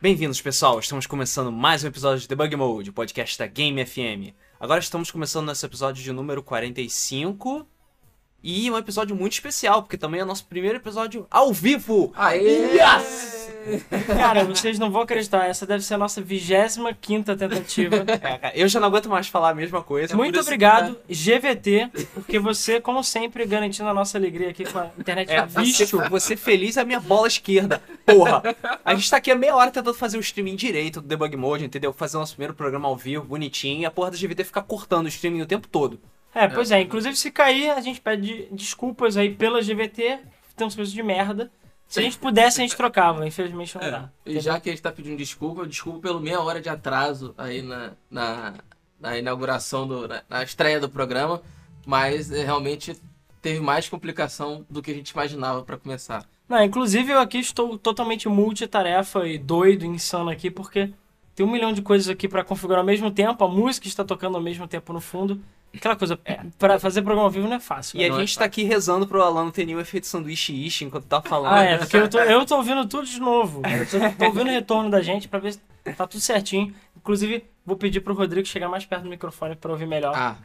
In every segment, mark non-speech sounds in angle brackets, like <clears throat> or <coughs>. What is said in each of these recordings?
Bem-vindos, pessoal. Estamos começando mais um episódio de Debug Mode, podcast da Game FM. Agora estamos começando nosso episódio de número 45. E um episódio muito especial, porque também é o nosso primeiro episódio ao vivo. Aê! Yes! <laughs> Cara, vocês não vão acreditar, essa deve ser a nossa 25 tentativa. <laughs> É, cara, eu já não aguento mais falar a mesma coisa. Muito obrigado, GVT, porque você, como sempre, garantindo a nossa alegria aqui com a internet É, você, bicho. você feliz é a minha bola esquerda. Porra! A gente tá aqui há meia hora tentando fazer o streaming direito do Debug Mode, entendeu? Fazer o nosso primeiro programa ao vivo, bonitinho, e a porra da GVT ficar cortando o streaming o tempo todo. É, pois é, inclusive se cair, a gente pede desculpas aí pela GVT, temos coisas de merda. Se a gente pudesse, a gente trocava, infelizmente não dá. E já que a gente tá pedindo desculpa, desculpa pelo meia hora de atraso aí na, na, na inauguração, do, na, na estreia do programa, mas é, realmente teve mais complicação do que a gente imaginava pra começar. Não, inclusive eu aqui estou totalmente multitarefa e doido, insano aqui, porque tem um milhão de coisas aqui pra configurar ao mesmo tempo, a música está tocando ao mesmo tempo no fundo. Aquela coisa, pra fazer programa ao vivo não é fácil. E a né? Não é gente tá aqui rezando pro Alan não ter nenhum efeito sanduíche ishi enquanto tá falando. Ah, é, porque eu tô, eu tô ouvindo tudo de novo. Eu tô, tô ouvindo o retorno da gente pra ver se tá tudo certinho. Inclusive, vou pedir pro Rodrigo chegar mais perto do microfone pra ouvir melhor. Ah,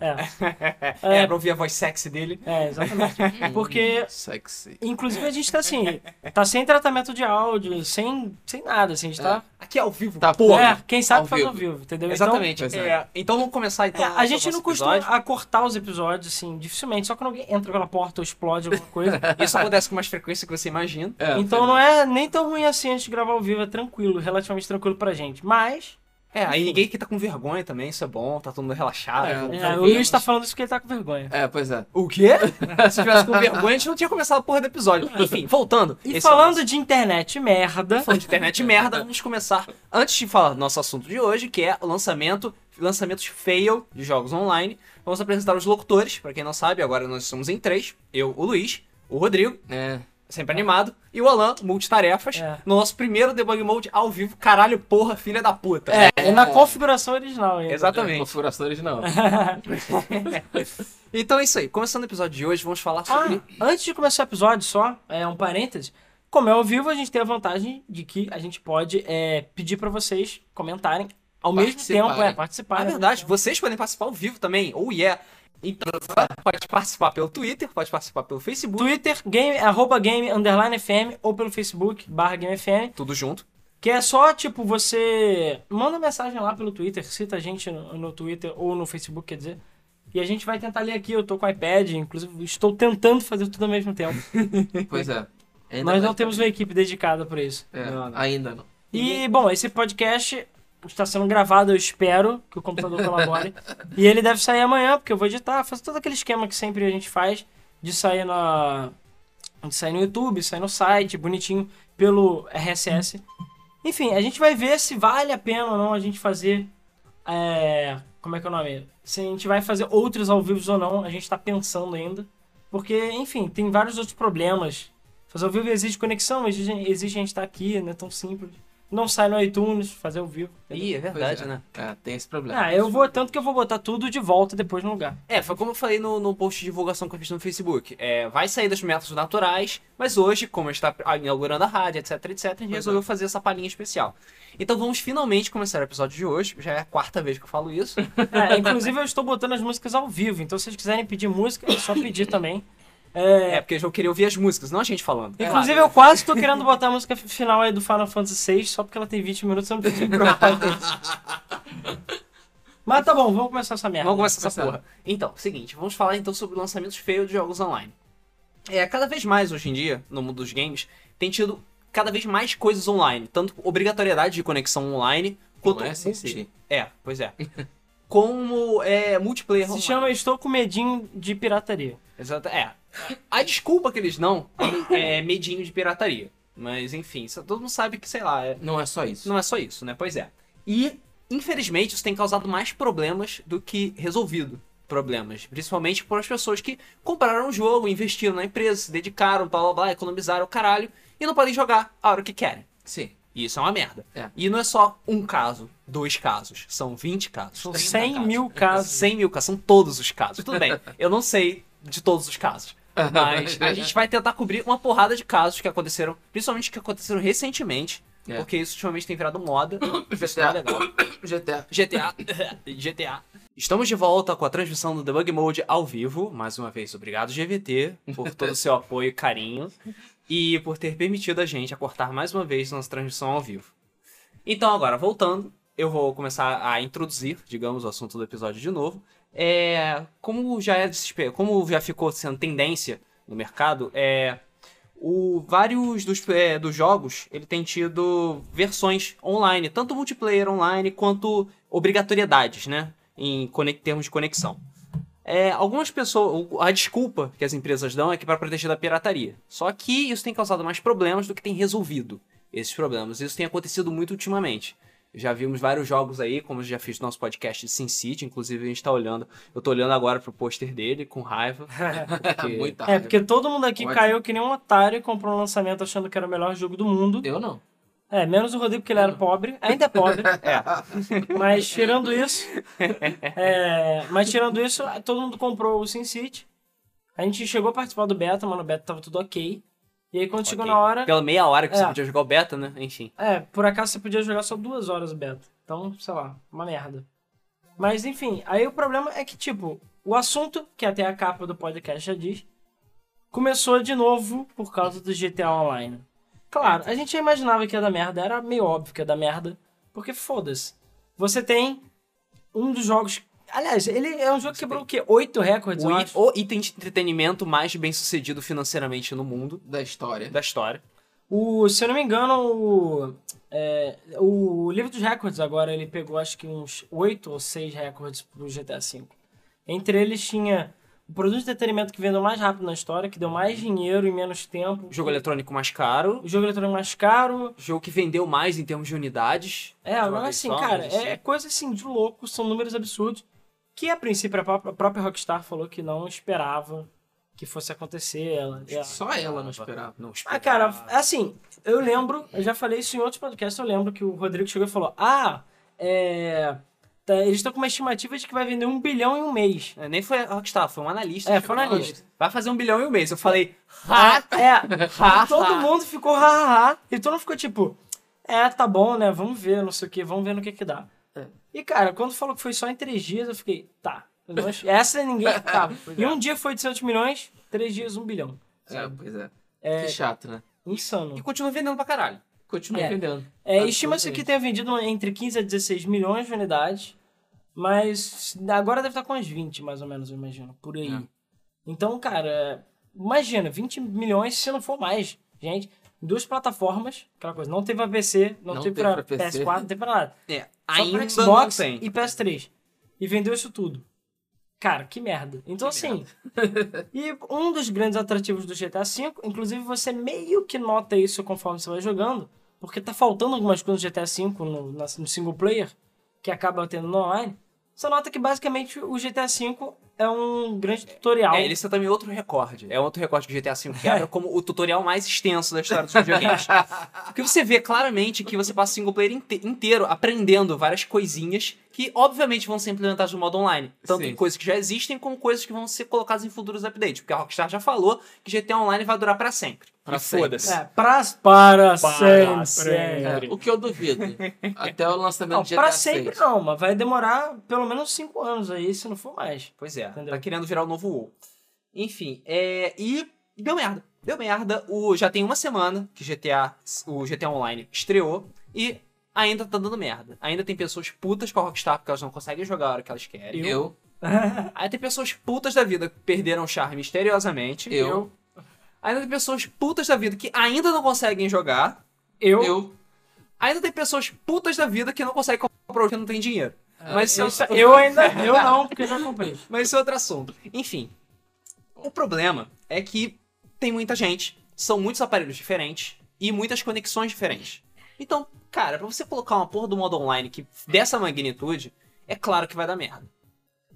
<laughs> É, É, pra ouvir a voz sexy dele. é, exatamente. <laughs> Porque, sexy. inclusive, a gente tá assim, tá sem tratamento de áudio, sem, sem nada, assim, a gente tá... Aqui é ao vivo, Tá, porra. É, quem sabe ao faz ao vivo. vivo, entendeu? Exatamente. Pois é. é. Então vamos começar Então, então. é, a gente não costuma episódio. acortar os episódios, assim, dificilmente, só quando alguém entra pela porta ou explode alguma coisa. <laughs> Isso acontece com mais frequência que você imagina. É, então não é nem tão ruim assim a gente gravar ao vivo, é tranquilo, relativamente tranquilo pra gente. Mas, É, aí ninguém aqui tá com vergonha também, isso é bom, tá todo mundo relaxado. É. É, o Luiz tá falando isso porque ele tá com vergonha. É, pois é. O quê? <laughs> Se tivesse com vergonha, a gente não tinha começado a porra do episódio. <laughs> Enfim, voltando. E é falando nosso- de internet merda, falando de internet merda, vamos começar antes de falar do nosso assunto de hoje, que é o lançamento, lançamentos fail de jogos online. Vamos apresentar os locutores, pra quem não sabe, agora nós somos em três. Eu, o Luiz, o Rodrigo, É. sempre animado, e o Alan, multitarefas, É. no nosso primeiro debug mode ao vivo, caralho, porra, filha da puta. é, é na configuração original ainda. Exatamente. Configuração original. <laughs> Então é isso aí. Começando o episódio de hoje, vamos falar sobre. Ah, antes de começar o episódio, só é um parêntese. Como é ao vivo, a gente tem a vantagem de que a gente pode é, pedir pra vocês comentarem ao mesmo tempo, é, participar. É verdade, vocês podem participar ao vivo também. Oh yeah! Então, pode participar pelo Twitter, pode participar pelo Facebook, Twitter, game, arroba game, underline FM, ou pelo Facebook, barra game FM. tudo junto. Que é só, tipo, você manda mensagem lá pelo Twitter, cita a gente no, no Twitter ou no Facebook, quer dizer. E a gente vai tentar ler aqui. Eu tô com o iPad, inclusive estou tentando fazer tudo ao mesmo tempo. <laughs> Pois é. Ainda Nós não temos uma equipe dedicada pra isso. É, Não, não. ainda não. E, bom, esse podcast está sendo gravado, eu espero que o computador colabore. e ele deve sair amanhã, porque eu vou editar, fazer todo aquele esquema que sempre a gente faz de sair na. De sair no YouTube, sair no site, bonitinho, pelo RSS. Enfim, a gente vai ver se vale a pena ou não a gente fazer. é, como é que é o nome? Se a gente vai fazer outros ao vivo ou não, a gente tá pensando ainda. Porque, enfim, tem vários outros problemas. Fazer ao vivo exige conexão, exige, exige a gente estar aqui, não é tão simples. Não sai no iTunes, fazer ao vivo. Ih, é verdade, é. né? É, tem esse problema. Ah, eu vou, tanto que eu vou botar tudo de volta depois no lugar. É, foi como eu falei no, no post de divulgação que eu fiz no Facebook. É, vai sair dos métodos naturais, mas hoje, como a gente está inaugurando a rádio, etc, etc, a gente é. resolveu fazer essa palhinha especial. Então vamos finalmente começar o episódio de hoje. Já é a quarta vez que eu falo isso. <laughs> É, inclusive eu estou botando as músicas ao vivo, então se vocês quiserem pedir música, é só pedir também. É, É, porque eu queria ouvir as músicas, não a gente falando. Inclusive, eu quase tô querendo botar a música final aí do Final Fantasy VI, só porque ela tem 20 minutos, eu não preciso isso. <laughs> Mas tá bom, vamos começar essa merda. Vamos começar essa porra. Então, seguinte, vamos falar então sobre lançamentos feios de jogos online. É, cada vez mais hoje em dia, no mundo dos games, tem tido cada vez mais coisas online. Tanto obrigatoriedade de conexão online, quanto. Não é assim, sim. É, pois é. Como é, multiplayer Se online. chama Estou com medinho de pirataria. Exato, é. A desculpa que eles dão é medinho de pirataria. Mas enfim, todo mundo sabe que, sei lá, é- Não é só isso. não é só isso, né? Pois é. E, infelizmente, isso tem causado mais problemas do que resolvido problemas. Principalmente para as pessoas que compraram o jogo, investiram na empresa, se dedicaram, blá blá blá, economizaram o caralho e não podem jogar a hora que querem. Sim. E isso é uma merda. É. E não é só um caso, dois casos. São 20 casos. São 30 100 casos. mil casos. 100 mil casos. São todos os casos. Tudo bem, eu não sei de todos os casos. Mas a gente vai tentar cobrir uma porrada de casos que aconteceram, principalmente que aconteceram recentemente. É. porque isso ultimamente tem virado moda. <coughs> É legal. GTA. GTA. GTA. <coughs> Estamos de volta com a transmissão do Debug Mode ao vivo. Mais uma vez, obrigado, GVT, por todo o seu apoio e carinho. E por ter permitido a gente acortar mais uma vez nossa transmissão ao vivo. Então, agora, voltando, eu vou começar a introduzir, digamos, o assunto do episódio de novo. É, como já é como já ficou sendo tendência no mercado, é, o, vários dos, é, dos jogos ele tem tido versões online, tanto multiplayer online quanto obrigatoriedades, né? Em termos de conexão. É, algumas pessoas. A desculpa que as empresas dão é que para proteger da pirataria. Só que isso tem causado mais problemas do que tem resolvido esses problemas. Isso tem acontecido muito ultimamente. Já vimos vários jogos aí, como eu já fiz no nosso podcast de Sin City, inclusive a gente tá olhando. Eu tô olhando agora pro pôster dele com raiva. <laughs> porque- Muita É, porque todo mundo aqui Ótimo. caiu que nem um otário e comprou um lançamento achando que era o melhor jogo do mundo. Eu não. É, menos o Rodrigo, porque ele era pobre. Ainda é pobre. <laughs> É. Mas tirando isso. é, mas tirando isso, todo mundo comprou o SimCity. A gente chegou a participar do beta, mas no beta tava tudo ok. E aí quando chegou Ok. na hora. Pela meia hora que você É. podia jogar o beta, né? Enfim. É, por acaso você podia jogar só duas horas o beta. Então, sei lá, uma merda. Mas enfim, aí o problema é que, tipo, o assunto, que até a capa do podcast já diz, começou de novo por causa do GTA Online. Claro, a gente já imaginava que ia dar merda, era meio óbvio que ia dar merda, porque foda-se. Você tem um dos jogos. Aliás, ele é um jogo que quebrou o quê? Oito recordes, O, eu i- acho. o item de entretenimento mais bem sucedido financeiramente no mundo Da história. da história. O, se eu não me engano, o, é, o livro dos recordes agora ele pegou acho que uns 8 ou 6 recordes pro GTA V. Entre eles tinha o produto de entretenimento que vendeu mais rápido na história, que deu mais dinheiro em menos tempo. O jogo eletrônico mais caro. O jogo eletrônico mais caro. O jogo que vendeu mais em termos de unidades. É, vez assim, só, cara, mas é assim. coisa assim de louco, são números absurdos. Que a princípio a própria, Rockstar falou que não esperava que fosse acontecer. Ela, ela- Só ela não esperava. Não esperava. Ah, cara, assim, eu lembro, eu já falei isso em outros podcasts, eu lembro que o Rodrigo chegou e falou: Ah, é. tá, eles estão com uma estimativa de que vai vender um bilhão em um mês. É, Nem foi a Rockstar, foi um analista. É, foi um analista. Vai fazer um bilhão em um mês. Eu falei, ha, É, ha, e todo ha. mundo ficou hahaha. E todo mundo ficou tipo: É, tá bom, né? Vamos ver, não sei o que, vamos ver no que que dá. É. E cara, quando falou que foi só em três dias, eu fiquei: Tá. eu não ach- Essa ninguém. <laughs> Tá. E um dia foi de 800 milhões, três dias, um bilhão. É, pois é. É Que chato, né? insano. E continua vendendo pra caralho. Continua É. vendendo. É, estima-se que tenha vendido entre 15 a 16 milhões de unidades, mas agora deve estar com as 20, mais ou menos, eu imagino, por aí. É. Então, cara, imagina, 20 milhões se não for mais, gente. Duas plataformas, aquela coisa, não teve pra PC, não, Não teve teve pra, pra PC. PS4, não teve pra nada. É, Só ainda pra Xbox e PS3. E vendeu isso tudo. Cara, que merda. Então, assim. <laughs> e um dos grandes atrativos do GTA V, inclusive você meio que nota isso conforme você vai jogando, porque tá faltando algumas coisas do GTA V no, no single player, que acaba tendo no online. Você nota que basicamente o GTA V é um grande tutorial. É, ele é também outro recorde. É outro recorde que o GTA V quebra como o tutorial mais extenso da história dos videogames. <laughs> Porque você vê claramente que você passa o single player inte- inteiro aprendendo várias coisinhas que, obviamente, vão ser implementadas no modo online. Tanto Sim. em coisas que já existem, como coisas que vão ser colocadas em futuros updates. Porque a Rockstar já falou que GTA Online vai durar pra sempre. Pra sempre. foda-se. É, pra, para, Para sempre. sempre. É, o que eu duvido. <laughs> Até o lançamento Não, do GTA pra sempre 6. não, mas vai demorar pelo menos 5 anos aí, se não for mais. Pois é, Entendeu? tá querendo virar o novo WoW. Enfim, é... e deu merda. Deu merda. O... Já tem uma semana que GTA, o GTA Online estreou e ainda tá dando merda. Ainda tem pessoas putas com a Rockstar porque elas não conseguem jogar a hora que elas querem. Eu, <laughs> Aí tem pessoas putas da vida que perderam o charme misteriosamente. eu, Ainda tem pessoas putas da vida que ainda não conseguem jogar. Eu, eu. Ainda tem pessoas putas da vida que não conseguem comprar porque não tem dinheiro. Mas isso, isso- eu ainda. <laughs> Eu não, porque eu já comprei. <laughs> Mas isso é outro assunto. Enfim, o problema é que tem muita gente, são muitos aparelhos diferentes e muitas conexões diferentes. Então, cara, pra você colocar uma porra do modo online que dessa magnitude, é claro que vai dar merda.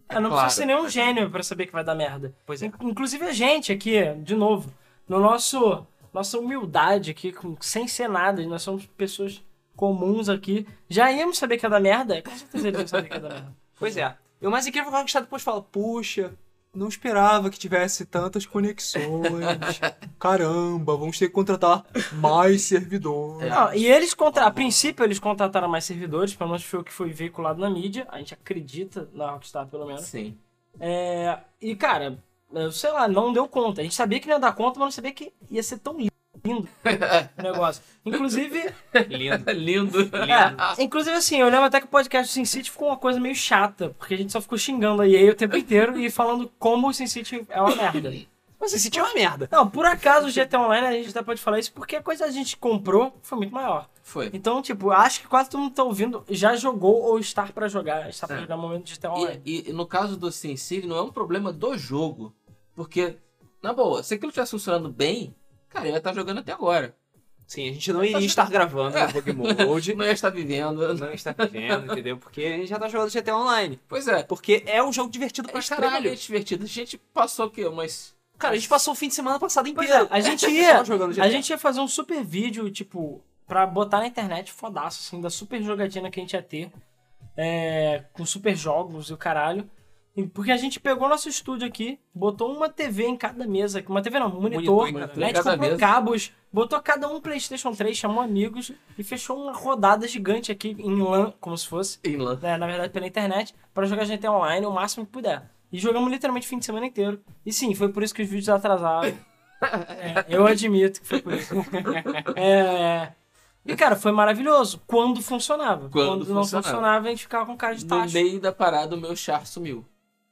Eu não claro. precisa ser nenhum gênio pra saber que vai dar merda. Pois é. In- Inclusive a gente aqui, de novo, no nosso nossa humildade aqui, sem ser nada, nós somos pessoas comuns aqui, já íamos saber que ia dar merda? Com certeza eles iam saber que ia dar merda. <laughs> Pois é. E o mais incrível é que a Rockstar depois fala, puxa, não esperava que tivesse tantas conexões. Caramba, vamos ter que contratar mais servidores. Não, e eles, contra... a princípio, eles contrataram mais servidores, pelo menos foi o que foi veiculado na mídia. A gente acredita na Rockstar, pelo menos. Sim. É, E, cara, sei lá, não deu conta. A gente sabia que não ia dar conta, mas não sabia que ia ser tão lindo o negócio. Inclusive, Lindo. <laughs> Lindo. é, <laughs> inclusive assim, eu lembro até que o podcast do Sin City ficou uma coisa meio chata, porque a gente só ficou xingando a EA o tempo inteiro e falando como o Sin City é uma merda. Mas esse é uma merda. Não, por acaso o GTA Online a gente até pode falar isso porque a coisa que a gente comprou foi muito maior. Foi. Então, tipo, acho que quase todo mundo tá ouvindo já jogou ou está pra jogar. Está pra É. jogar no momento de GTA Online. E, e no caso do Sin City, não é um problema do jogo. Porque, na boa, se aquilo estivesse funcionando bem, cara, eu ia estar jogando até agora. Sim, a gente não iria estar gravando É. no Bug Mode. <laughs> Não ia estar vivendo. Não está vivendo, entendeu? Porque a gente já tá jogando GTA Online. Pois é. Porque é um jogo divertido É pra caralho. extremamente divertido. A gente passou o quê? Umas. Cara, a gente passou o fim de semana passado inteiro. é, a gente <laughs> ia, a gente ia fazer um super vídeo, tipo, pra botar na internet fodaço, assim, da super jogatina que a gente ia ter. é, com super jogos e o caralho. Porque a gente pegou nosso estúdio aqui, botou uma TV em cada mesa. Uma TV não, um monitor. Monitor cada né, a gente comprou mesa. cabos, botou cada um PlayStation 3, chamou amigos e fechou uma rodada gigante aqui em LAN, como se fosse. Em lã. né, na verdade pela internet, pra jogar GTA Online o máximo que puder. E jogamos literalmente o fim de semana inteiro. E sim, foi por isso que os vídeos atrasaram. <laughs> É, eu admito que foi por isso. <laughs> É, E cara, foi maravilhoso quando funcionava. Quando não funcionava. funcionava, a gente ficava com cara de No tacho. meio da parada, o meu char sumiu.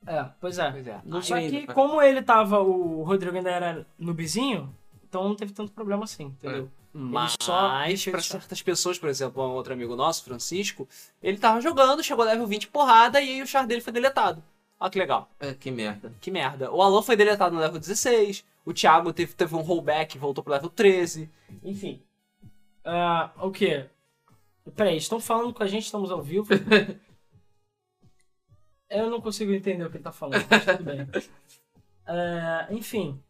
É, pois é. Pois é. Só que como ele tava, o Rodrigo ainda era noobzinho, então não teve tanto problema assim, entendeu? Mas só- pra certas pessoas, por exemplo, um outro amigo nosso, Francisco, ele tava jogando, chegou level 20 porrada e aí o char dele foi deletado. Olha que legal. É, que merda. Que merda. O Alan foi deletado no level 16, o Thiago teve, teve um rollback e voltou pro level 13. Enfim. Ah, o quê? Peraí, estão falando com a gente, estamos ao vivo. <laughs> Eu não consigo entender o que ele tá falando, mas tudo bem. Ah, <laughs> enfim.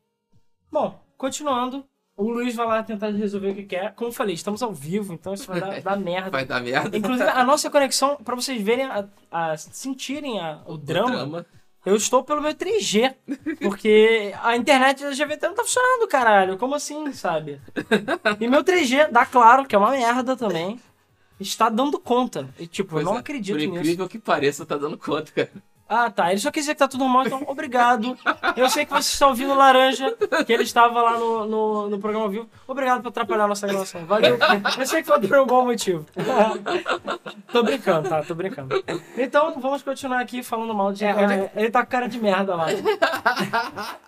Bom, continuando. O Luiz vai lá tentar resolver o que quer. Como eu falei, estamos ao vivo, então isso vai dar, dar <laughs> merda. Vai dar merda. Inclusive, a nossa conexão, pra vocês verem, a, a- sentirem a- o, drama, eu estou pelo meu 3G. Porque a internet da GVT não tá funcionando, caralho. Como assim, sabe? E meu 3G, dá claro que é uma merda também, está dando conta. E, tipo, Pois eu não é, acredito Por nisso. incrível que pareça, tá dando conta, cara. Ah, tá. Ele só quis dizer que tá tudo normal, então obrigado. Eu sei que você está ouvindo o Laranja, que ele estava lá no, no, no programa ao vivo. Obrigado por atrapalhar a nossa gravação. Valeu. Eu sei que foi por um bom motivo. <laughs> Tô brincando, tá? Tô brincando. Então, vamos continuar aqui falando mal de... É, onde é Ele tá com cara de merda lá.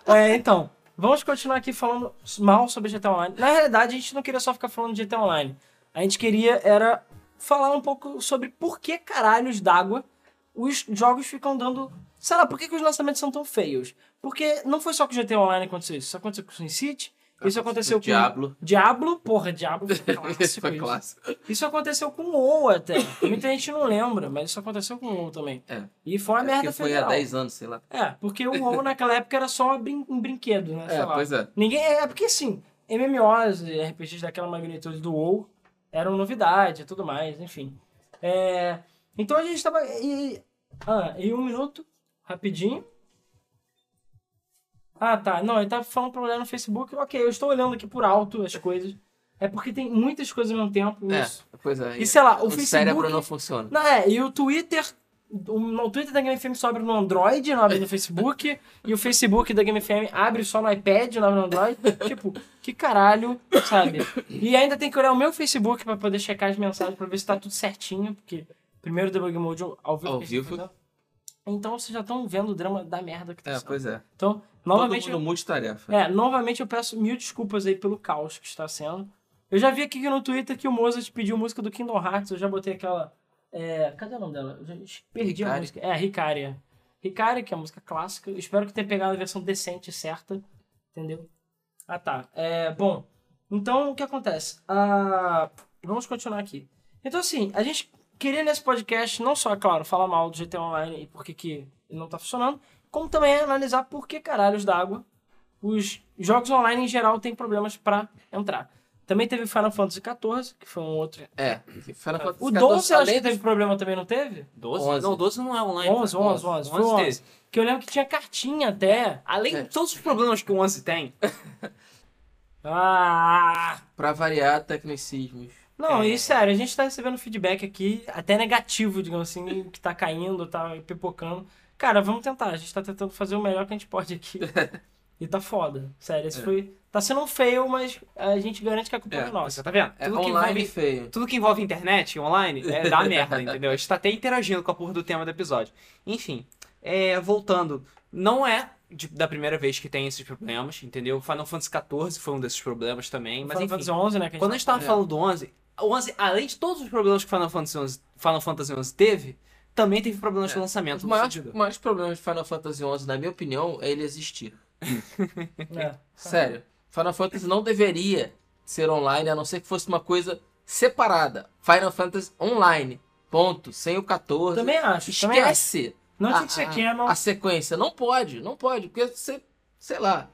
É, então... Vamos continuar aqui falando mal sobre GTA Online. Na realidade, a gente não queria só ficar falando de GTA Online. A gente queria era falar um pouco sobre por que caralhos d'água os jogos ficam dando. Sei lá, por que, que os lançamentos são tão feios? Porque não foi só com o GTA Online que aconteceu isso. Isso aconteceu com o Sin City. Isso aconteceu com. Diablo. Diablo, porra, Diablo <laughs> foi clássico. Foi isso. clássico. Isso aconteceu com o WoW até. Muita gente não lembra, mas isso aconteceu com o WoW também. É. E foi uma É merda foi federal. há 10 anos, sei lá. É, porque o WoW naquela época era só brin- um brinquedo, né? É, pois é. Ninguém. É porque assim, MMOs e RPGs daquela magnitude do WoW eram novidade e tudo mais, enfim. É, então a gente tava. E, ah, e um minuto, rapidinho. Ah, tá. Não, ele tava falando pra olhar no Facebook. Ok, eu estou olhando aqui por alto as coisas. É porque tem muitas coisas ao mesmo tempo. É, Isso. pois é. E sei lá, o, o Facebook. cérebro não funciona. Não, é, e o Twitter. O, o Twitter da Game FM só abre no Android, não abre no Facebook. e o Facebook da Game FM abre só no iPad, não abre no Android. <laughs> tipo, que caralho, sabe? E ainda tem que olhar o meu Facebook pra poder checar as mensagens pra ver se tá tudo certinho. Porque primeiro debug mode ao vivo. Ao vivo. fazer. Então vocês já estão vendo o drama da merda que tá É, sendo. pois é. Então, novamente. Todo mundo multitarefa. É, novamente eu peço mil desculpas aí pelo caos que está sendo. Eu já vi aqui no Twitter que o Mozart pediu música do Kingdom Hearts, eu já botei aquela. É, cadê o nome dela? Eu já perdi a Hikari. música. É, Ricaria. Ricaria, que é a música clássica. Eu espero que tenha pegado a versão decente certa. Entendeu? Ah, tá. É, bom, então o que acontece? Ah, vamos continuar aqui. Então, assim, a gente queria nesse podcast não só, é claro, falar mal do GTA Online e por que que ele não tá funcionando, como também analisar por que caralhos d'água os jogos online em geral têm problemas pra entrar. Também teve Final Fantasy XIV, que foi um outro. É. Final Fantasy O 12 XIV, eu acho que teve problema também, não teve? 12? 11. Não, 12 não é online. 11, cara. 11, 11. Foi 11. teve. Que eu lembro que tinha cartinha até. Além É. de todos os problemas que o 11 tem, <laughs> Ah! Pra variar tecnicismos. Não, É. e sério, a gente tá recebendo feedback aqui, até negativo, digamos assim, que tá caindo, tá pipocando. Cara, vamos tentar. A gente tá tentando fazer o melhor que a gente pode aqui. <laughs> e tá foda. Sério, esse É. foi. Tá sendo um fail, mas a gente garante que a culpa É, é nossa. você tá vendo? É Tudo que online envolve feio. Tudo que envolve internet online é dá <laughs> merda, entendeu? A gente tá até interagindo com a porra do tema do episódio. Enfim, é, voltando, não é de- da primeira vez que tem esses problemas, entendeu? Final Fantasy XIV foi um desses problemas também, mas Final enfim. Fantasy 11, né? que Quando a gente tava É. falando do 11, o 11, além de todos os problemas que Final Fantasy 11, Final Fantasy 11 teve, também teve problemas É. de lançamento Os maiores, maiores problemas de Final Fantasy XI, na minha opinião, é ele existir. É. <laughs> Sério. Final Fantasy não deveria ser online, a não ser que fosse uma coisa separada. Final Fantasy Online. Ponto. Sem o 14. Também acho. Também acho. Esquece Não a, tinha que ser canon. a sequência. Não pode, não pode. Porque você, sei lá,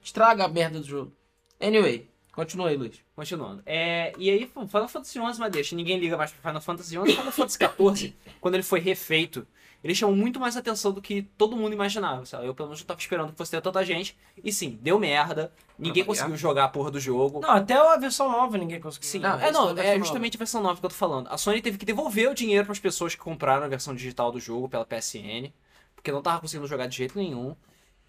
estraga a merda do jogo. Anyway, continua aí, Luiz. Continuando. É, e aí, Final Fantasy XI, mas deixa, ninguém liga mais pra Final Fantasy XI. Final Fantasy XIV, <coughs> quando ele foi refeito, ele chamou muito mais atenção do que todo mundo imaginava. sabe? Eu, pelo menos, não tava esperando que fosse ter tanta gente. E sim, deu merda. Ninguém conseguiu jogar a porra do jogo. Não, até a versão nova ninguém conseguiu. Sim, Não, é, não, é nova. justamente a versão nova que eu tô falando. A Sony teve que devolver o dinheiro para as pessoas que compraram a versão digital do jogo pela PSN, porque não tava conseguindo jogar de jeito nenhum.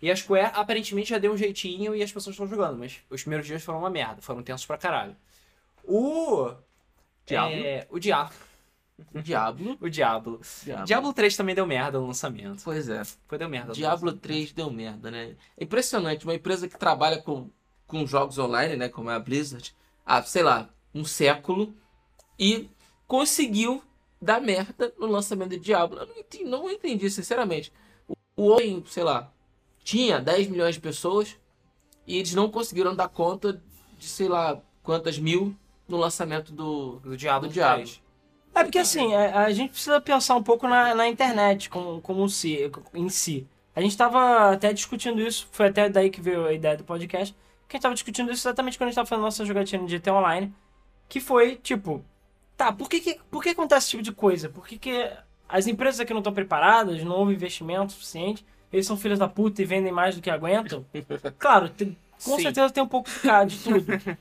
E a Square aparentemente já deu um jeitinho e as pessoas estão jogando, mas os primeiros dias foram uma merda, foram tensos pra caralho. O. Diablo. É, o Diablo. Diablo. O Diablo. Diablo. Diablo 3 também deu merda no lançamento. Pois é. Foi deu merda. Diablo lançamento. 3 deu merda, né? É impressionante, uma empresa que trabalha com, com jogos online, né? Como é a Blizzard, há, sei lá, um século, e conseguiu dar merda no lançamento de Diablo. Eu não entendi, não entendi sinceramente. O, o homem, sei lá, tinha 10 milhões de pessoas e eles não conseguiram dar conta de, sei lá, quantas mil no lançamento do. Do Diablo Do Diablo. 3. É porque assim, a, a gente precisa pensar um pouco na, na internet como, como si, em si. A gente tava até discutindo isso, foi até daí que veio a ideia do podcast, que a gente tava discutindo isso exatamente quando a gente tava fazendo nossa jogatina de GT Online, que foi, tipo, tá, por que, que, por que acontece esse tipo de coisa? Por que, que as empresas aqui não estão preparadas, não houve investimento suficiente, eles são filhos da puta e vendem mais do que aguentam? <laughs> Claro, tem- com Sim. certeza tem um pouco de, ca- de tudo. <laughs>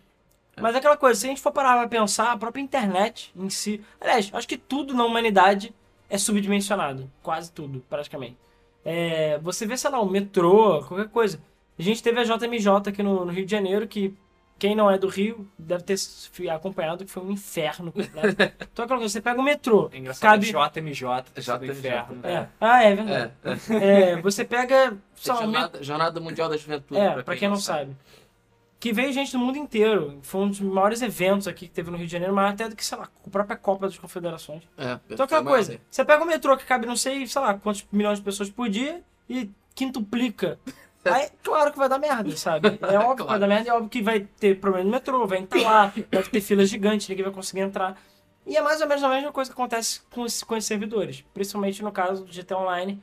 Mas é aquela coisa, se a gente for parar pra pensar, a própria internet em si. Aliás, acho que tudo na humanidade é subdimensionado. Quase tudo, praticamente. É, você vê, sei lá, o metrô, qualquer coisa. A gente teve a JMJ aqui no, no Rio de Janeiro, que quem não é do Rio deve ter acompanhado, que foi um inferno completo. <laughs> então, é aquela coisa, você pega o metrô, É engraçado. cabe. JMJ, do JMJ. inferno. É. Ah, é verdade. É, É, você pega. lá, o metrô- jornada, Jornada Mundial da Juventude. é, pra quem não sabe. Que veio gente do mundo inteiro. Foi um dos maiores eventos aqui que teve no Rio de Janeiro, maior até do que, sei lá, a própria Copa das Confederações. É, Então aquela coisa, você pega o metrô que cabe não sei, sei lá, quantos milhões de pessoas por dia e quintuplica. <laughs> Aí, claro que vai dar merda, sabe? É <laughs> óbvio que vai Claro. dar merda, é óbvio que vai ter problema no metrô, vai entalar, vai ter filas gigantes, ninguém vai conseguir entrar. E é mais ou menos a mesma coisa que acontece com os, com os servidores. Principalmente no caso do GT Online.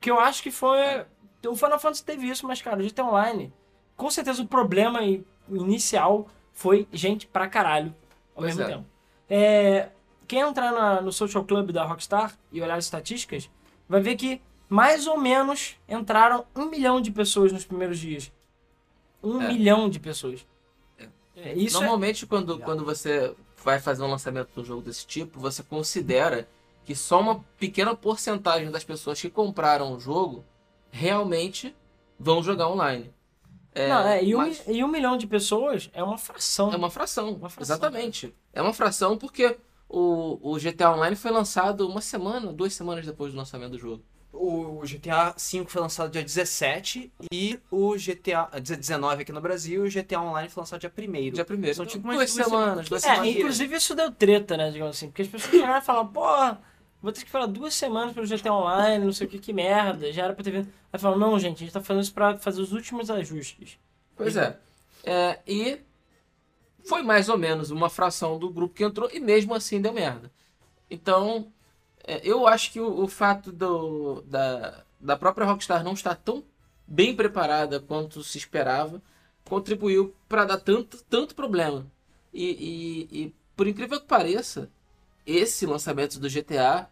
Que eu acho que foi. O Final Fantasy teve isso, mas, cara, o GT Online. Com certeza o problema inicial foi gente pra caralho ao Pois mesmo é. tempo. É, quem entrar na- no Social Club da Rockstar e olhar as estatísticas, vai ver que mais ou menos entraram um milhão de pessoas nos primeiros dias. Um É. milhão de pessoas. É, Isso é- Normalmente, quando, quando você vai fazer um lançamento de um jogo desse tipo, você considera que só uma pequena porcentagem das pessoas que compraram o jogo realmente vão jogar online. É, Não, é, e, um, mas e um milhão de pessoas é uma fração. é uma fração, Uma fração, exatamente. É uma fração porque o, o GTA Online foi lançado uma semana, duas semanas depois do lançamento do jogo. O GTA V foi lançado dia 17 e o GTA 19 aqui no Brasil e o GTA Online foi lançado dia 1 Dia primeiro. São tipo umas duas duas semanas, duas É, semanas. inclusive isso deu treta, né, digamos assim. Porque as pessoas chegaram e falaram, porra, vou ter que esperar duas semanas pelo GTA Online, não sei o que, que merda, já era pra ter vindo. Aí falaram, não, gente, a gente tá fazendo isso pra fazer os últimos ajustes. Pois é. É, E foi mais ou menos uma fração do grupo que entrou e mesmo assim deu merda. Então, é, eu acho que o, o fato do, da, da própria Rockstar não estar tão bem preparada quanto se esperava contribuiu para dar tanto, tanto problema. E, e- e, por incrível que pareça, esse lançamento do GTA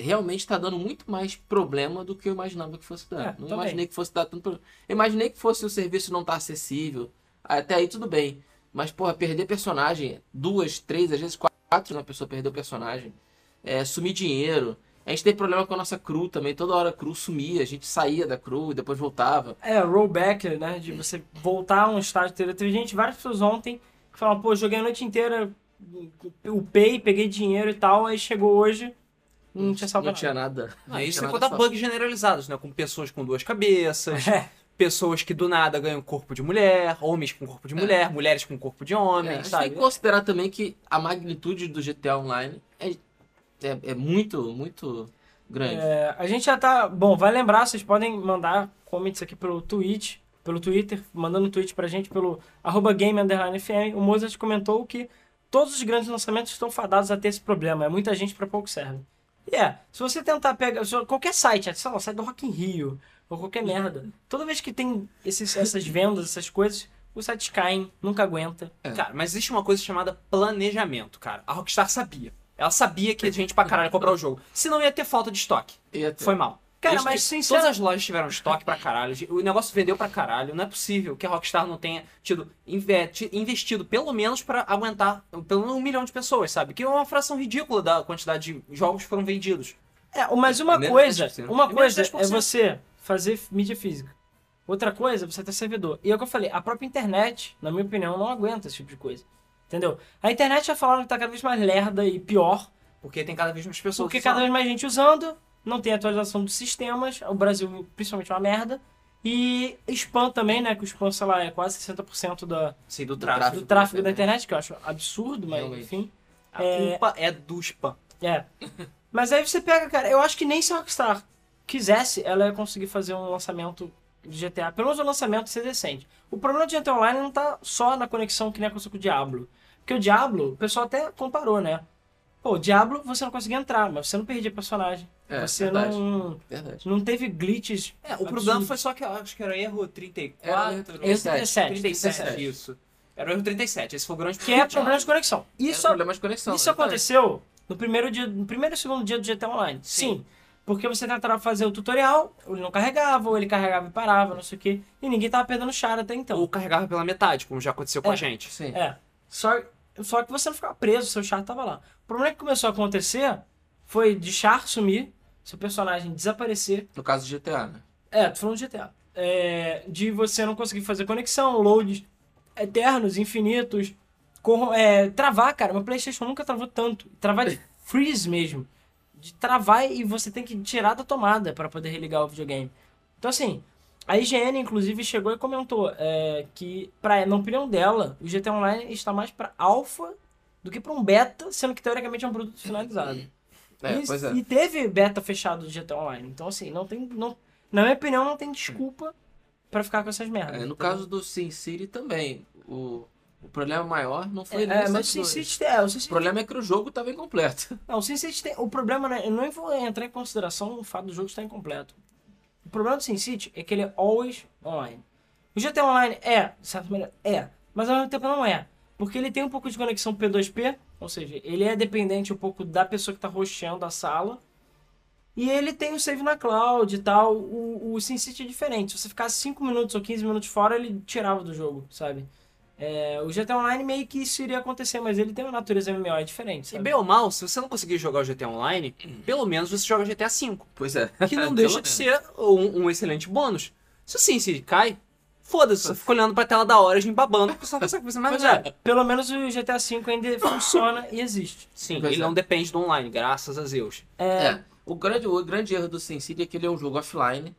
realmente está dando muito mais problema do que eu imaginava que fosse dar. É, não imaginei que fosse dar tanto problema. Eu imaginei que fosse o serviço não estar acessível. Até aí tudo bem. Mas, porra, perder personagem, duas, três, às vezes quatro na pessoa perdeu o personagem. É, sumir dinheiro. A gente teve problema com a nossa crew também. Toda hora a crew sumia. A gente saía da crew e depois voltava. É, rollback, né? De você voltar a um estágio anterior. Teve gente, várias pessoas ontem, que falaram, pô, joguei a noite inteira, upei, peguei dinheiro e tal, aí chegou hoje, não tinha salvo Não nada. tinha nada. Não isso tinha é nada quando há salvo. bugs generalizados, né? Com pessoas com duas cabeças, É, pessoas que do nada ganham corpo de mulher, homens com corpo de mulher, mulheres com corpo de É, a homem, gente sabe? tem que considerar também que a magnitude do GTA Online é, é, é muito, muito grande. é, a gente já tá. Bom, vai lembrar, vocês podem mandar comments aqui pelo Twitch, pelo Twitter, mandando um tweet pra gente pelo arroba game underline FM. O Mozart comentou que todos os grandes lançamentos estão fadados a ter esse problema. É muita gente pra pouco serve. E é, se você tentar pegar. se- Qualquer site, sei lá, o site do Rock in Rio, ou qualquer merda. Toda vez que tem esses, essas vendas, essas coisas, os sites caem, nunca aguenta. Cara, mas existe uma coisa chamada planejamento, cara. A Rockstar sabia. Ela sabia que a gente pra caralho ia comprar o jogo. Senão ia ter falta de estoque. E Foi mal. Cara, Eles- mas Todas sinceramente. as lojas tiveram estoque pra caralho. O negócio vendeu pra caralho. Não é possível que a Rockstar não tenha tido inve- ti- investido pelo menos pra aguentar pelo menos um milhão de pessoas, sabe? Que é uma fração ridícula da quantidade de jogos que foram vendidos. É, mas uma É coisa, 10%. uma É coisa é 10%. você fazer mídia física. Outra coisa é você ter servidor. E é o que eu falei, a própria internet, na minha opinião, não aguenta esse tipo de coisa. Entendeu? A internet já falaram que tá cada vez mais lerda e pior, Porque tem cada vez mais pessoas. porque cada vez mais gente usando, não tem atualização dos sistemas, o Brasil principalmente é uma merda. E spam também, né? Que o spam, sei lá, é quase 60% da, Sim, do Do tráfego. do tráfego da internet, que eu acho absurdo, mas Realmente. enfim. A É. culpa é do spam. É. <laughs> Mas aí você pega, cara, eu acho que nem se a Rockstar quisesse, ela ia conseguir fazer um lançamento de GTA, pelo menos o lançamento ser decente. O problema do GTA Online não tá só na conexão que nem aconteceu com o Diablo. Porque o Diablo, o pessoal até comparou, né? Pô, o Diablo você não conseguia entrar, mas você não perdia personagem. É, você verdade. não, Verdade. não teve glitches. É, o absurdos. problema foi só que eu acho que era erro 34. Era Esse 37. 37, 37. isso. Era o erro 37, esse foi o grande Que é problema de conexão. Isso é problema de conexão. isso exatamente. aconteceu no primeiro dia, no primeiro e segundo dia do GTA Online. Sim. Sim. Porque você tentava fazer o tutorial, ele não carregava, ou ele carregava e parava, não sei o quê. E ninguém tava perdendo char até então. Ou carregava pela metade, como já aconteceu com É. a gente. Sim. É. Só, só que você não ficava preso, seu char tava lá. O problema que começou a acontecer foi de char sumir, seu personagem desaparecer. No caso do GTA, né? É, tô falando de GTA. É, de você não conseguir fazer conexão, loads eternos, infinitos. corro- é, travar, cara. Meu PlayStation nunca travou tanto. Travar de <laughs> freeze mesmo. De travar e você tem que tirar da tomada para poder religar o videogame. Então, assim, a IGN, inclusive, chegou e comentou é, que, pra, na opinião dela, o GTA Online está mais para alfa do que para um beta, sendo que teoricamente é um produto finalizado. É, e, é. e teve beta fechado do GTA Online. Então, assim, não tem. Não, na minha opinião, não tem desculpa pra ficar com essas merdas. É, no caso do Sin City também, o, o problema maior não foi É, nem é, mas o Sin. City é, o Sin O City, problema é que o jogo estava incompleto. <laughs> não, o Sin City tem, o problema, né, eu não vou entrar em consideração o fato do jogo estar incompleto. O problema do Sin City é que ele é always online. O GTA Online é, de certa maneira, é, mas ao mesmo tempo não é. Porque ele tem um pouco de conexão P2P, ou seja, ele é dependente um pouco da pessoa que está rosteando a sala. E ele tem o save na cloud e tal. O, o SimCity é diferente. Se você ficasse 5 minutos ou 15 minutos fora, ele tirava do jogo, sabe? É, o GTA Online meio que isso iria acontecer, mas ele tem uma natureza MMO, é diferente, E sabe? bem ou mal, se você não conseguir jogar o GTA Online, <clears throat> pelo menos você joga GTA V. Pois é. Que não <laughs> deixa de ser um, um excelente bônus. Se o SimCity cai, foda-se, você fica olhando pra tela da Origin babando, porque você não consegue fazer mais nada. é, pelo menos o GTA V ainda <laughs> funciona e existe. Sim, Pois ele é. não depende do online, graças a Deus. É. O grande, o grande erro do Sin City é que ele é um jogo offline,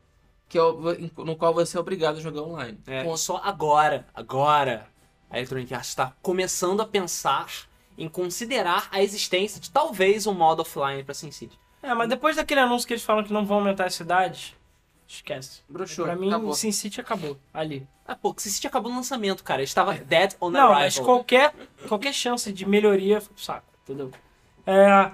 que é o- no qual você é obrigado a jogar online. É, Ponto. só agora, agora, a Electronic Arts está começando a pensar em considerar a existência de talvez um modo offline pra SimCity. É, mas depois daquele anúncio que eles falam que não vão aumentar as cidades, esquece. Broxou, pra mim, acabou. SimCity acabou ali. Ah, pô, que SimCity acabou no lançamento, cara. Estava dead on Não, arrival. mas qualquer, qualquer chance de melhoria foi pro saco, entendeu? É,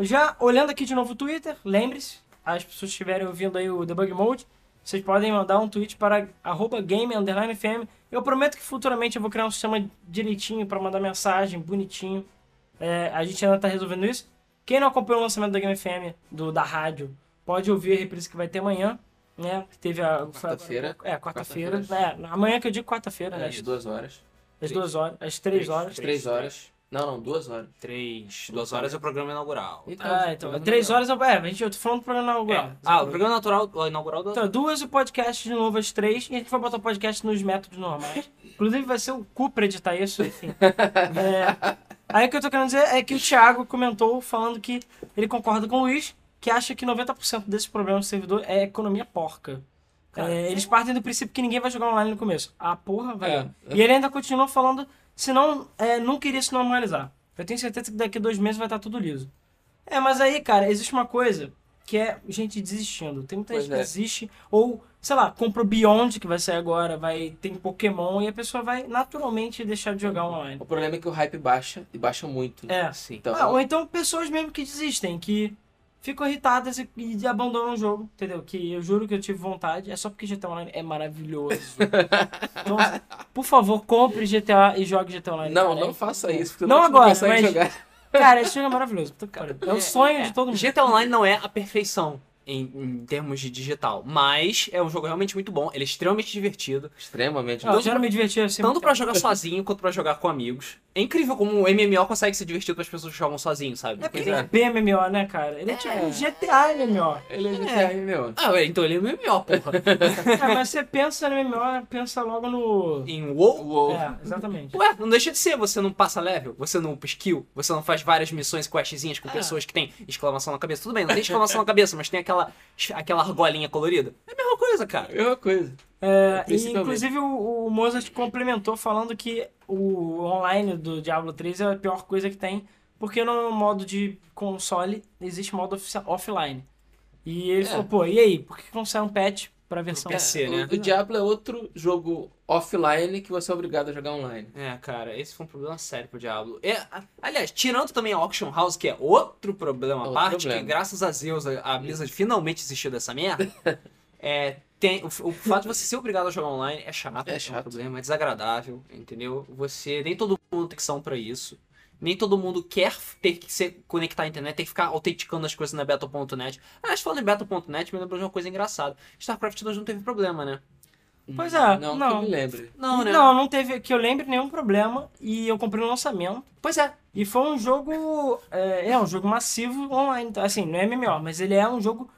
já olhando aqui de novo o Twitter, lembre-se, as pessoas que estiverem ouvindo aí o Debug Mode, vocês podem mandar um tweet para arroba game underline FM. Eu prometo que futuramente eu vou criar um sistema direitinho pra mandar mensagem, bonitinho. É, a gente ainda tá resolvendo isso. Quem não acompanhou o lançamento da Game FM, do, da rádio, pode ouvir a reprise que vai ter amanhã. Né? Teve a. agora- Quarta-feira. É, quarta-feira. Quarta-feira. É, amanhã que eu digo quarta-feira, né? Às duas horas. Às duas horas, às três horas. Às três horas. Não, não, duas horas. Três, duas horas é o programa inaugural. Ah, então. Três horas eu. É, a gente, eu tô falando do programa inaugural. É. Ah, o programa natural, o inaugural do... Então, duas e o podcast de novo às três. E a gente vai botar o podcast nos métodos normais. <laughs> Inclusive vai ser o cu pra editar isso, enfim. <laughs> É, aí o que eu tô querendo dizer é que o Thiago comentou falando que ele concorda com o Luiz, que acha que 90% desses problemas do servidor é economia porca. É, eles partem do princípio que ninguém vai jogar online no começo. Ah, porra, vai. É. E ele ainda continua falando, se não, é, não queria se normalizar. Eu tenho certeza que daqui a dois meses vai estar tudo liso. É, mas aí, cara, existe uma coisa que é gente desistindo. Tem muita Pois gente que é. desiste, ou, sei lá, compra o Beyond, que vai sair agora, vai tem Pokémon, e a pessoa vai naturalmente deixar de jogar online. O problema é que o hype baixa, e baixa muito. né? É. Sim. Então, Ah, ou então pessoas mesmo que desistem, que ficam irritadas e, e abandonam o jogo, entendeu? Que eu juro que eu tive vontade, é só porque GTA Online é maravilhoso. então, por favor, compre GTA e jogue GTA Online. não, cara. não É- faça isso, porque Não não, agora, mas- jogar. Cara, esse jogo é maravilhoso. É o sonho de todo mundo. GTA Online não é a perfeição em, em termos de digital, mas é um jogo realmente muito bom, ele é extremamente divertido, Extremamente. Eu já me diverti assim. tanto tempo. jogar sozinho quanto pra jogar com amigos. É incrível como o MMO consegue ser divertido para as pessoas que jogam sozinho, sabe? É porque ele é é. bem MMO, né, cara? Ele é, tipo um GTA MMO. Ele é GTA, meu. Ah, então ele é MMO, porra. Ah, <laughs> mas você pensa no MMO, pensa logo no... em WoW, Uou. É, exatamente. Ué, não deixa de ser, você não passa level, você não upa skill, você não faz várias missões questzinhas É. com pessoas que tem exclamação na cabeça. Tudo bem, não tem exclamação na cabeça, mas tem aquela, aquela argolinha colorida. É a mesma coisa, cara. Mesma coisa. É, e, Principalmente. inclusive o, o Mozart complementou falando que o online do Diablo 3 é a pior coisa que tem, porque no modo de console existe modo offline. E ele É. falou, pô, e aí, por que não sai um patch pra versão PC, o, né? o Diablo é outro jogo offline que você é obrigado a jogar online. É, cara, esse foi um problema sério pro Diablo. É, aliás, tirando também a Auction House, que é outro problema à parte, problema. que graças a Zeus a Blizzard finalmente desistiu dessa merda. <laughs> é, tem, o, o fato de você ser obrigado a jogar online é chato, É um chato. problema, é desagradável, entendeu? Você, nem todo mundo tem conexão pra isso. Nem todo mundo quer ter que se conectar à internet, tem que ficar autenticando as coisas na Battle.net. Aliás, falando em Battle.net, me lembrou de uma coisa engraçada. StarCraft 2 não teve problema, né? Pois é, Não, não. que eu me lembre. Não, né? Não, não teve, que eu lembre, nenhum problema. E eu comprei no lançamento. Pois é. E foi um jogo. É, é um jogo massivo online. Então, Assim, não é MMO, mas ele é um jogo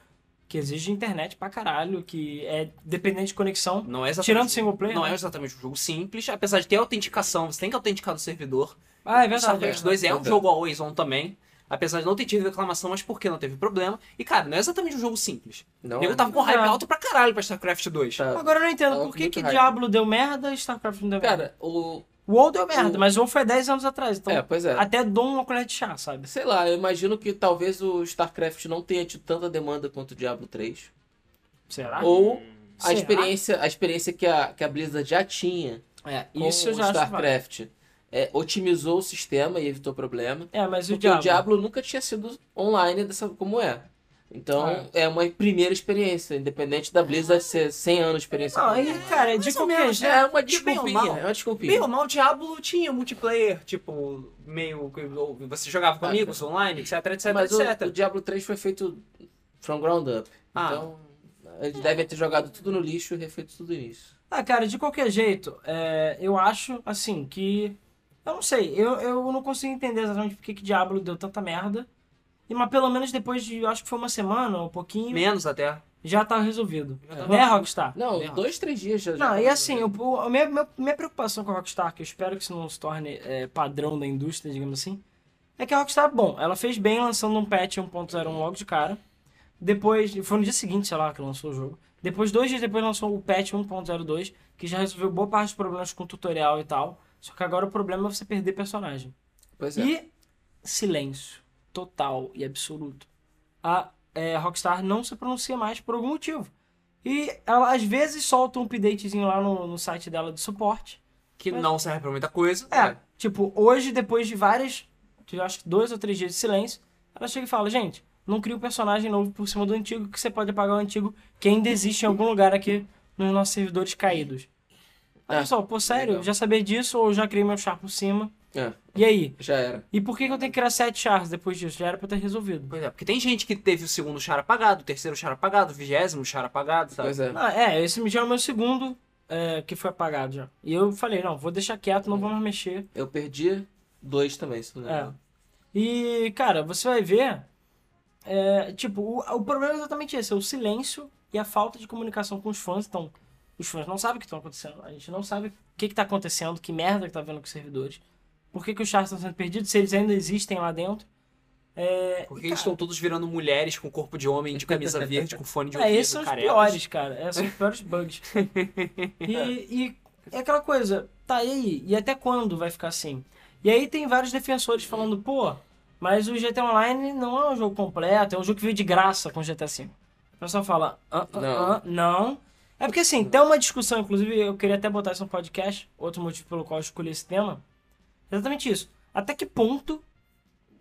que exige internet pra caralho, que é dependente de conexão. Não é exatamente, Tirando single player, Não né? é exatamente um jogo simples, apesar de ter autenticação, você tem que autenticar no servidor. Ah, é verdade. StarCraft é. 2 é um verdade. jogo always on também. Apesar de não ter tido reclamação, mas porque não teve problema. E, cara, não é exatamente um jogo simples. Não, nego tava com hype É. alto pra caralho pra StarCraft 2. Tá. Agora eu não entendo Tava por que, que hype. Diablo deu merda e StarCraft não deu merda. Cara, o. O WoW deu merda, o- mas o WoW foi 10 anos atrás. Então, É, pois é. até dou uma colher de chá, sabe? Sei lá, eu imagino que talvez o StarCraft não tenha tido tanta demanda quanto o Diablo 3. Será? Ou a Será? experiência, a experiência que a, que a Blizzard já tinha É, com isso o já. StarCraft é, otimizou o sistema e evitou problema. É, mas o Porque Diablo... o Diablo nunca tinha sido online dessa como é. Então, Ah. é uma primeira experiência, independente da Blizzard ser 100 anos de experiência. Não, com aí, cara, de Mais ou qualquer menos, jeito... É uma De desculpinha, mal. é uma desculpinha. Bem ou mal, o Diablo tinha multiplayer, tipo, meio. Você jogava com Ah, amigos online, etc, etc, Mas o, etc. o Diablo 3 foi feito from ground up. Ah. Então, eles devem ter jogado tudo no lixo e refeito tudo nisso. Ah, cara, de qualquer jeito, é, eu acho, assim, que... Eu não sei, eu, eu não consigo entender exatamente por que que Diablo deu tanta merda. E, mas pelo menos depois de, eu acho que foi uma semana, um pouquinho, Menos até. já tá resolvido. É. Né, Rockstar? Não, Mesmo. dois, três dias já. já Não, tava e assim, a minha, minha, minha preocupação com a Rockstar, que eu espero que isso não se torne é, padrão da indústria, digamos assim, é que a Rockstar, bom, ela fez bem lançando um patch 1.01 logo de cara. Depois, foi no dia seguinte, sei lá, que lançou o jogo. Depois, dois dias depois, lançou o patch 1.02, que já resolveu boa parte dos problemas com tutorial e tal. Só que agora o problema é você perder personagem. Pois é. E silêncio total e absoluto. A é, Rockstar não se pronuncia mais por algum motivo. E ela às vezes solta um updatezinho lá no, no site dela de suporte. Que Mas- não serve pra muita coisa. É, tipo, hoje, depois de várias, acho que dois ou três dias de silêncio, ela chega e fala, gente, não cria um personagem novo por cima do antigo, que você pode apagar o antigo, que ainda existe em algum lugar aqui nos nossos servidores caídos. Aí, É, pessoal, pô, sério, legal. eu já sabia disso ou já criei meu char por cima? É, E aí? já era. E por que, que eu tenho que criar sete chars depois disso? Já era pra ter resolvido. Pois é, porque tem gente que teve o segundo char apagado, o terceiro char apagado, o vigésimo char apagado, sabe? Pois é. Ah, é, esse já é o meu segundo é, que foi apagado já. E eu falei, não, vou deixar quieto, não vou mais mexer. Eu perdi dois também, se não me É. engano. E, cara, você vai ver. é, tipo, o, o problema é exatamente esse: é o silêncio e a falta de comunicação com os fãs. Então, os fãs não sabem o que está acontecendo. A gente não sabe o que está acontecendo, que merda que tá vendo com os servidores. Por que, que os chars estão sendo perdidos, se eles ainda existem lá dentro. É, Porque eles estão todos virando mulheres com corpo de homem, de camisa <laughs> verde, com fone de É, ouvido, esses são os piores, cara. Esses são os piores bugs. <laughs> e, e é aquela coisa, tá aí? E até quando vai ficar assim? E aí tem vários defensores falando, pô, mas o GTA Online não é um jogo completo, é um jogo que veio de graça com o GTA V. O pessoal fala, ah, ah, Não. ah, não. É porque assim, tem uma discussão, inclusive eu queria até botar isso no podcast, outro motivo pelo qual eu escolhi esse tema. Exatamente isso. Até que ponto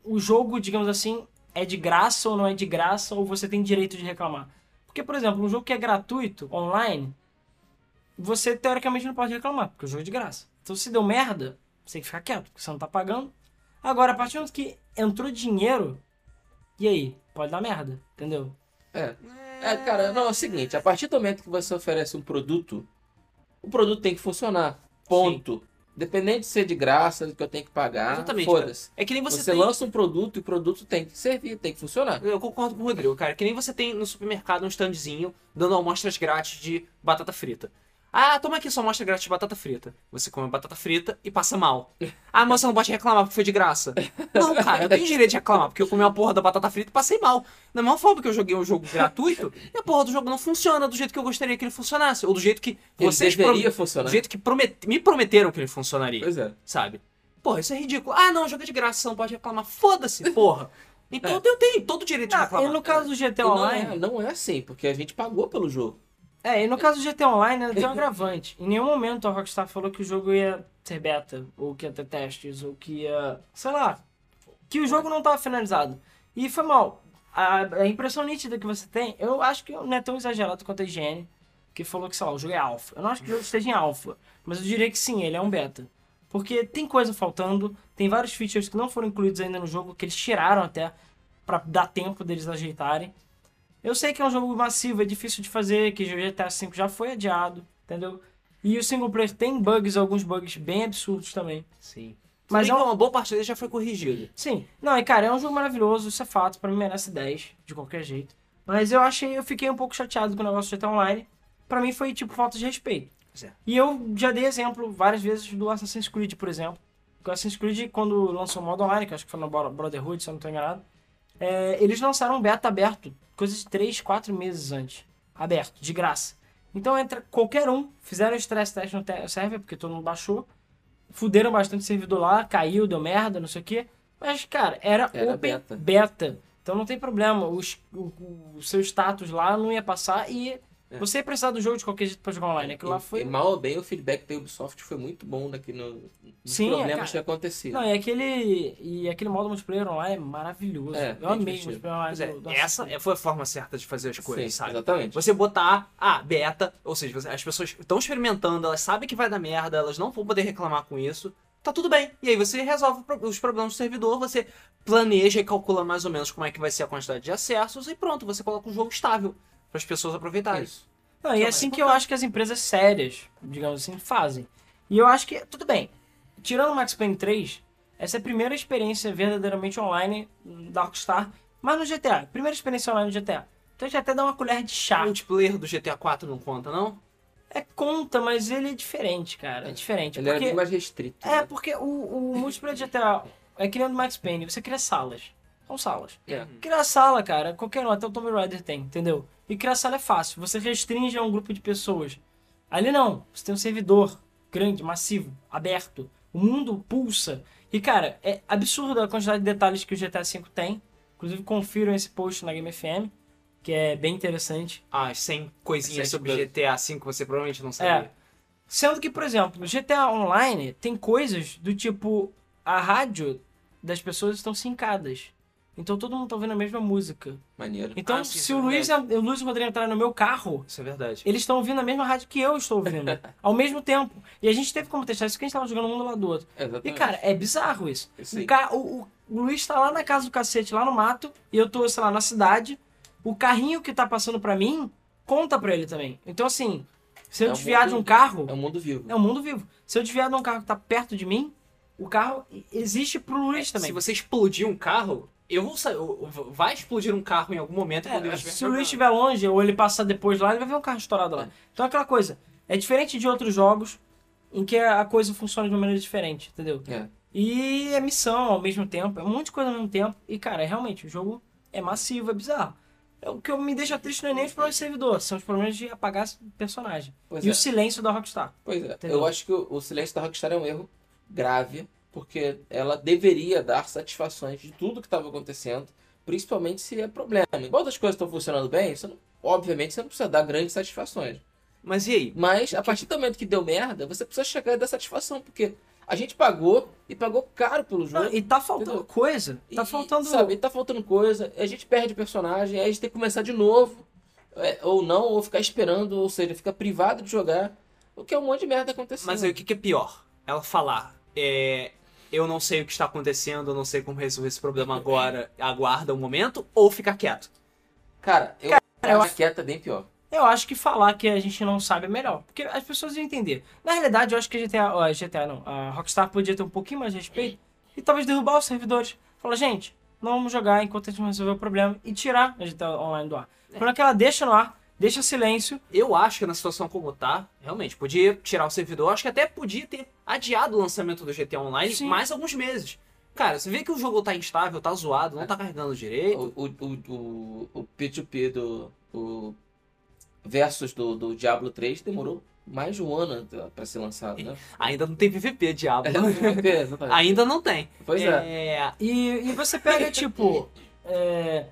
o jogo, digamos assim, é de graça ou não é de graça, ou você tem direito de reclamar? Porque, por exemplo, um jogo que é gratuito, online, você teoricamente não pode reclamar, porque o jogo é de graça. Então, se deu merda, você tem que ficar quieto, porque você não tá pagando. Agora, a partir do momento que entrou dinheiro, e aí? Pode dar merda, entendeu? É. É, cara, não, é o seguinte, a partir do momento que você oferece um produto, o produto tem que funcionar. Ponto. Dependente de ser de graça, do que eu tenho que pagar, Exatamente, foda-se. É que nem você, Você, tem... lança um produto e o produto tem que servir, tem que funcionar. Eu concordo com o Rodrigo, cara. Que nem você tem no supermercado um standzinho dando amostras grátis de batata frita. Ah, toma aqui sua amostra grátis de batata frita. Você come batata frita e passa mal. Ah, mas você não pode reclamar porque foi de graça. Não, cara, eu tenho direito de reclamar porque eu comi a porra da batata frita e passei mal. Da mesma forma que eu joguei um jogo gratuito e a porra do jogo não funciona do jeito que eu gostaria que ele funcionasse. Ou do jeito que Ele vocês deveria funcionar. Do jeito que promet- me prometeram que ele funcionaria Pois é. sabe? Porra, isso é ridículo. Ah, não, jogo é de graça, você não pode reclamar. Foda-se, porra. Então eu tenho todo o direito de Ah, reclamar. e no caso do GTA E não, Online. é, não é assim, porque a gente pagou pelo jogo. É, e no caso do GTA Online ainda tem um agravante. Em nenhum momento a Rockstar falou que o jogo ia ser beta, ou que ia ter testes, ou que ia. sei lá. Que o jogo não estava finalizado. E foi mal. A, a impressão nítida que você tem, eu acho que não é tão exagerado quanto a IGN, que falou que, sei lá, o jogo é alfa. Eu não acho que o jogo esteja em alfa, mas eu diria que sim, ele é um beta. Porque tem coisa faltando, tem vários features que não foram incluídos ainda no jogo, que eles tiraram até, pra dar tempo deles ajeitarem. Eu sei que é um jogo massivo, é difícil de fazer, que o GTA V já foi adiado, entendeu? E o single player tem bugs, alguns bugs bem absurdos também. Sim. Mas é um- uma boa parte dele já foi corrigido. Sim. Não, e cara, é um jogo maravilhoso, isso é fato, pra mim merece 10, de qualquer jeito. Mas eu achei, eu fiquei um pouco chateado com o negócio do GTA Online. Pra mim foi tipo falta de respeito. Pois é. E eu já dei exemplo várias vezes do Assassin's Creed, por exemplo. O Assassin's Creed, quando lançou o modo online, que acho que foi no Bro- Brotherhood, se eu não tô enganado, é, eles lançaram um beta aberto, coisa de 3, 4 meses antes. Aberto, de graça. Então entra qualquer um, fizeram stress test no server, porque todo mundo baixou, fuderam bastante o servidor lá, caiu, deu merda, não sei o quê. Mas, cara, era, Era open beta. beta. Então não tem problema, os- o, o seu status lá não ia passar e É. você ia precisar do jogo de qualquer jeito pra jogar online. Aquilo lá E- foi e mal ou bem, o feedback da Ubisoft foi muito bom daqui no, nos Sim, é, problemas que aconteciam. Não, e aquele, e aquele modo multiplayer online é maravilhoso. É, eu amei o multiplayer online é, do, do essa Assassin's foi a forma certa de fazer as coisas, Sim, sabe? exatamente. Você botar, ah, beta, ou seja, as pessoas estão experimentando, elas sabem que vai dar merda, elas não vão poder reclamar com isso, tá tudo bem. E aí você resolve os problemas do servidor, você planeja e calcula mais ou menos como é que vai ser a quantidade de acessos e pronto, você coloca um jogo estável para as pessoas aproveitarem. Isso. Não, e é assim que eu acho que as empresas sérias, digamos assim, fazem. E eu acho que, tudo bem, tirando o Max Payne 3, essa é a primeira experiência verdadeiramente online da Rockstar, mas no GTA, primeira experiência online no GTA. Então a gente até dá uma colher de O chá. multiplayer do GTA 4 não conta, não? É conta, mas ele é diferente, cara. É diferente. Ele era porque... bem mais restrito. É, né? porque o, o multiplayer de GTA é que nem o do Max Payne, você cria salas. São salas. É. Criar sala, cara, qualquer um, até o Tomb Raider tem, entendeu? E criar sala é fácil, você restringe a um grupo de pessoas. Ali não, você tem um servidor grande, massivo, aberto. O mundo pulsa. E, cara, é absurdo a quantidade de detalhes que o GTA V tem. Inclusive, confiram esse post na Game FM, que é bem interessante. Ah, 100 coisinhas Sem sobre dúvida. GTA V que você provavelmente não sabia. Sendo que, por exemplo, no GTA Online tem coisas do tipo a rádio das pessoas estão sincadas. Então todo mundo tá ouvindo a mesma música. Maneiro. Então, Ah, sim, se é o Luiz, o Luiz e o Rodrigo entrarem no meu carro, Isso é verdade. eles estão ouvindo a mesma rádio que eu estou ouvindo. <laughs> ao mesmo tempo. E a gente teve como testar isso porque a gente tava jogando um do lado do outro. E, Exatamente. cara, é bizarro isso. O, ca- o- o- Luiz tá lá na casa do cacete, lá no mato, e eu tô, sei lá, na cidade. O carrinho que tá passando pra mim conta pra ele também. Então, assim, se eu É um desviar mundo- de um carro, É um mundo vivo. é o mundo vivo. Se eu desviar de um carro que tá perto de mim, o carro existe pro Luiz também. Se você explodir um carro, eu vou sair. Vai explodir um carro em algum momento É, se o Luiz estiver longe ou ele passar depois lá, ele vai ver um carro estourado lá. Então é aquela coisa. É diferente de outros jogos em que a coisa funciona de uma maneira diferente, entendeu? É. E é missão ao mesmo tempo, é um monte de coisa ao mesmo tempo. E, cara, é realmente, o jogo é massivo, é bizarro. É, o que eu- me deixa triste não é nem os problemas de servidor, são os problemas de apagar personagem. Pois e é. o silêncio da Rockstar. Pois é. Entendeu? Eu acho que o, o silêncio da Rockstar é um erro grave, porque ela deveria dar satisfações de tudo que estava acontecendo, principalmente se é problema. Enquanto as coisas estão funcionando bem, você não- obviamente você não precisa dar grandes satisfações. Mas e aí? Mas a partir do momento que deu merda, você precisa chegar e dar satisfação, porque a gente pagou e pagou caro pelo jogo. Não, e tá faltando Entendeu? coisa. Tá E- faltando. Sabe, e tá faltando coisa, a gente perde personagem, aí a gente tem que começar de novo. é, ou não, ou ficar esperando, ou seja, fica privado de jogar. O que é um monte de merda acontecendo. Mas aí o que, que é pior? Ela falar, é, eu não sei o que está acontecendo, eu não sei como resolver esse problema agora, aguarda um momento, ou ficar quieto. Cara, eu eu acho que é bem pior. Eu acho que falar que a gente não sabe é melhor. Porque as pessoas iam entender. Na realidade, eu acho que a GTA, ó, a GTA não, a Rockstar podia ter um pouquinho mais de respeito e talvez derrubar os servidores. Falar, gente, não vamos jogar enquanto a gente não resolver o problema e tirar a GTA Online do ar. Quando é que ela deixa no ar, deixa silêncio. Eu acho que na situação como tá, realmente, podia tirar o servidor, acho que até podia ter adiado o lançamento do GTA Online Sim. mais alguns meses. Cara, você vê que o jogo tá instável, tá zoado, não tá carregando direito. O, o, o, o, o P2P do. O Versus do, do Diablo 3 demorou mais de um ano pra ser lançado, né? <laughs> Ainda não tem PVP, diabo. É, exatamente. Ainda não tem. Pois é. é. E, e você pega, <laughs> tipo. É,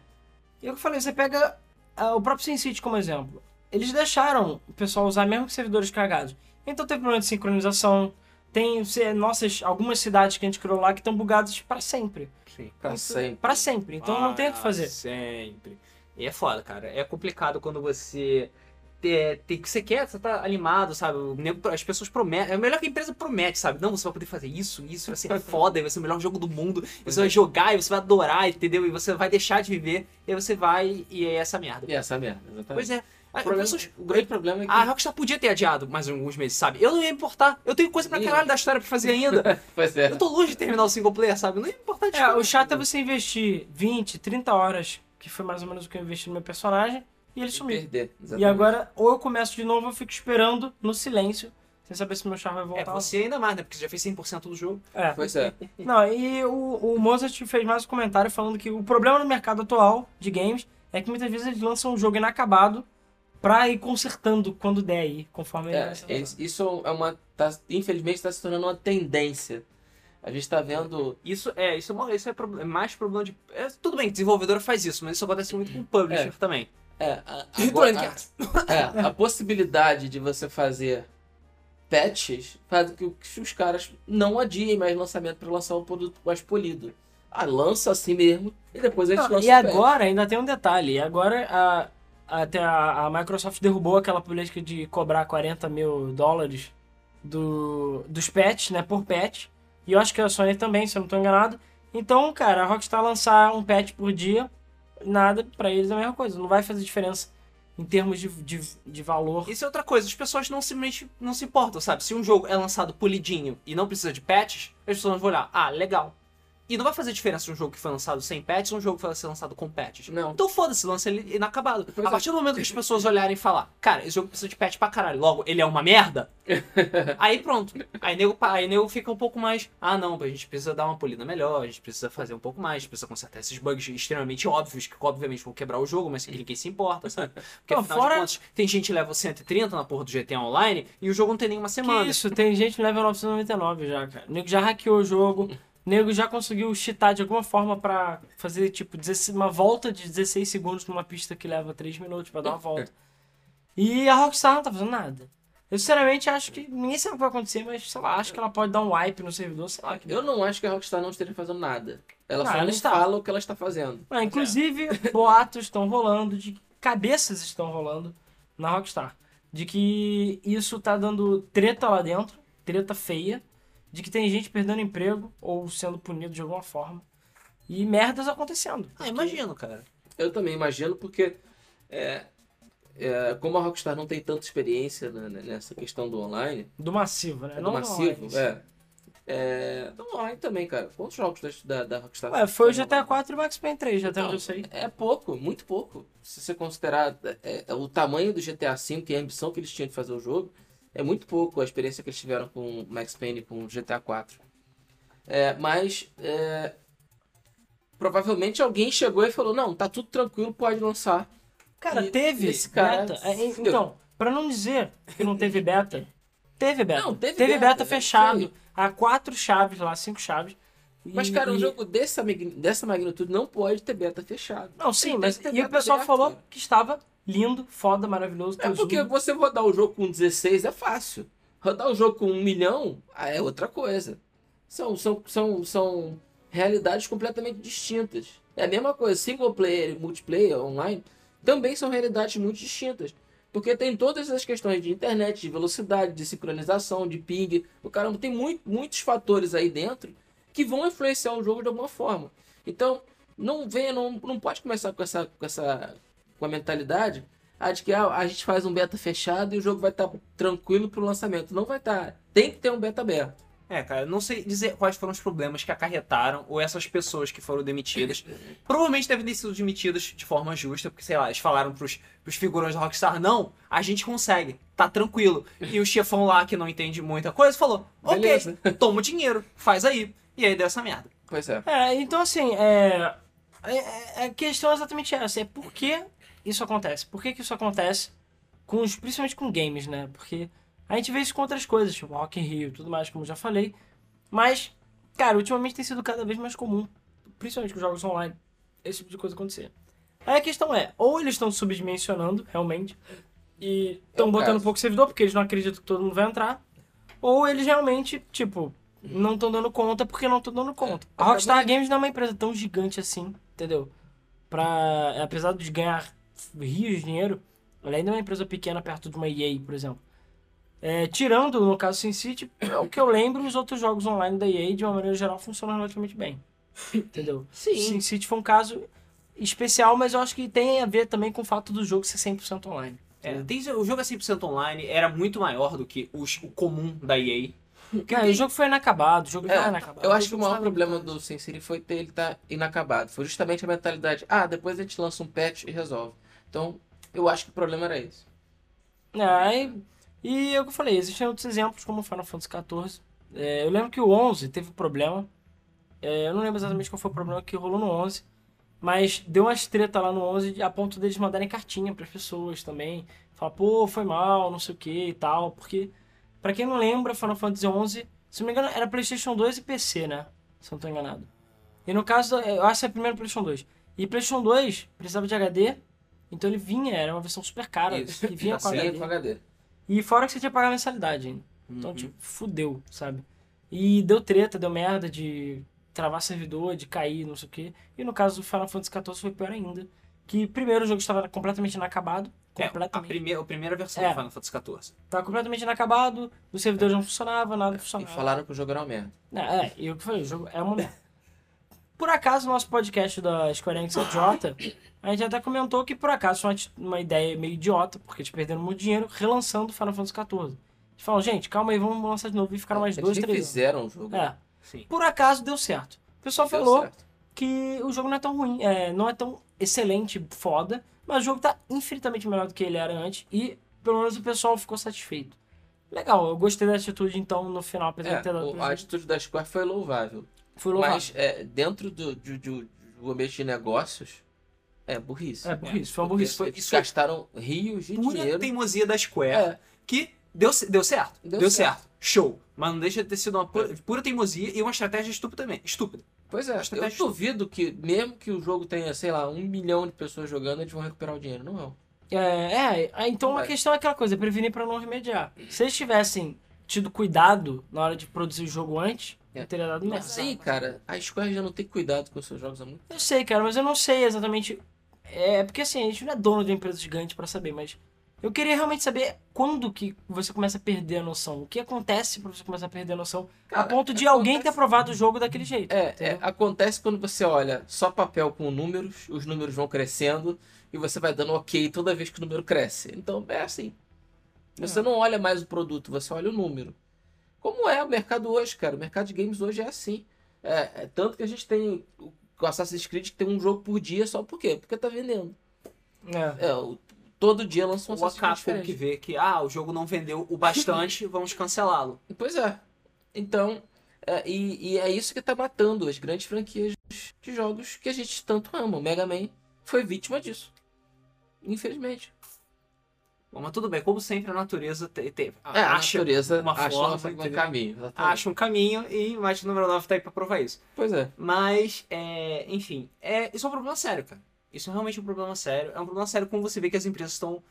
eu que falei, você pega o próprio SimCity como exemplo. Eles deixaram o pessoal usar mesmo servidores cagados. Então teve problema de sincronização. Tem nossas, algumas cidades que a gente criou lá que estão bugadas para sempre. Sim. Pra sempre. Para sempre. Então não tem o que fazer. Ah, Sempre. E é foda, cara. É complicado quando você te- tem que você quer, você tá animado, sabe? As pessoas prometem. É melhor que a empresa promete, sabe? Não, você vai poder fazer isso, isso vai ser <laughs> foda, vai ser o melhor jogo do mundo. Você vai jogar e você vai adorar, entendeu? E você vai deixar de viver, e aí você vai e é essa merda. E essa merda, exatamente. Pois é. O, As problema- pessoas- o grande problema é que. A Rockstar podia ter adiado mais alguns meses, sabe? Eu não ia me importar. Eu tenho coisa pra caralho da história pra fazer ainda. <laughs> Pois é. Eu tô longe de terminar o single player, sabe? Eu não ia me importar de É, o chato é você investir 20, 30 horas, que foi mais ou menos o que eu investi no meu personagem, e ele sumiu. Perder. E agora, ou eu começo de novo, ou eu fico esperando no silêncio, sem saber se meu char vai voltar. É, ou não. você ainda mais, né? Porque você já fez 100% do jogo. É. Pois é. <laughs> Não, e o, o Mozart fez mais um comentário falando que o problema no mercado atual de games é que muitas vezes eles lançam um jogo inacabado pra ir consertando quando der aí, conforme ele É, lançado. isso é uma. Tá, infelizmente está se tornando uma tendência. A gente tá vendo. Isso é, isso é, isso é, é mais problema de. é, tudo bem, desenvolvedora faz isso, mas isso acontece muito com o publisher É. também. É, a, <laughs> agora- Arts. é, a possibilidade de você fazer patches faz com que os caras não adiem mais lançamento para lançar um produto mais polido. Ah, lança assim mesmo e depois eles Não, lançam e o patch. agora ainda tem um detalhe. Agora a, até a, a Microsoft derrubou aquela política de cobrar 40 mil dólares do, dos patches, né? Por patch. E eu acho que a Sony também, se eu não estou enganado. Então, cara, a Rockstar lançar um patch por dia, nada, pra eles é a mesma coisa. Não vai fazer diferença em termos de, de, de valor. Isso é outra coisa, as pessoas não simplesmente não se importam, sabe? Se um jogo é lançado polidinho e não precisa de patches, as pessoas vão olhar, ah, legal. E não vai fazer diferença um jogo que foi lançado sem patches ou um jogo que vai ser lançado com patches. Não. Então foda-se, lança ele inacabado. Pois a é. partir do momento que as pessoas olharem e falar, cara, esse jogo precisa de patch pra caralho, logo, ele é uma merda, <laughs> aí pronto. Aí nego, aí nego fica um pouco mais, ah não, a gente precisa dar uma polida melhor, a gente precisa fazer um pouco mais, a gente precisa consertar esses bugs extremamente óbvios, que obviamente vão quebrar o jogo, mas que ninguém se importa, sabe? Porque Não, afinal fora- de contas, tem gente que leva 130 na porra do GTA Online e o jogo não tem nenhuma Que semana. isso, tem gente level 999 já, cara. O nego já hackeou o jogo. O nego já conseguiu cheatar de alguma forma pra fazer, tipo, 16 uma volta de 16 segundos numa pista que leva 3 minutos pra dar uma volta. E a Rockstar não tá fazendo nada. Eu sinceramente acho que ninguém sabe o que vai acontecer, mas sei lá, acho que ela pode dar um wipe no servidor, sei lá. Que... Eu não acho que a Rockstar não esteja fazendo nada. Ela Não, só ela não está. fala o que ela está fazendo. Ah, inclusive, boatos estão rolando, de cabeças estão rolando na Rockstar. De que isso tá dando treta lá dentro, treta feia, de que tem gente perdendo emprego ou sendo punido de alguma forma. E merdas acontecendo. Ah, imagino, cara. Eu também imagino, porque é, é, como a Rockstar não tem tanta experiência né, nessa questão do online, Do massivo, né? do Não do massivo, online. é. É, do online também, cara. Quantos jogos da, da, da Rockstar? Ué, foi o GTA online? 4 e o Max Payne 3, até Então, onde eu sei. É pouco, muito pouco. Se você considerar é, é, o tamanho do GTA V e a ambição que eles tinham de fazer o jogo, é muito pouco a experiência que eles tiveram com o Max Payne com o GTA IV. É, mas é, provavelmente alguém chegou e falou: não, tá tudo tranquilo, pode lançar. Cara, E teve esse cara beta. É, então, pra não dizer que não teve beta, teve beta. Não, teve beta, beta, é fechado. Há quatro chaves lá, cinco chaves. Mas, cara, um e- jogo dessa, dessa magnitude não pode ter beta fechado. Não, sim, mas. E o beta pessoal aberto. falou que estava lindo, foda, maravilhoso. É porque você rodar o jogo com 16 é fácil. Rodar o jogo com um milhão ah, é outra coisa. São, são, são, são realidades completamente distintas. É a mesma coisa, single player e multiplayer online também são realidades muito distintas. Porque tem todas as questões de internet, de velocidade, de sincronização, de ping. O caramba, tem muito, muitos fatores aí dentro que vão influenciar o jogo de alguma forma. Então, não venha, não, não pode começar com essa, com essa com a mentalidade ah, de que ah, a gente faz um beta fechado e o jogo vai estar tranquilo pro lançamento. Não vai estar. Tem que ter um beta aberto. É, cara, eu não sei dizer quais foram os problemas que acarretaram ou essas pessoas que foram demitidas. <laughs> Provavelmente devem ter sido demitidas de forma justa, porque, sei lá, eles falaram pros, pros figurões da Rockstar, não, a gente consegue, tá tranquilo. E o chefão lá, que não entende muita coisa, falou, ok, Beleza. <laughs> toma o dinheiro, faz aí. E aí deu essa merda. Pois é. É, então assim, é, é- é- a questão é exatamente essa, é por que isso acontece? Por que, que isso acontece, com os, principalmente com games, né? Porque a gente vê isso com outras coisas, tipo Rock in Rio e tudo mais, como eu já falei. Mas, cara, ultimamente tem sido cada vez mais comum, principalmente com jogos online, esse tipo de coisa acontecer. Aí a questão é, ou eles estão subdimensionando, realmente, e estão É botando caso. pouco servidor, porque eles não acreditam que todo mundo vai entrar, ou eles realmente, tipo, não estão dando conta porque não estão dando conta. É, A Rockstar Games não é uma empresa tão gigante assim, entendeu? Pra, apesar de ganhar rios de dinheiro, ela ainda é uma empresa pequena perto de uma EA, por exemplo. É, tirando, no caso Sin City, é o que eu lembro, os outros jogos online da EA, de uma maneira geral, funcionam relativamente bem. Entendeu? Sim. Sin City foi um caso especial, mas eu acho que tem a ver também com o fato do jogo ser 100% online. É, tem, o jogo é 100% online, era muito maior do que os- o comum da EA. Cara, o jogo foi inacabado, o jogo É, tá inacabado. eu acho que o maior tá problema do Sin City foi ter ele estar inacabado. Foi justamente a mentalidade. Ah, depois a gente lança um patch e resolve. Então, eu acho que o problema era esse. É, aí- e é o que eu falei, existem outros exemplos, como Final Fantasy XIV. É, eu lembro que o 11 teve problema. É, eu não lembro exatamente qual foi o problema que rolou no 11. Mas deu umas treta lá no 11 a ponto deles mandarem cartinha pras pessoas também. Falar, pô, foi mal, não sei o que e tal. Porque, pra quem não lembra, Final Fantasy 11, se não me engano, era PlayStation 2 e PC, né? Se eu não tô enganado. E no caso, eu acho que é primeiro PlayStation 2. E PlayStation 2 precisava de HD, então ele vinha, era uma versão super cara, Isso, que vinha <laughs> tá com. HD. Com HD. E fora que você tinha que pagar mensalidade ainda. Então, tipo, fudeu, sabe? E deu treta, deu merda de travar servidor, de cair, não sei o quê. E no caso do Final Fantasy XIV foi pior ainda. Que primeiro o jogo estava completamente inacabado. É, a, Completamente. primeira, a primeira versão É. do Final Fantasy XIV. Tava completamente inacabado, os servidores não funcionavam, nada E funcionava. falaram que o jogo era uma merda. É, é, e eu que falei, o jogo é uma merda. Por acaso, no nosso podcast da Square Enix é idiota, a gente até comentou que por acaso foi uma, uma ideia meio idiota, porque eles perderam muito dinheiro relançando Final Fantasy XIV. Eles falaram, gente, calma aí, vamos lançar de novo e ficaram mais Eles dois, três anos. fizeram o jogo. É. Sim. Por acaso deu certo. O pessoal Deu falou certo. que o jogo não é tão ruim, é, não é tão excelente, foda, mas o jogo tá infinitamente melhor do que ele era antes e pelo menos o pessoal ficou satisfeito. Legal, eu gostei da atitude então no final, apesar É, de ter dado a atitude da Square foi louvável. Mas é, dentro do, do, do, do ambiente de negócios, é burrice. É burrice, foi uma burrice. Foi, isso- gastaram rios de Pura dinheiro. teimosia da Square, É, que deu, deu certo. Deu Deu, certo. certo. Show. Mas não deixa de ter sido uma pura, pura teimosia e uma estratégia estúpida também. Estúpida. pois é, eu Estratégia duvido que, mesmo que o jogo tenha, sei lá, um milhão de pessoas jogando, eles vão recuperar o dinheiro. Não vão. É, é, então a questão é aquela coisa, prevenir pra não remediar. Se eles tivessem tido cuidado na hora de produzir o jogo antes, É. não teria dado. Mas aí, cara, a Square já não tem cuidado com os seus jogos há muito Eu sei, cara, mas eu não sei exatamente. É porque assim, a gente não é dono de uma empresa gigante pra saber, mas eu queria realmente saber quando que você começa a perder a noção. O que acontece pra você começar a perder a noção a Cara, ponto de alguém ter acontece- aprovado o jogo daquele jeito. É, é, acontece quando você olha só papel com números, os números vão crescendo e você vai dando ok toda vez que o número cresce. Então é assim. Você não olha mais o produto, você olha o número. Como é o mercado hoje, cara? O mercado de games hoje é assim. É, é tanto que a gente tem o o Assassin's Creed que tem um jogo por dia só por quê? Porque tá vendendo. É. É, o- todo dia lança um a Assassin's Creed diferente. que vê que ah, o jogo não vendeu o bastante, <laughs> vamos cancelá-lo. Pois é. Então, é, e, e é isso que tá matando as grandes franquias de jogos que a gente tanto ama. O Mega Man foi vítima disso. Infelizmente. Bom, mas tudo bem, como sempre a natureza te, te- É, a acha, natureza uma acha forma, um caminho. exatamente. acha um caminho e o Match número 9 tá aí pra provar isso. Pois é. Mas, é, enfim, é, isso é um problema sério, cara. Isso é realmente um problema sério. É um problema sério como você vê que as empresas estão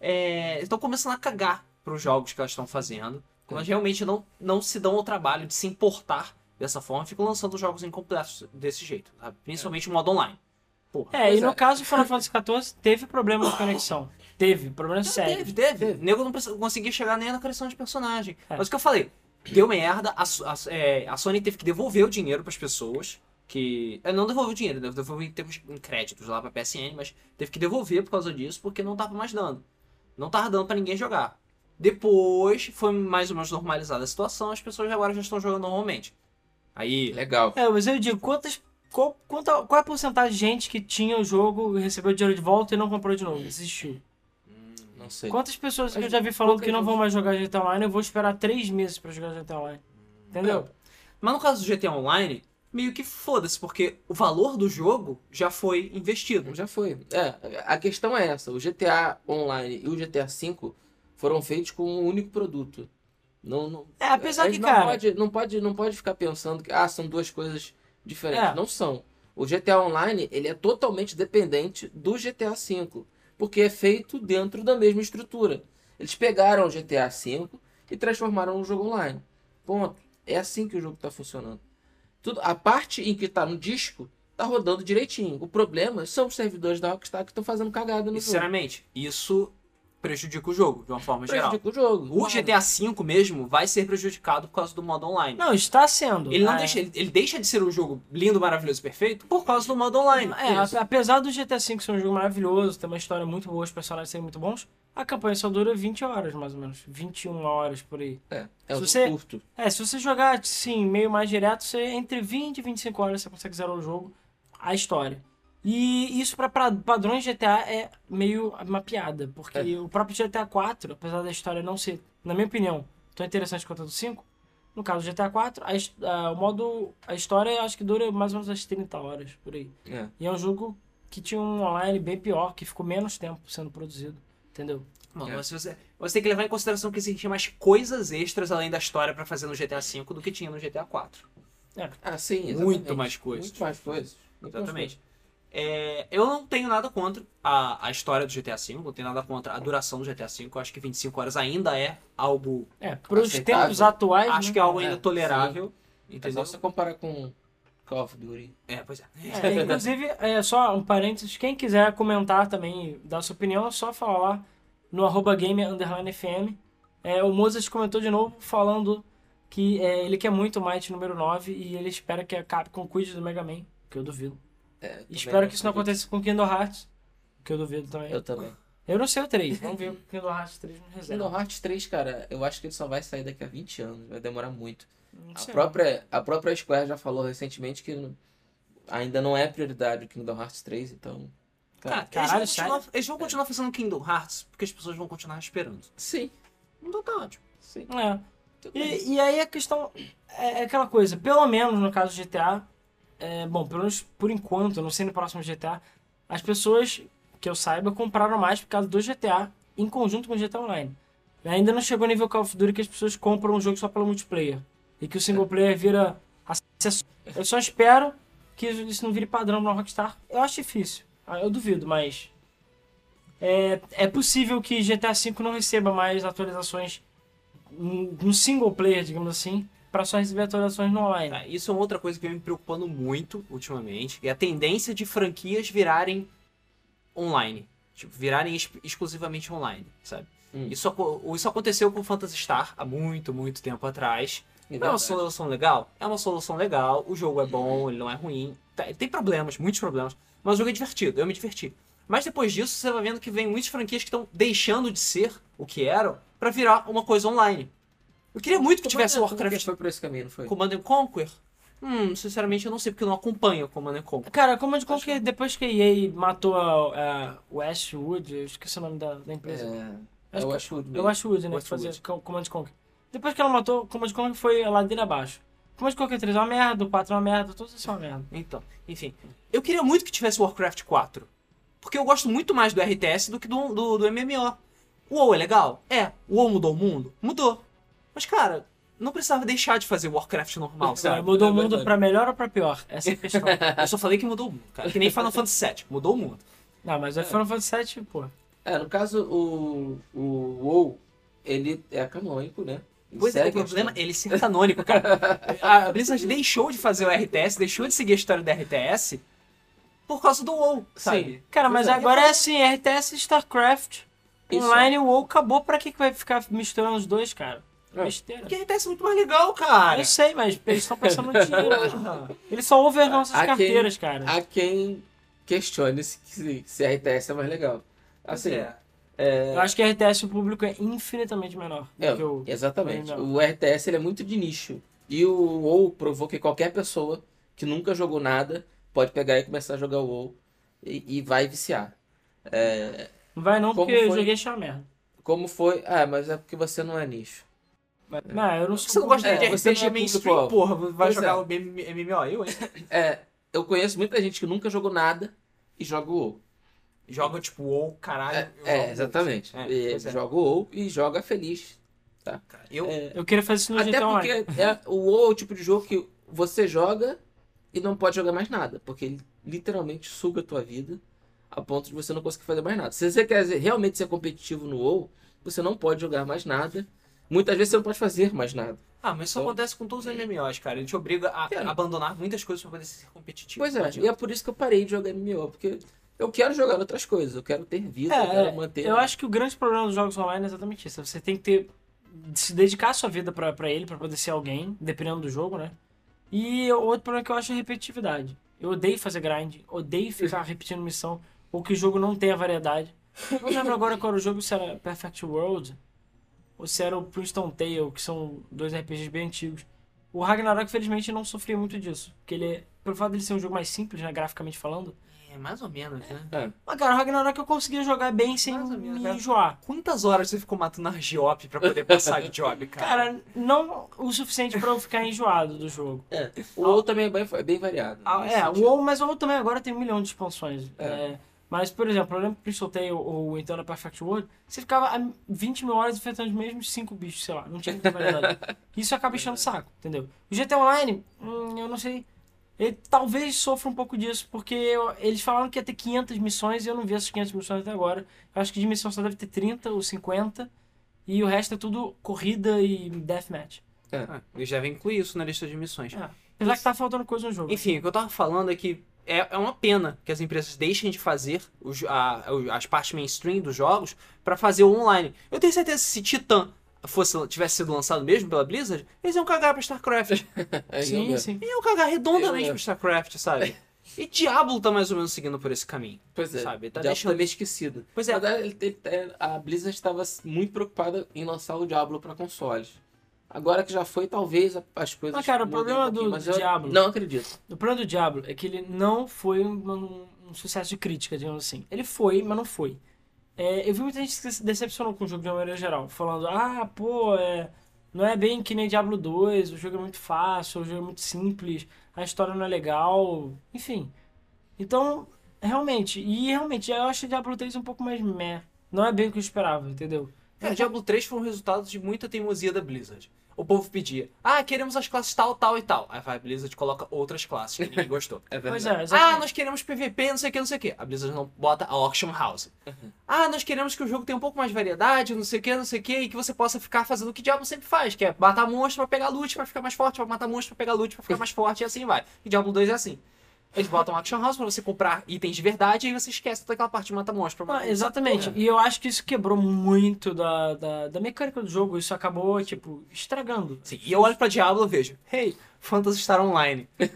é, estão começando a cagar pros jogos que elas estão fazendo. Quando elas realmente não, não se dão ao trabalho de se importar dessa forma, ficam lançando jogos incompletos desse jeito. sabe? Principalmente o modo online. Porra. É, e no é. caso do Final Fantasy XIV teve problema de conexão. <laughs> Teve, problema sério. Teve, teve. O nego não conseguia chegar nem na criação de personagem. É. Mas o que eu falei, deu merda, a, a- é, a Sony teve que devolver o dinheiro pras pessoas. Que. é, Não devolveu o dinheiro, devolveu em termos em créditos lá pra PSN, mas teve que devolver por causa disso, porque não tava mais dando. Não tava dando pra ninguém jogar. Depois foi mais ou menos normalizada a situação, as pessoas agora já estão jogando normalmente. Aí. Legal. É, mas eu digo, quantas. Qual, quanta, qual é a porcentagem de gente que tinha o jogo, recebeu o dinheiro de volta e não comprou de novo? Desistiu. Não sei. Quantas pessoas que eu já vi falando que não vão mais jogar GTA Online, eu vou esperar três meses pra jogar GTA Online. Entendeu? Mas no caso do GTA Online, meio que foda-se, porque o valor do jogo já foi investido. Já foi. É, a questão é essa. O GTA Online e o GTA V foram feitos com um único produto. Não, não, É, apesar que, gente cara. Não pode, não, pode, não pode ficar pensando que ah, são duas coisas diferentes. É. Não são. O GTA Online ele é totalmente dependente do GTA V. Porque é feito dentro da mesma estrutura. Eles pegaram o GTA V e transformaram no jogo online. Ponto. É assim que o jogo está funcionando. Tudo, a parte em que está no disco tá rodando direitinho. O problema são os servidores da Rockstar que estão fazendo cagada no jogo. sinceramente, isso prejudica o jogo, de uma forma geral. Prejudica o jogo. O GTA V mesmo vai ser prejudicado por causa do modo online. Não, está sendo. Ele não Ah, deixa, ele, ele deixa de ser um jogo lindo, maravilhoso e perfeito por causa do modo online. É, Isso. apesar do GTA V ser um jogo maravilhoso, ter uma história muito boa, os personagens serem muito bons, a campanha só dura 20 horas, mais ou menos. 21 horas por aí. É, é um Se jogo você- curto. É, se você jogar, sim, meio mais direto, você entre 20 e 25 horas você consegue zerar o jogo, a história. E isso pra, pra padrões de GTA é meio uma piada, porque É. o próprio GTA 4, apesar da história não ser, na minha opinião, tão interessante quanto a do 5, no caso do GTA 4, a a- o modo, a história acho que dura mais ou menos as 30 horas, por aí. É. E é um jogo que tinha um online bem pior, que ficou menos tempo sendo produzido, entendeu? Mano, É. mas você, você tem que levar em consideração que existia mais coisas extras além da história pra fazer no GTA V do que tinha no GTA 4. Ah, sim, exatamente. Muito mais coisas. Muito mais coisas. Exatamente. É, eu não tenho nada contra a, a história do GTA V, não tenho nada contra a duração do GTA V. Eu acho que 25 horas ainda é algo. É, pros Aceitável. tempos atuais, Acho né? que é algo ainda É, tolerável. É só você comparar com Call of Duty. É, pois é. É, inclusive, é só um parênteses, quem quiser comentar também, dar sua opinião, é só falar no arroba game underline FM. É, o Mozart comentou de novo falando que é, ele quer muito o Might número 9 e ele espera que a Capcom cuide do Mega Man, que eu duvido. É, espero que isso não aconteça com Kingdom Hearts, que eu duvido também. Eu também. Eu não sei o 3, <laughs> vamos ver o Kingdom Hearts 3 no Kingdom reserva. Hearts 3, cara, eu acho que ele só vai sair daqui a 20 anos. Vai demorar muito. Não A sei. própria, a própria Square já falou recentemente que ainda não é prioridade o Kingdom Hearts 3, então. Cara, Cara, caralho, eles, vão continuar, eles vão continuar fazendo Kingdom Hearts porque as pessoas vão continuar esperando. sim, Então tá ótimo. sim. É. E, e aí a questão é, é aquela coisa, pelo menos no caso do GTA, é, bom, pelo menos por enquanto, não sei no próximo GTA, as pessoas, que eu saiba, compraram mais por causa do GTA em conjunto com o GTA Online. Ainda não chegou ao nível Call of Duty que as pessoas compram um jogo só pelo multiplayer. E que o single player vira acesso. Eu só espero que isso não vire padrão na Rockstar. Eu acho difícil. Ah, Eu duvido, mas. é, é possível que GTA V não receba mais atualizações no single player, digamos assim, para só receber atualizações no online. Tá, isso é uma outra coisa que vem me preocupando muito ultimamente, é a tendência de franquias virarem online. Tipo, virarem ex- exclusivamente online, sabe? Hum. Isso, isso aconteceu com o Phantasy Star há muito, muito tempo atrás. É uma Verdade. solução legal? É uma solução legal, o jogo é bom, ele não é ruim. Tá, tem problemas, muitos problemas, mas o jogo é divertido, eu me diverti. Mas depois disso, você vai vendo que vem muitas franquias que estão deixando de ser o que eram pra virar uma coisa online. Eu queria muito que tivesse é que Warcraft foi por esse caminho, não foi? Command and Conquer. Hum, sinceramente eu não sei porque eu não acompanho o Command and Conquer. Cara, como de qualquer. Depois que a EA matou a, a Westwood, eu esqueci o nome da, da empresa. É, Acho eu que- acho Eu Westwood, né? Que Westwood. fazia Co- Command Conquer. Depois que ela matou, Command Conquer foi a ladeira abaixo. Command Conquer 3 é uma merda, o 4 é uma merda, todos esses são uma merda. Então, enfim. Eu queria muito que tivesse Warcraft 4. Porque eu gosto muito mais do RTS do que do, do, do MMO. O WoW é legal? É. O WoW mudou o mundo? Mudou. Mas, cara, não precisava deixar de fazer Warcraft normal, sabe? Mudou é o mundo verdade. pra melhor ou pra pior? Essa é a questão. <laughs> Eu só falei que mudou o mundo, cara. Que nem Final Fantasy VII. Mudou o mundo. Não, mas o Final Fantasy VII, pô. É, no caso, o, o WoW, ele é canônico, né? Ele Pois é, o problema é ele ser canônico, cara. <laughs> A Blizzard deixou de fazer o RTS, deixou de seguir a história do RTS por causa do WoW, sabe? Cara, Pois mas é. agora é assim, RTS StarCraft. Isso. Online, o WoW acabou, pra que, que vai ficar misturando os dois, cara? É. Besteira. Porque RTS é muito mais legal, cara. Eu sei, mas eles estão pensando no dinheiro. <laughs> Eles só ouvem as nossas quem- carteiras, cara. Há quem questione se, se, a RTS é mais legal. Assim, é. é, Eu acho que a RTS o público é infinitamente menor do é, que o. exatamente. O RTS ele é muito de nicho. E o WoW provou que qualquer pessoa que nunca jogou nada pode pegar e começar a jogar o WoW e, e vai viciar. É, Não vai não, Como porque eu foi? joguei essa merda. como foi? Ah, mas é porque você não é nicho. Mas- Não, eu não sou. Você não gosta É, de RPG é mainstream, porra, vai Pois jogar é. o MMO, eu, hein? É, eu conheço muita gente que nunca jogou nada e joga o WoW. Joga tipo WoW, caralho. É, eu é, exatamente. É, E é. Joga o WoW e joga feliz. Eu, É, Eu queria fazer isso no Até GTA porque é, o WoW é o tipo de jogo que você joga e não pode jogar mais nada. Porque ele literalmente suga a tua vida a ponto de você não conseguir fazer mais nada. Se você quer realmente ser competitivo no WoW, você não pode jogar mais nada. Muitas vezes você não pode fazer mais nada. Ah, mas isso Então- acontece com todos os MMOs, cara. Ele te obriga a abandonar muitas coisas pra poder ser competitivo. Pois é, adianta. e é por isso que eu parei de jogar MMO. Porque eu quero jogar outras coisas. Eu quero ter vida, eu É, quero manter. eu acho que o grande problema dos jogos online é exatamente isso. Você tem que ter. se dedicar a sua vida pra, pra ele, pra poder ser alguém, dependendo do jogo, né? E outro problema que eu acho é a repetitividade. Eu odeio fazer grind, odeio ficar <laughs> repetindo missão, ou que o jogo não tenha variedade. Eu lembro agora qual era o jogo, se era Perfect World, ou se era o Princeton Tale, que são dois RPGs bem antigos. O Ragnarok, felizmente, não sofria muito disso. Porque ele, é- pelo fato dele ser um jogo mais simples, né, graficamente falando. É, mais ou menos, né? É. Mas, cara, o Ragnarok eu conseguia jogar bem sem menos, me né? enjoar. Quantas horas você ficou matando Argiop pra poder passar de job, cara? Cara, não o suficiente pra eu ficar enjoado do jogo. É, o WoW também é bem, é bem variado. Ah, é, o sentido. WoW, mas o WoW também agora tem um milhão de expansões. É. É, mas, por exemplo, eu lembro que eu soltei o, o então na Perfect World, você ficava a 20 mil horas enfrentando os mesmos 5 bichos, sei lá, não tinha muita variedade. <laughs> Isso acaba enchendo o saco, entendeu? O GTA Online, hum, eu não sei. Ele talvez sofra um pouco disso, porque eu- eles falaram que ia ter 500 missões e eu não vi essas 500 missões até agora. Eu acho que de missão só deve ter 30 ou 50, e o resto é tudo corrida e deathmatch. Ah, ele já vem incluir isso na lista de missões. É. Apesar que tá faltando coisa no jogo. Enfim, o que eu tava falando é que é, é uma pena que as empresas deixem de fazer os- a- as partes mainstream dos jogos pra fazer o online. Eu tenho certeza que se Titan fosse, tivesse sido lançado mesmo pela Blizzard, eles iam cagar pra StarCraft. <laughs> É, sim, eu- sim. iam cagar redondamente pra StarCraft, sabe? E Diablo tá mais ou menos seguindo por esse caminho. Pois é, Sabe, tá Diablo deixando- tá meio esquecido. Pois é. Na verdade, ele- ele- é, a Blizzard estava muito preocupada em lançar o Diablo para consoles. Agora que já foi, talvez as coisas. Mas, cara, o problema um do mas eu Diablo- Não acredito. O problema do Diablo é que ele não foi um, um- um sucesso de crítica, digamos assim. Ele foi, mas não foi. É, eu vi muita gente que se decepcionou com o jogo de uma maneira geral, falando, ah, pô, é, não é bem que nem Diablo 2, o jogo é muito fácil, o jogo é muito simples, a história não é legal, enfim. Então, realmente, e realmente, eu acho Diablo 3 um pouco mais meh. Não é bem o que eu esperava, entendeu? É, Diablo 3 foi um resultado de muita teimosia da Blizzard. O povo pedia, ah, queremos as classes tal, tal e tal. Aí vai, a Blizzard coloca outras classes que ninguém gostou. <laughs> É Pois verdade. é, Ah, nós queremos PVP, não sei o que, não sei o que. A Blizzard não bota a Auction House. Ah, nós queremos que o jogo tenha um pouco mais de variedade, não sei o que, não sei o que, e que você possa ficar fazendo o que o Diablo sempre faz, que é matar monstro pra pegar loot pra ficar mais forte, pra matar monstro pra pegar loot pra ficar <laughs> mais forte, e assim vai. E Diablo 2 é assim. Eles botam Auction House pra você comprar itens de verdade, e aí você esquece daquela parte de matar monstro pra Ah, exatamente. E eu acho que isso quebrou muito da, da, da mecânica do jogo. Isso acabou, tipo, estragando. Sim, e eu olho pra Diablo e vejo, hey, Phantasy Star Online. <laughs>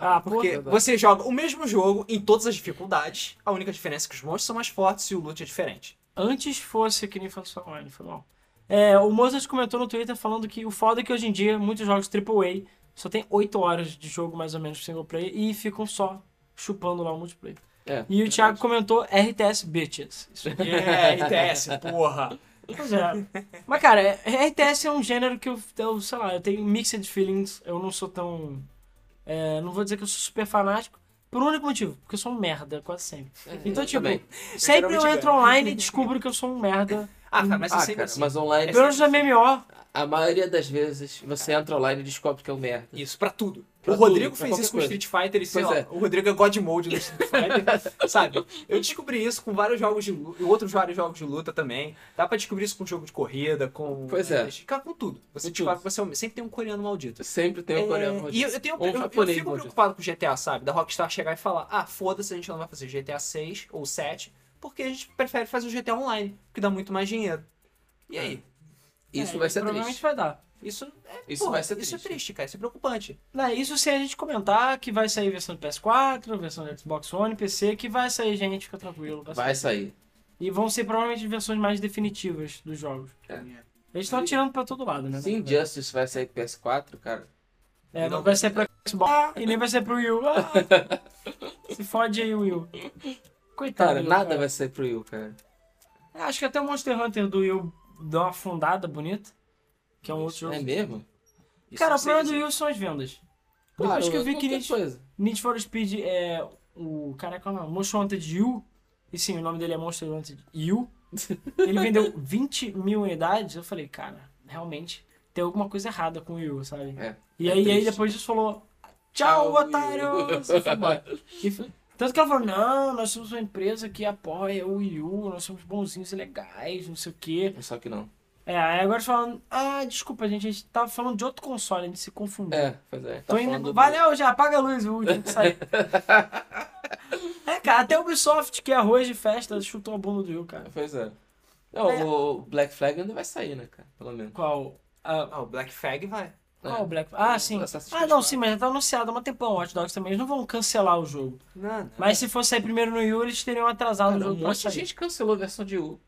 Ah. Porque você joga o mesmo jogo em todas as dificuldades, a única diferença é que os monstros são mais fortes e o loot é diferente. Antes fosse que nem Phantasy Online, foi mal. É, o Mozart comentou no Twitter falando que o foda é que hoje em dia muitos jogos AAA só tem 8 horas de jogo mais ou menos single player e ficam só chupando lá o multiplayer. É, E o verdade. Thiago comentou RTS Bitches. Isso <laughs> É, RTS, porra. Pois é. Mas, cara, é- RTS é um gênero que eu, eu, sei lá, eu tenho mixed feelings. Eu não sou tão. é, não vou dizer que eu sou super fanático. Por um único motivo, porque eu sou um merda, quase sempre. Então, eu tipo, também. sempre eu entro ganho. online e descubro que eu sou um merda. Ah, cara, mas é Ah, sempre cara, assim. mas online, Pelo menos na MMO. A maioria das vezes, você entra online e descobre que é um merda. Isso, pra tudo. Pra o Rodrigo tudo, fez isso com qualquer Street Fighter e sei Pois lá, é. o Rodrigo é God Mode no Street Fighter, <laughs> sabe? Eu descobri isso com vários jogos de luta, outros vários jogos de luta também. Dá pra descobrir isso com jogo de corrida, com... Pois é. Cara, com tudo. Você que você é sempre tem um coreano maldito. Sempre tem um É, coreano. e eu, eu tenho, um eu, eu fico maldito. preocupado com o GTA, sabe? Da Rockstar chegar e falar, ah, foda-se, a gente não vai fazer GTA 6 ou 7, porque a gente prefere fazer o GTA Online, que dá muito mais dinheiro. E aí? Isso É, vai ser Provavelmente triste. vai dar. Isso é, Isso porra, vai ser Isso é triste. triste, cara. Isso é preocupante. Não, isso sem a gente comentar que vai sair versão de PS4, versão de Xbox One, PC, que vai sair, gente, fica tranquilo. Vai Vai sair. sair. E vão ser provavelmente versões mais definitivas dos jogos. É. Eles estão tirando pra todo lado, né? Sim, Justice vai sair pro PS4, cara. É, não vai ser pro Xbox e nem vai ser pro Wii U. Ah, <laughs> se fode aí, Wii U. Coitado. Cara, Wii U, nada cara. vai sair pro Wii, cara. Acho que até o Monster Hunter do Wii U dá uma afundada bonita. Que é um outro jogo. É mesmo? Isso Cara, o sei problema do U são as vendas. Claro, Depois que eu vi que Need, coisa. Need for Speed é o. Caraca, não, Monster Hunter U. E sim, o nome dele é Monster Hunter U. <laughs> Ele vendeu 20 mil unidades. Eu falei, cara, realmente tem alguma coisa errada com o Wii U, sabe? É. E é aí, aí depois disso falou: Tchau, Tchau, Wii U." otários! E foi- <laughs> Tanto que ela falou: Não, nós somos uma empresa que apoia o Wii U, nós somos bonzinhos e legais, não sei o quê. Só que não. É, aí agora falando: Ah, desculpa, gente, a gente tava falando de outro console, a gente se confundiu. É, pois é. Tô Tá indo... do- Valeu, já apaga a luz, o último que saiu. <laughs> é, cara, até o Ubisoft, que é arroz de festa, chutou a bunda do Rio, cara. Pois é. Não, É. o Black Flag ainda vai sair, né, cara? Pelo menos. Qual? Ah, Ah, o Black Flag vai. Qual o Black... Ah, sim. Ah, não, 4. sim, mas já tá anunciado há um tempão o Watch Dogs também. Eles não vão cancelar o jogo. Não, não. Mas se fosse sair primeiro no Wii U, eles teriam atrasado Cara, o um jogo pra monte de gente cancelou a versão de U.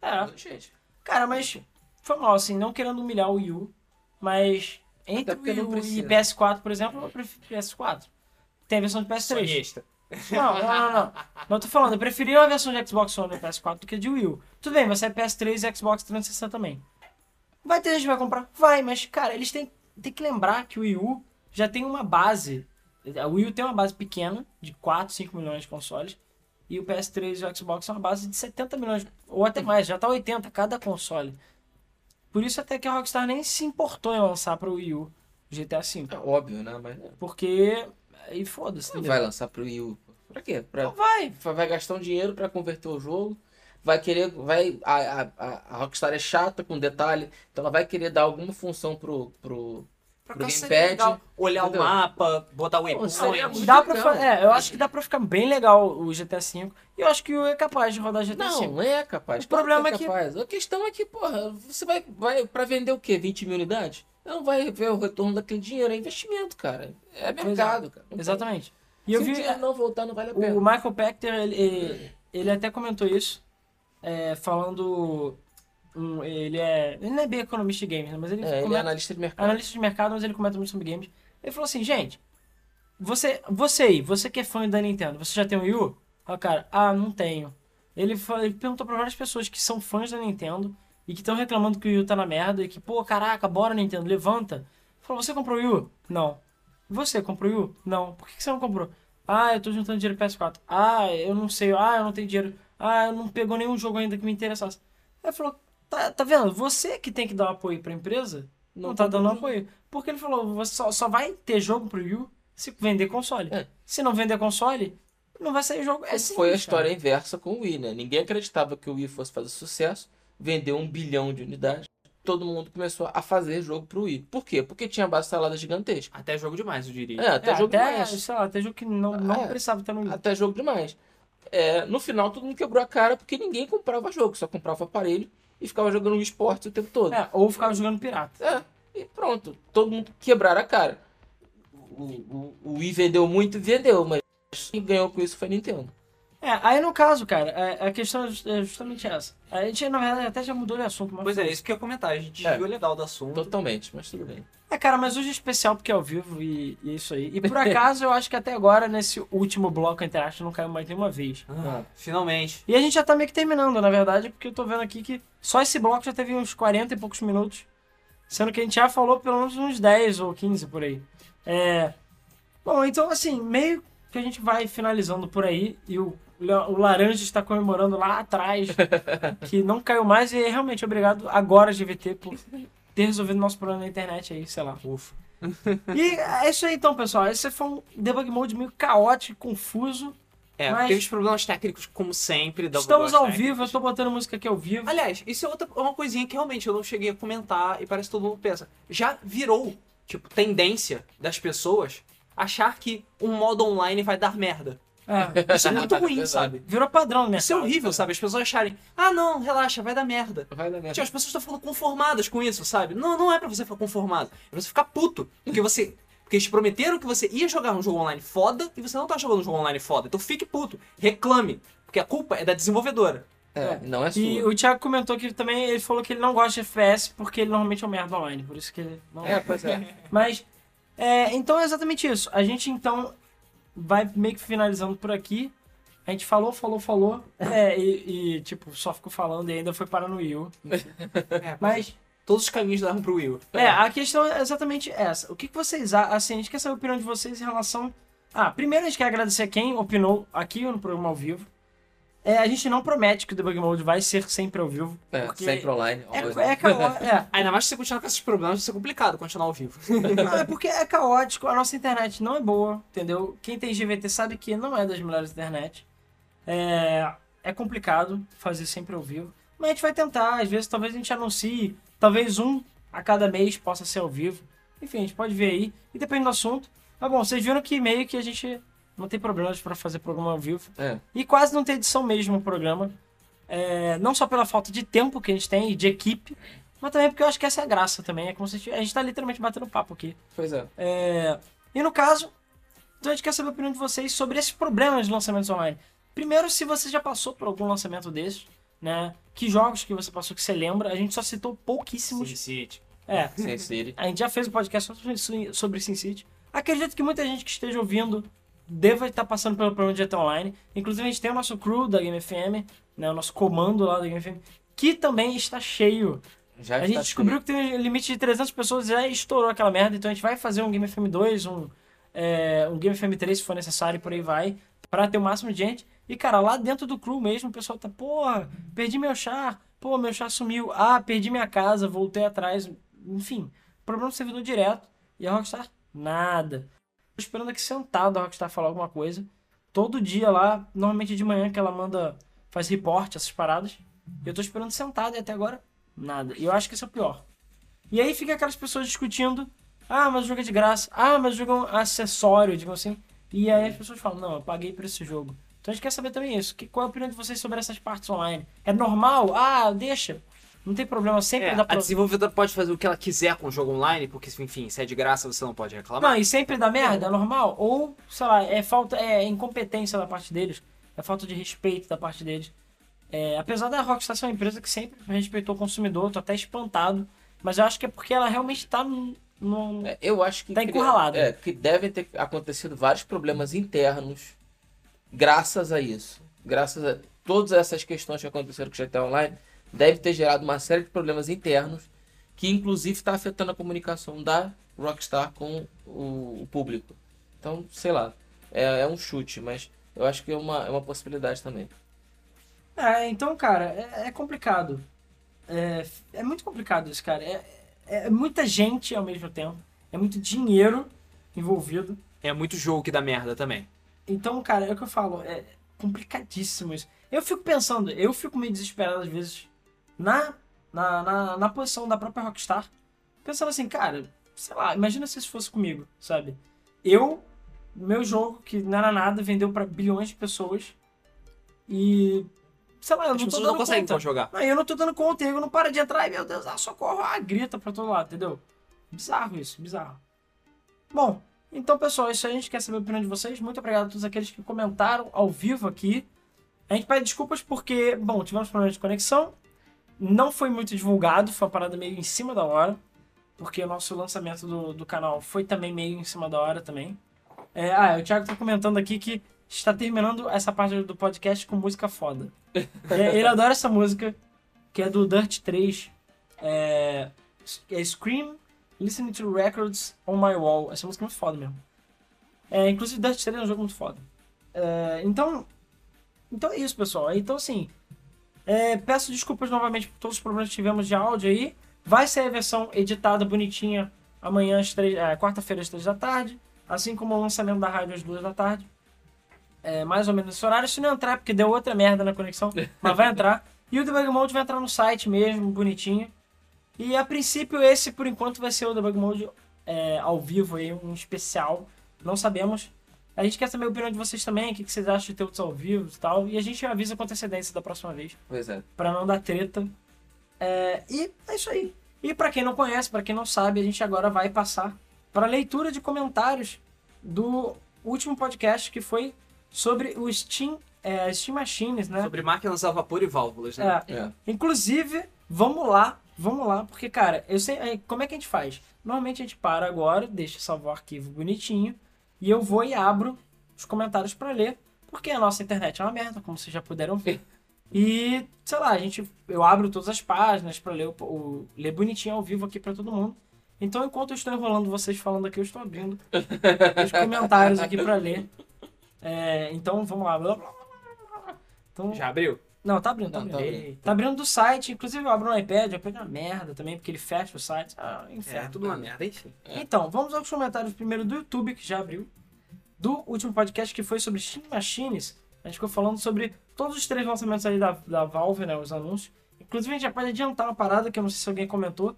É, gente. cara, mas foi mal, assim, não querendo humilhar o Wii U, mas entre o não U e precisa. PS4, por exemplo, eu prefiro PS4. Tem a versão de PS3. Sonhista. Não, não, não, não. Eu tô falando, eu preferia a versão de Xbox One e PS4 do que a de Wii U. Tudo bem, vai sair PS3 e Xbox 360 também. Vai ter gente que vai comprar? Vai, mas, cara, eles têm, têm que lembrar que o Wii U já tem uma base. O Wii U tem uma base pequena, de 4, 5 milhões de consoles. E o PS3 e o Xbox são uma base de 70 milhões, ou até mais, já tá 80 cada console. Por isso até que a Rockstar nem se importou em lançar para o Wii U GTA V. É óbvio, né? Mas não Porque. Aí foda-se, entendeu? vai lançar pro Wii U. Pra quê? Pra... Não vai. Vai gastar um dinheiro pra converter o jogo. Vai querer. Vai, a, a, a- Rockstar é chata com detalhe. Então ela vai querer dar alguma função pro. pro... Pra Pro gamepad, legal olhar entendeu? o mapa, botar o Dá pra legal. fa- é, eu acho que dá pra ficar bem legal o GTA V. E eu acho que o é capaz de rodar GTA Não, V. não é capaz. O Claro problema é que- capaz. A questão é que, porra, você vai, vai pra vender o quê? 20 mil unidades? Não vai ver o retorno daquele dinheiro. É investimento, cara. É mercado, cara. Não Exatamente. E eu Se vi. o dinheiro não voltar, não vale a pena. O Michael Pachter, ele, ele, ele até comentou isso. É, falando. um, ele é. Ele não é bem economista de games, né, mas ele, É, ele é comenta- analista de mercado. analista de mercado, mas ele comenta muito sobre games. Ele falou assim, gente, você, você aí, você que é fã da Nintendo, você já tem o Wii U? Ah, cara, ah, não tenho. Ele, ele perguntou pra várias pessoas que são fãs da Nintendo e que estão reclamando que o Wii U tá na merda e que, pô, caraca, bora Nintendo, levanta. Falou, você comprou o Wii U? Não. Você comprou o Wii U? Não. Por que que você não comprou? Ah, eu tô juntando dinheiro pro PS4. Ah, eu não sei. Ah, eu não tenho dinheiro. Ah, eu não pegou nenhum jogo ainda que me interessasse. Aí falou, tá, tá vendo? Você que tem que dar apoio pra empresa, não, tá dando apoio. Porque ele falou, você só, só vai ter jogo pro Wii U se vender console. É. Se não vender console, não vai sair jogo. É Foi simples, a história cara. inversa com o Wii, né? Ninguém acreditava que o Wii fosse fazer sucesso, vendeu um bilhão de unidades, todo mundo começou a fazer jogo pro Wii. Por quê? Porque tinha base instalada gigantesca. Até jogo demais, eu diria. É, até É, jogo até, demais. sei lá, até jogo que não, não É. precisava estar no Wii. Até jogo demais. É, no final, todo mundo quebrou a cara porque ninguém comprava jogo, só comprava aparelho e ficava jogando Wii Sports o tempo todo. É, ou ficava jogando pirata. É, e pronto. Todo mundo quebraram a cara. O, o, o Wii vendeu muito, vendeu, mas quem ganhou com isso foi a Nintendo. É, aí no caso, cara, é- a questão é é justamente essa. A gente, na verdade, até já mudou de assunto. Mas Pois é, isso que eu ia comentar. A gente É. desviou legal do assunto. Totalmente, mas tudo bem. É, cara, mas hoje é especial porque é ao vivo e, e é isso aí. E por acaso, eu acho que até agora, nesse último bloco Interact, não caiu mais nenhuma vez. Ah, finalmente. E a gente já tá meio que terminando, na verdade, porque eu tô vendo aqui que só esse bloco já teve uns 40 e poucos minutos. Sendo que a gente já falou pelo menos uns 10 ou 15 por aí. É. Bom, então assim, meio que a gente vai finalizando por aí e o, o Laranja está comemorando lá atrás que não caiu mais e realmente obrigado agora, GVT, por ter resolvido nosso problema na internet aí, sei lá. Ufa. E é isso aí então, pessoal. Esse foi um debug mode meio caótico, confuso. É, Mas- teve os problemas técnicos, como sempre. da Estamos ao Técnicos. vivo, eu tô botando música aqui ao vivo. Aliás, isso é outra, uma coisinha que realmente eu não cheguei a comentar e parece que todo mundo pensa. Já virou, tipo, tendência das pessoas achar que um modo online vai dar merda. É, Isso é muito <laughs> ruim, Verdade. sabe? virou padrão, né? Isso é horrível, sabe? As pessoas acharem, ah não, relaxa, vai dar merda. Vai dar merda. Tipo, as pessoas estão ficando conformadas com isso, sabe? Não, não é pra você ficar conformado. É pra você ficar puto. Porque você. Porque eles prometeram que você ia jogar um jogo online foda e você não tá jogando um jogo online foda. Então fique puto. Reclame. Porque a culpa é da desenvolvedora. É, não é sua. E o Thiago comentou que também ele falou que ele não gosta de FPS porque ele normalmente é um merda online, por isso que ele não. É, pois é. <laughs> Mas é, então é exatamente isso. A gente então vai meio que finalizando por aqui. A gente falou, falou, falou. <laughs> É, e, e, tipo, só ficou falando e ainda foi parar no Will. <laughs> É, Mas Todos os caminhos levam pro Will. É, a questão é exatamente essa. O que, que vocês acham? Assim, a gente quer saber a opinião de vocês em relação. Ah, primeiro a gente quer agradecer quem opinou aqui no programa ao vivo. É, a gente não promete que o Debug Mode vai ser sempre ao vivo. É, porque sempre online. É, always é, caó- <laughs> é. Ainda mais se você continuar com esses problemas, vai ser complicado continuar ao vivo. Não, é porque é caótico, a nossa internet não é boa, entendeu? Quem tem GVT sabe que não é das melhores internet. É, é complicado fazer sempre ao vivo. Mas a gente vai tentar, às vezes talvez a gente anuncie, talvez um a cada mês possa ser ao vivo. Enfim, a gente pode ver aí, e depende do assunto. Mas bom, vocês viram que meio que a gente não tem problemas para fazer programa ao vivo. É. E quase não tem edição mesmo no programa. É, não só pela falta de tempo que a gente tem e de equipe, mas também porque eu acho que essa é a graça também. É como se a gente, a gente tá literalmente batendo papo aqui. Pois é. É, e no caso, então a gente quer saber a opinião de vocês sobre esses problemas de lançamentos online. Primeiro, se você já passou por algum lançamento desses, né? Que jogos que você passou que você lembra? A gente só citou pouquíssimos. City. É, Sem City. a gente já fez um podcast sobre, Sin- sobre Sin City. Acredito que muita gente que esteja ouvindo deva estar passando pelo problema de GT Online. Inclusive, a gente tem o nosso crew da Game FM, né, o nosso comando lá da Game FM, que também está cheio. Já A gente descobriu que tem um limite de 300 pessoas e já estourou aquela merda, então a gente vai fazer um Game FM 2, um, é, um Game FM 3 se for necessário e por aí vai, pra ter o máximo de gente. E cara, lá dentro do crew mesmo, o pessoal tá, porra, perdi meu char, pô, meu char sumiu, ah, perdi minha casa, voltei atrás, enfim, problema do servidor direto. E a Rockstar, nada. Esperando aqui sentado a Rockstar falar alguma coisa. Todo dia lá, normalmente de manhã que ela manda, faz report, essas paradas. Eu tô esperando sentado e até agora, nada. E eu acho que isso é o pior. E aí fica aquelas pessoas discutindo, ah, mas o jogo é de graça, ah, mas o jogo é um acessório, digam assim. E aí as pessoas falam, não, eu paguei por esse jogo. Então a gente quer saber também isso. Que, qual é a opinião de vocês sobre essas partes online? É normal? Ah, deixa. Não tem problema, sempre É, dá a pra... desenvolvedora pode fazer o que ela quiser com o jogo online, porque, enfim, se é de graça você não pode reclamar. Não, e sempre dá merda, é normal? Ou, sei lá, é falta, é incompetência da parte deles, é falta de respeito da parte deles. É, apesar da Rockstar ser uma empresa que sempre respeitou o consumidor, tô até espantado, mas eu acho que é porque ela realmente tá num... num- É, eu acho que. Tá encurralado. É, que devem ter acontecido vários problemas internos graças a isso. Graças a todas essas questões que aconteceram com o GTA Online, deve ter gerado uma série de problemas internos que, inclusive, está afetando a comunicação da Rockstar com o, o público. Então, sei lá. É, é um chute, mas eu acho que é uma, é uma possibilidade também. É, então, cara, é, é complicado. É, é muito complicado isso, cara. É, é muita gente ao mesmo tempo, é muito dinheiro envolvido. É muito jogo que dá merda também. Então, cara, é o que eu falo, é complicadíssimo isso. Eu fico pensando, eu fico meio desesperado às vezes na, na, na, na posição da própria Rockstar, pensando assim, cara, sei lá, imagina se isso fosse comigo, sabe? Eu, meu jogo, que não era nada, vendeu pra bilhões de pessoas e. Sei lá, eu As não tô dando não conseguem conta. jogar. Aí eu não tô dando conta, eu não para de entrar e, meu Deus, ah, socorro, ah, grita pra todo lado, entendeu? Bizarro isso, bizarro. Bom, então, pessoal, isso aí a gente quer saber a opinião de vocês. Muito obrigado a todos aqueles que comentaram ao vivo aqui. A gente pede desculpas porque, bom, tivemos problemas de conexão. Não foi muito divulgado, foi uma parada meio em cima da hora. Porque o nosso lançamento do, do canal foi também meio em cima da hora também. É, ah, o Thiago tá comentando aqui que está terminando essa parte do podcast com música foda. <laughs> É, ele adora essa música, que é do Dirt 3. É, é Scream, Listening to Records on My Wall. Essa música é muito foda mesmo. É, inclusive, Dirt 3 é um jogo muito foda. É, então, então é isso, pessoal. Então, assim, é, peço desculpas novamente por todos os problemas que tivemos de áudio aí. Vai sair a versão editada, bonitinha, amanhã, às três- é, quarta-feira, às 3 da tarde. Assim como o lançamento da rádio às 2 da tarde. É, mais ou menos nesse horário. Se não entrar, porque deu outra merda na conexão, <laughs> mas vai entrar. E o Debug Mode vai entrar no site mesmo, bonitinho. E a princípio, esse por enquanto vai ser o Debug Mode é, ao vivo aí, um especial. Não sabemos. A gente quer saber a opinião de vocês também, o que vocês acham de ter outros ao vivo e tal. E a gente avisa com antecedência da próxima vez, Pois é. pra não dar treta. É, e é isso aí. E pra quem não conhece, pra quem não sabe, a gente agora vai passar para leitura de comentários do último podcast que foi sobre o Steam, é, Steam Machines, né? Sobre máquinas a vapor e válvulas, né? É, É. Inclusive, vamos lá, vamos lá, porque, cara, eu sei. aí, Como é que a gente faz? Normalmente a gente para agora, deixa salvar o arquivo bonitinho, e eu vou e abro os comentários pra ler, porque a nossa internet é uma merda, como vocês já puderam ver. E, sei lá, a gente, eu abro todas as páginas pra ler, o, o- ler bonitinho ao vivo aqui pra todo mundo. Então, enquanto eu estou enrolando vocês falando aqui, eu estou abrindo os comentários aqui pra ler. É, então, vamos lá. Então, Já abriu? Não, tá abrindo, tá Não, abrindo. tá Tá abrindo. abrindo. do site, inclusive eu abro no iPad, o iPad é uma merda também, porque ele fecha o site. Ah, É, inferno. tudo uma merda, enfim. Então, vamos aos comentários primeiro do YouTube, que já abriu. Do último podcast que foi sobre Steam Machines. A gente ficou falando sobre todos os três lançamentos aí da, da Valve, né? Os anúncios. Inclusive, a gente já pode adiantar uma parada que eu não sei se alguém comentou.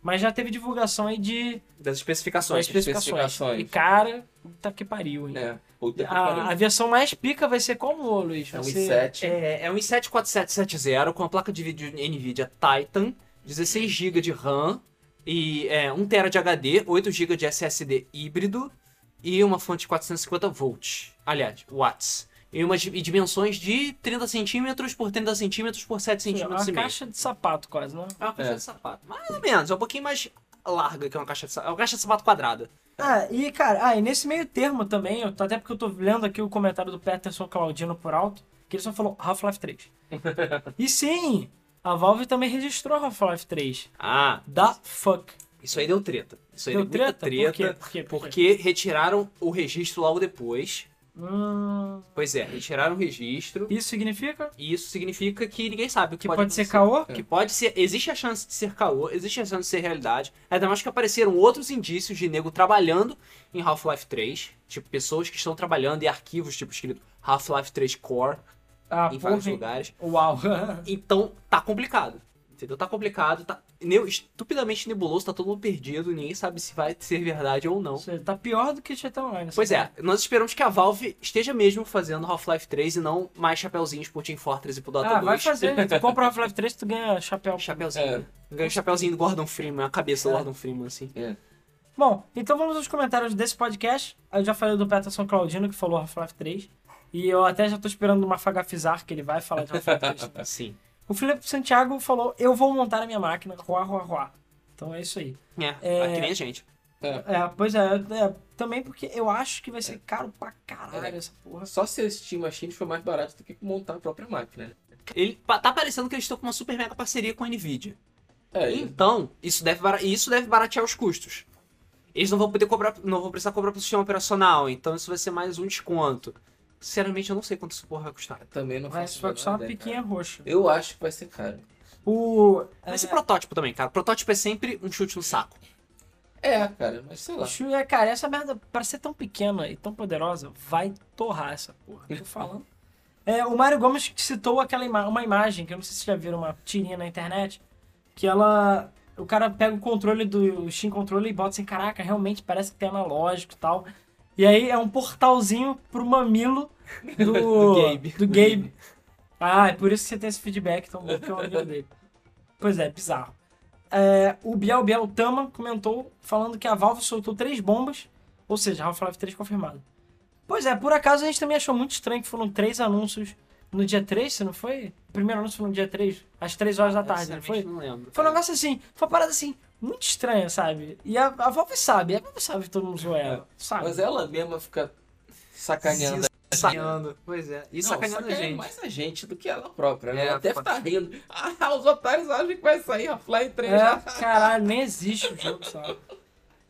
Mas já teve divulgação aí de Das especificações. especificações. especificações. E cara, puta que pariu, hein? É. Puta que A, a versão mais pica vai ser como, Luiz? É um Vai ser- i7. É, é um i7-4770 com a placa de vídeo NVIDIA Titan, 16 GB de RAM e é, 1 TB de HD, 8 GB de SSD híbrido e uma fonte de 450 volts. Aliás, watts. E umas di- dimensões de 30 centímetros por 30 centímetros por 7 É centímetros uma e meio. caixa de sapato quase, né? É uma caixa É. de sapato. Mais ou menos, é um pouquinho mais larga que uma caixa de sapato. É uma caixa de sapato quadrada. Ah, e cara, ah, e nesse meio termo também, eu, até porque eu tô lendo aqui o comentário do Peterson Claudino por alto, que ele só falou Half-Life 3. <laughs> e sim, a Valve também registrou Half-Life 3. Ah, Da fuck. isso aí deu treta. Isso aí Deu deu, muita treta? Por quê? treta. Por quê? Por quê? Porque retiraram o registro logo depois. Hum, Pois é, retiraram o registro. isso significa E isso significa que ninguém sabe o que, que pode, ser acontecer. caô? Que pode ser. Existe a chance de ser caô, existe a chance de ser realidade. Ainda mais que apareceram outros indícios de nego trabalhando em Half-Life 3. Tipo, pessoas que estão trabalhando em arquivos, tipo, escrito Half-Life 3 Core Ah, em porra, vários lugares. Uau. <laughs> Então, tá complicado. Entendeu? Tá complicado, tá estupidamente nebuloso, tá todo mundo perdido, ninguém sabe se vai ser verdade ou não. Você tá pior do que GTA Online. Pois é, nós esperamos que a Valve esteja mesmo fazendo Half-Life 3 e não mais chapeuzinhos pro Team Fortress e pro Dota Ah, 2. vai fazer. Tu <laughs> compra o Half-Life 3, tu ganha chapéu. Chapeuzinho. Ganha o chapeuzinho do Gordon Freeman, a cabeça do É. Gordon Freeman, assim. É. Bom, então vamos aos comentários desse podcast. Eu já falei do Peterson Claudino, que falou Half-Life 3. E eu até já tô esperando uma Fagafizar, que ele vai falar de Half-Life 3. também. <laughs> Sim. O Felipe Santiago falou, eu vou montar a minha máquina, ruá, ruá, ruá. Então é isso aí. É, É. que nem a gente. É, pois é, é, também porque eu acho que vai ser caro pra caralho É. essa porra. Só se a Steam Machine for mais barato do que montar a própria máquina. né? Ele, tá parecendo que eles estão com uma super mega parceria com a Nvidia. É, Então, isso deve, isso deve baratear os custos. Eles não vão poder cobrar, não vão precisar cobrar pro sistema operacional, então isso vai ser mais um desconto. Sinceramente, eu não sei quanto essa porra vai custar. também não Vai, faço vai custar uma ideia, piquinha cara. roxa. Eu acho que vai ser caro. O. Esse é, protótipo também, cara. Protótipo é sempre um chute no saco. É, cara, mas sei lá. o Shu é, cara, essa merda, pra ser tão pequena e tão poderosa, vai torrar essa porra. Tô falando. É, o Mário Gomes citou aquela ima uma imagem, que eu não sei se vocês já viram uma tirinha na internet, que ela. O cara pega o controle do Steam Controle e bota assim, caraca, realmente parece que tem analógico e tal. E aí é um portalzinho pro mamilo do, <laughs> Do Gabe. do Gabe. Ah, é por isso que você tem esse feedback tão bom que é o mamilo dele. Pois é, bizarro. É, o Biel Biel Tama comentou falando que a Valve soltou três bombas, ou seja, Half-Life 3 confirmado. Pois é, por acaso a gente também achou muito estranho que foram três anúncios no dia 3, se não foi? O primeiro anúncio foi no dia 3, às 3 horas da tarde, não foi? Não lembro. Foi um negócio assim, foi uma parada assim, muito estranha, sabe? E a, a Valve sabe, a Valve sabe que todo mundo zoou ela, sabe? Mas ela mesma fica sacaneando. Sacaneando. Pois é. E Não, sacaneando a gente. mais a gente do que ela própria, né? É, ela deve estar rindo. Ah, os otários acham que vai sair Half-Life 3 É, caralho, nem existe o jogo, sabe?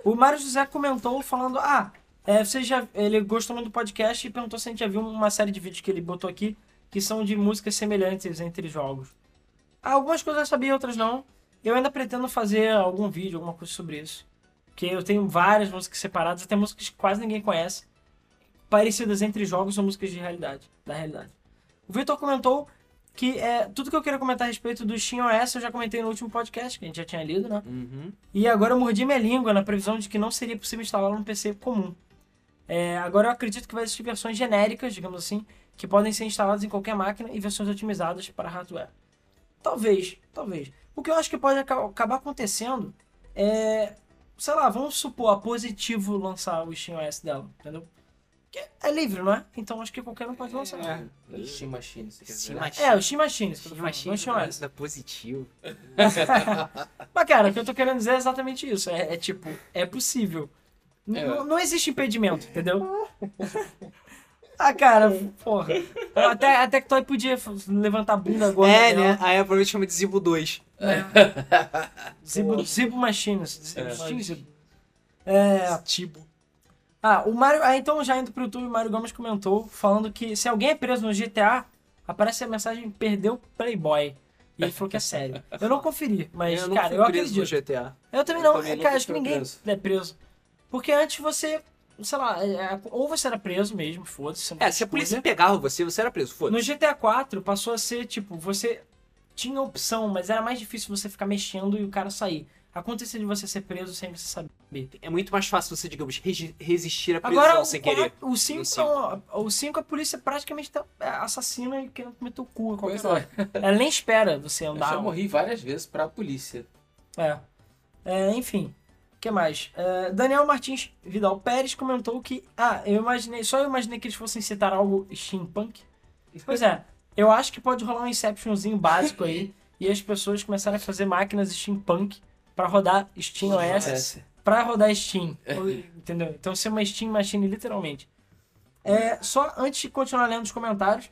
O Mário José comentou falando, ah, é, você já, ele gostou muito do podcast e perguntou se a gente já viu uma série de vídeos que ele botou aqui que são de músicas semelhantes entre jogos. Algumas coisas eu sabia, outras não. Eu ainda pretendo fazer algum vídeo, alguma coisa sobre isso. Porque eu tenho várias músicas separadas, até músicas que quase ninguém conhece, parecidas entre jogos ou músicas de realidade, da realidade. O Vitor comentou que é, tudo que eu queria comentar a respeito do SteamOS eu já comentei no último podcast, que a gente já tinha lido, né? Uhum. E agora eu mordi minha língua na previsão de que não seria possível instalá-lo num PC comum. É, agora eu acredito que vai existir versões genéricas, digamos assim, que podem ser instaladas em qualquer máquina e versões otimizadas para hardware. Talvez, talvez. O que eu acho que pode aca- acabar acontecendo é, sei lá, vamos supor a Positivo lançar o SteamOS dela, entendeu? Que é livre, não é? Então acho que qualquer um pode lançar. É. Steam Machine, quer Steam dizer. Machine. É, o Steam Machine, Steam Machine SteamOS. da positivo. <laughs> Mas, cara, o que eu tô querendo dizer é exatamente isso. É, é tipo, é possível. N- É. Não, não existe impedimento, entendeu? <laughs> ah, cara, porra. Até, até que Toy podia levantar a bunda agora. É, né? Aí a Apple chama de Zibo 2. <laughs> Zibo, Zibo Machines. Zibo, É. Steam Zibo. É, Tibo. Ah, o Mario. Ah, então já indo pro YouTube, o Mário Gomes comentou falando que se alguém é preso no GTA, aparece a mensagem perdeu Playboy. E ele falou que é sério. Eu não conferi, mas, eu cara, eu preso no acredito. GTA. Eu também Eu não, também cara, acho que ninguém preso. é preso. Porque antes você, sei lá, é, ou você era preso mesmo, foda-se. É, se a polícia pegava você, você era preso. No Foda-se. GTA 4 passou a ser, tipo, você tinha opção, mas era mais difícil você ficar mexendo e o cara sair. Acontecia de você ser preso sem você saber. É muito mais fácil você, digamos, resistir à prisão Agora, o, sem querer. 4, o 5, No cinco. o 5 a polícia praticamente tá, é, assassina e querendo comer teu cu a qualquer Pois hora. é. Ela nem espera você Eu andar. já morri várias vezes pra polícia. É. É, enfim. O que mais? É, Daniel Martins Vidal Pérez comentou que. Ah, eu imaginei. Só eu imaginei que eles fossem citar algo steampunk. Pois é. Eu acho que pode rolar um Inceptionzinho básico aí. e as pessoas começarem a fazer máquinas steampunk pra rodar Steam OS. Pra rodar Steam. Entendeu? Então ser uma Steam Machine, literalmente. É, só antes de continuar lendo os comentários,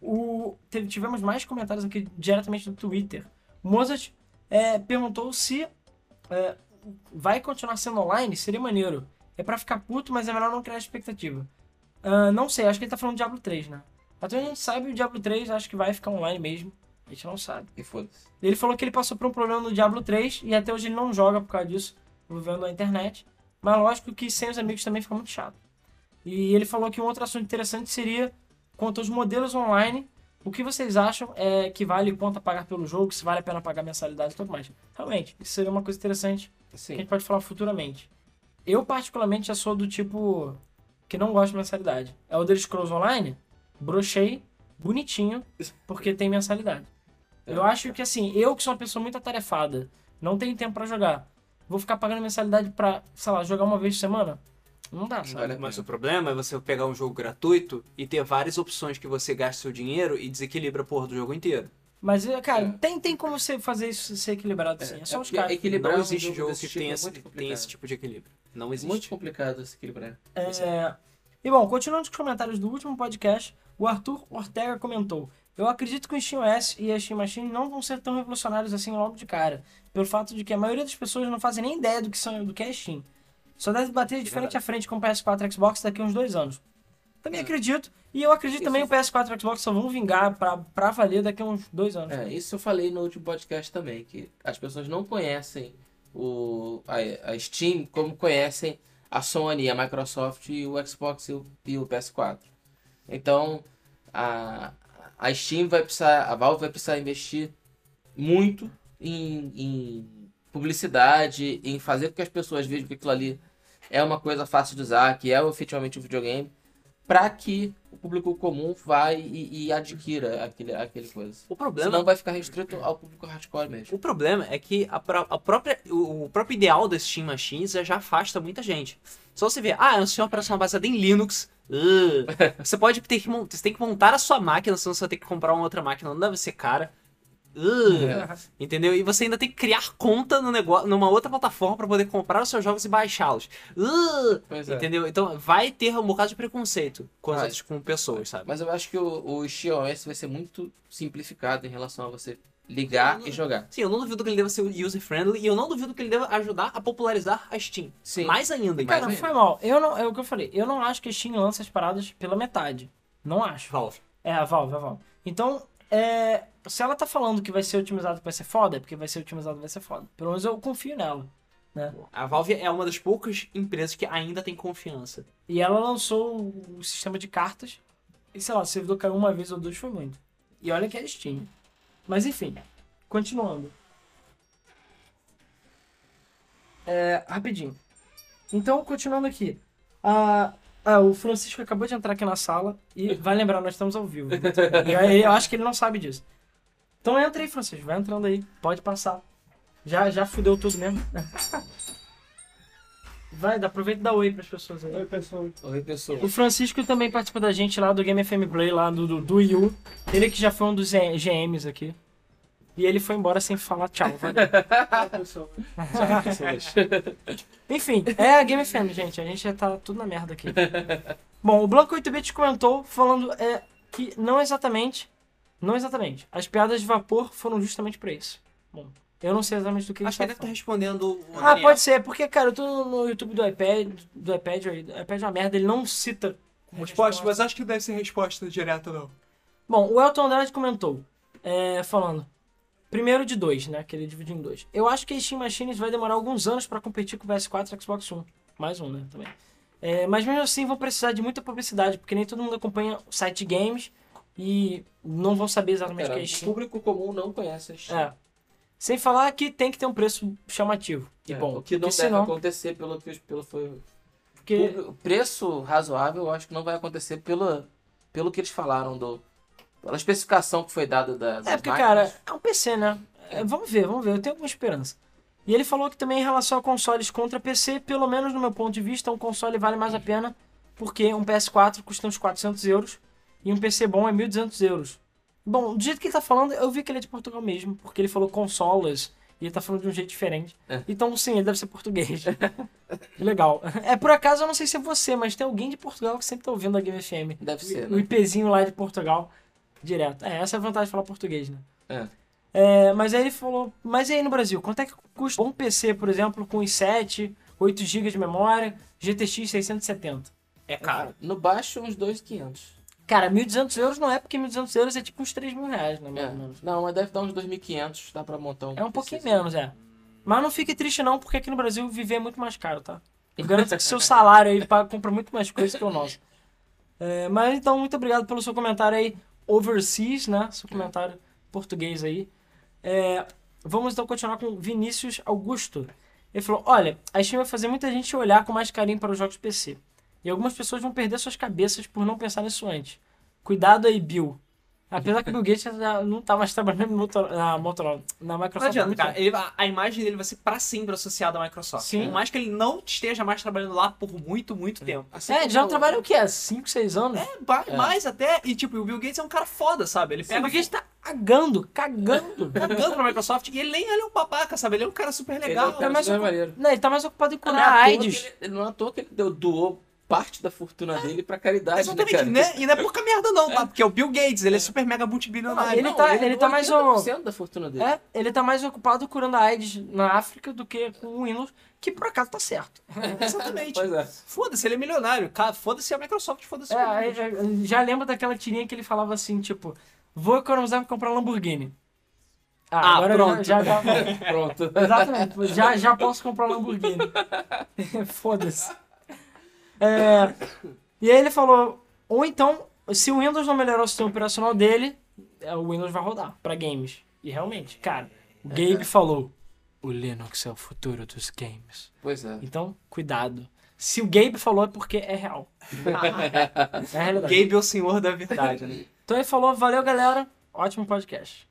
o, teve- tivemos mais comentários aqui diretamente do Twitter. Mozart é, perguntou se é, vai continuar sendo online, seria maneiro. É pra ficar puto, mas é melhor não criar expectativa. Ah, não sei, acho que ele tá falando do Diablo 3, né? Até a gente sabe o Diablo 3, acho que vai ficar online mesmo. A gente não sabe. E foda-se. Ele falou que ele passou por um problema no Diablo 3 e até hoje ele não joga por causa disso, vivendo na internet. Mas lógico que sem os amigos também fica muito chato. E ele falou que um outro assunto interessante seria quanto aos modelos online. O que vocês acham é que vale quanto a pagar pelo jogo, se vale a pena pagar mensalidade e tudo mais. Realmente, isso seria uma coisa interessante que a Sim. gente pode falar futuramente. Eu, particularmente, já sou do tipo que não gosto de mensalidade. É o Elder Scrolls Online, brochei, bonitinho, porque tem mensalidade. Eu acho que, assim, eu que sou uma pessoa muito atarefada, não tenho tempo pra jogar, vou ficar pagando mensalidade pra, sei lá, jogar uma vez por semana? Não dá, sabe? Vale Mas o problema é você pegar um jogo gratuito e ter várias opções que você gasta seu dinheiro e desequilibra a porra do jogo inteiro. Mas, é, cara, É. tem, tem como você fazer isso ser equilibrado assim. É, só os porque caras. equilibrar não um existe jogo jogo desse que tipo tenha é esse, tem complicado. esse tipo de equilíbrio. Não existe. Muito complicado se equilibrar. É... E bom, continuando os comentários do último podcast, o Arthur Ortega comentou: Eu acredito que o SteamOS e a Steam Machine não vão ser tão revolucionários assim logo de cara, pelo fato de que a maioria das pessoas não fazem nem ideia do que, são, do que é Steam. Só deve bater de frente a frente com o PS4 e Xbox daqui a uns dois anos. Também É. acredito. E eu acredito Isso. também que o PS4 e o Xbox só vão vingar pra, pra valer daqui a uns dois anos. É, isso eu falei no último podcast também, que as pessoas não conhecem o, a, a Steam como conhecem a Sony, a Microsoft, e o Xbox e o, e o PS4. Então, a, a Steam vai precisar, a Valve vai precisar investir muito em, em publicidade, em fazer com que as pessoas vejam que aquilo ali é uma coisa fácil de usar, que é efetivamente um videogame, para que o público comum vai e, e adquira aquele, aquele coisa. O problema Senão vai ficar restrito ao público hardcore mesmo. O problema é que a, a própria, o, o próprio ideal das Steam Machines já afasta muita gente. Só você ver, ah, é um sistema operacional baseado em Linux. ugh. <laughs> você pode ter que, você tem que montar a sua máquina, senão você vai ter que comprar uma outra máquina, não deve ser cara. Ugh. É. Entendeu? E você ainda tem que criar conta no negócio, numa outra plataforma para poder comprar os seus jogos e baixá-los. Pois é. Entendeu? Então vai ter um bocado de preconceito com, as, com pessoas, sabe? Mas eu acho que o, o SteamOS vai ser muito simplificado em relação a você ligar e jogar. Sim, eu não duvido que ele deva ser user-friendly e eu não duvido que ele deva ajudar a popularizar a Steam. Sim. Mais ainda, Cara, não foi mal. Eu não, é o que eu falei. Eu não acho que a Steam lança as paradas pela metade. Não acho. Valve. É, a Valve, a Valve. Então, é, se ela tá falando que vai ser otimizado que vai ser foda, é porque vai ser otimizado vai ser foda. Pelo menos eu confio nela. A Valve é uma das poucas empresas que ainda tem confiança. E ela lançou o sistema de cartas. E sei lá, o servidor caiu uma vez ou duas foi muito. E olha que é Steam. Mas enfim, continuando. É, rapidinho. Então, continuando aqui. Ah, ah, o Francisco acabou de entrar aqui na sala e vai lembrar, nós estamos ao vivo. <laughs> E aí, eu acho que ele não sabe disso. Então entra aí, Francisco. Vai entrando aí. Pode passar. Já, já fudeu tudo mesmo. <laughs> Vai, dá- aproveita e dá oi pras pessoas aí. Oi, pessoal. Oi, pessoal. O Francisco também participa da gente lá do Game FM Play, lá do, do, do Wii U. Ele que já foi um dos GMs aqui. E ele foi embora sem falar tchau. valeu. <laughs> <laughs> Enfim, é a Game FM, gente. A gente já tá tudo na merda aqui. Bom, o Blanco 8-Bit comentou falando é, que não exatamente. Não exatamente. As piadas de vapor foram justamente pra isso. Bom, eu não sei exatamente do que Acho que ele ele tá deve estar falando. respondendo o Ah, Daniel. pode ser, porque, cara, eu tô no YouTube do iPad, do iPad, aí, do iPad é uma merda, ele não cita Resposta, mas acho que deve ser resposta direta, não. Bom, o Elton Andrade comentou, é, falando, primeiro de dois, né, que ele dividiu em dois. Eu acho que a Steam Machines vai demorar alguns anos pra competir com o PS4 e Xbox One. Mais um, né, também. É, mas mesmo assim vão precisar de muita publicidade, porque nem todo mundo acompanha o site de games e não vão saber exatamente o que é o Steam. público comum não conhece a Steam. É. Sem falar que tem que ter um preço chamativo. E É, bom, o que não deve senão, acontecer pelo que pelo foi porque o preço razoável, eu acho que não vai acontecer pelo pelo que eles falaram do pela especificação que foi dada da, É, porque, máquinas. cara, é um PC, né? É, vamos ver, vamos ver. Eu tenho alguma esperança. E ele falou que também em relação a consoles contra PC, pelo menos no meu ponto de vista, um console vale mais a pena porque um PS4 custa uns 400 euros e um PC bom é 1.200 euros. Bom, do jeito que ele tá falando, eu vi que ele é de Portugal mesmo, porque ele falou consolas e ele tá falando de um jeito diferente. É. Então, sim, ele deve ser português. Legal. É, por acaso, eu não sei se é você, mas tem alguém de Portugal que sempre tá ouvindo a Game FM. Deve ser, O né? IPzinho lá de Portugal, direto. É, essa é a vantagem de falar português, né? É. É, mas aí ele falou, mas e aí no Brasil, quanto é que custa um PC, por exemplo, com i7, 8 GB de memória, GTX 670? É caro. No baixo, uns 2.500. Cara, 1.200 euros não é porque 1.200 euros é tipo uns 3 mil reais, né? É. Não, mas deve dar uns 2.500, dá pra montar um É um pouquinho PC. menos, é. Mas não fique triste não, porque aqui no Brasil viver é muito mais caro, tá? Eu <laughs> garanto que seu salário aí paga, compra muito mais coisa que o nosso. É, mas então, muito obrigado pelo seu comentário aí, overseas, né? Seu comentário português aí. É, vamos então continuar com Vinícius Augusto. Ele falou: Olha, a Steam vai fazer muita gente olhar com mais carinho para os jogos PC. E algumas pessoas vão perder suas cabeças por não pensar nisso antes. Cuidado aí, Bill. Apesar que o Bill Gates já não tá mais trabalhando na Motorola, na Microsoft. Não adianta, cara. Ele- a, a imagem dele vai ser pra sempre associada à Microsoft. Sim. Por mais que ele não esteja mais trabalhando lá por muito, muito tempo. Assim É, já não trabalha o quê? Há 5, 6 anos? É, É. mais até. E tipo, o Bill Gates é um cara foda, sabe? Ele O pega Bill Gates tá cagando, cagando. <laughs> cagando pra Microsoft e ele nem ele é um babaca, sabe? Ele é um cara super Ele é legal. um cara super o- maneiro. Não, ele tá mais ocupado em Não, curar é a AIDS. ele- ele- não é à toa que ele deu- doou parte da fortuna dele pra caridade, Exatamente, né, né? E não é pouca merda não, tá? Porque é o Bill Gates, ele é super mega multibilionário. Ele tá- ele tá mais um- 80% da fortuna dele. É, ele tá mais ocupado curando a AIDS na África do que com o Windows, que por acaso tá certo. <laughs> Exatamente. Pois é. Foda-se, ele é milionário. Cara, Foda-se a Microsoft, foda-se É, o aí, Windows. aí, já lembro daquela tirinha que ele falava assim, tipo, vou economizar pra comprar um Lamborghini. Ah, agora pronto. Já, já, <laughs> Pronto. exatamente, já, já posso comprar um Lamborghini. <laughs> Foda-se. É, e aí ele falou, ou então, se o Windows não melhorar o sistema operacional dele, é, o Windows vai rodar pra games. E realmente, cara, o Gabe falou, o Linux é o futuro dos games. Pois é. Então, cuidado. Se o Gabe falou é porque é real. <laughs> é a realidade. Gabe é o senhor da verdade, né? <laughs> Então ele falou, valeu galera, ótimo podcast.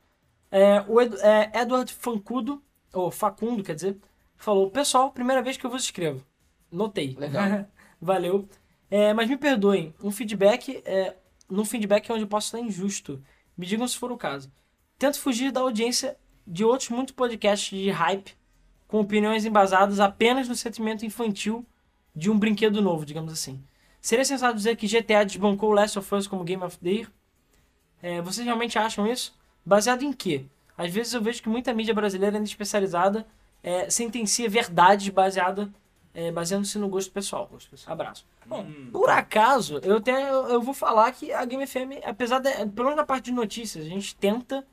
É, o Edu- é, Edward Fancudo, ou Facundo, quer dizer, falou, pessoal, primeira vez que eu vos escrevo. Notei. Legal. <laughs> valeu. É, mas me perdoem, um feedback, é, no feedback é onde eu posso estar injusto. Me digam se for o caso. Tento fugir da audiência de outros muitos podcasts de hype, com opiniões embasadas apenas no sentimento infantil de um brinquedo novo, digamos assim. Seria sensato dizer que GTA desbancou Last of Us como Game of the Year? É, vocês realmente acham isso? Baseado em quê? Às vezes eu vejo que muita mídia brasileira ainda especializada é, sentencia verdades baseada, é, baseando-se no gosto pessoal. Abraço. Bom, por acaso, eu, tenho, eu, vou falar que a Game FM, apesar de, pelo menos na parte de notícias, a gente tenta,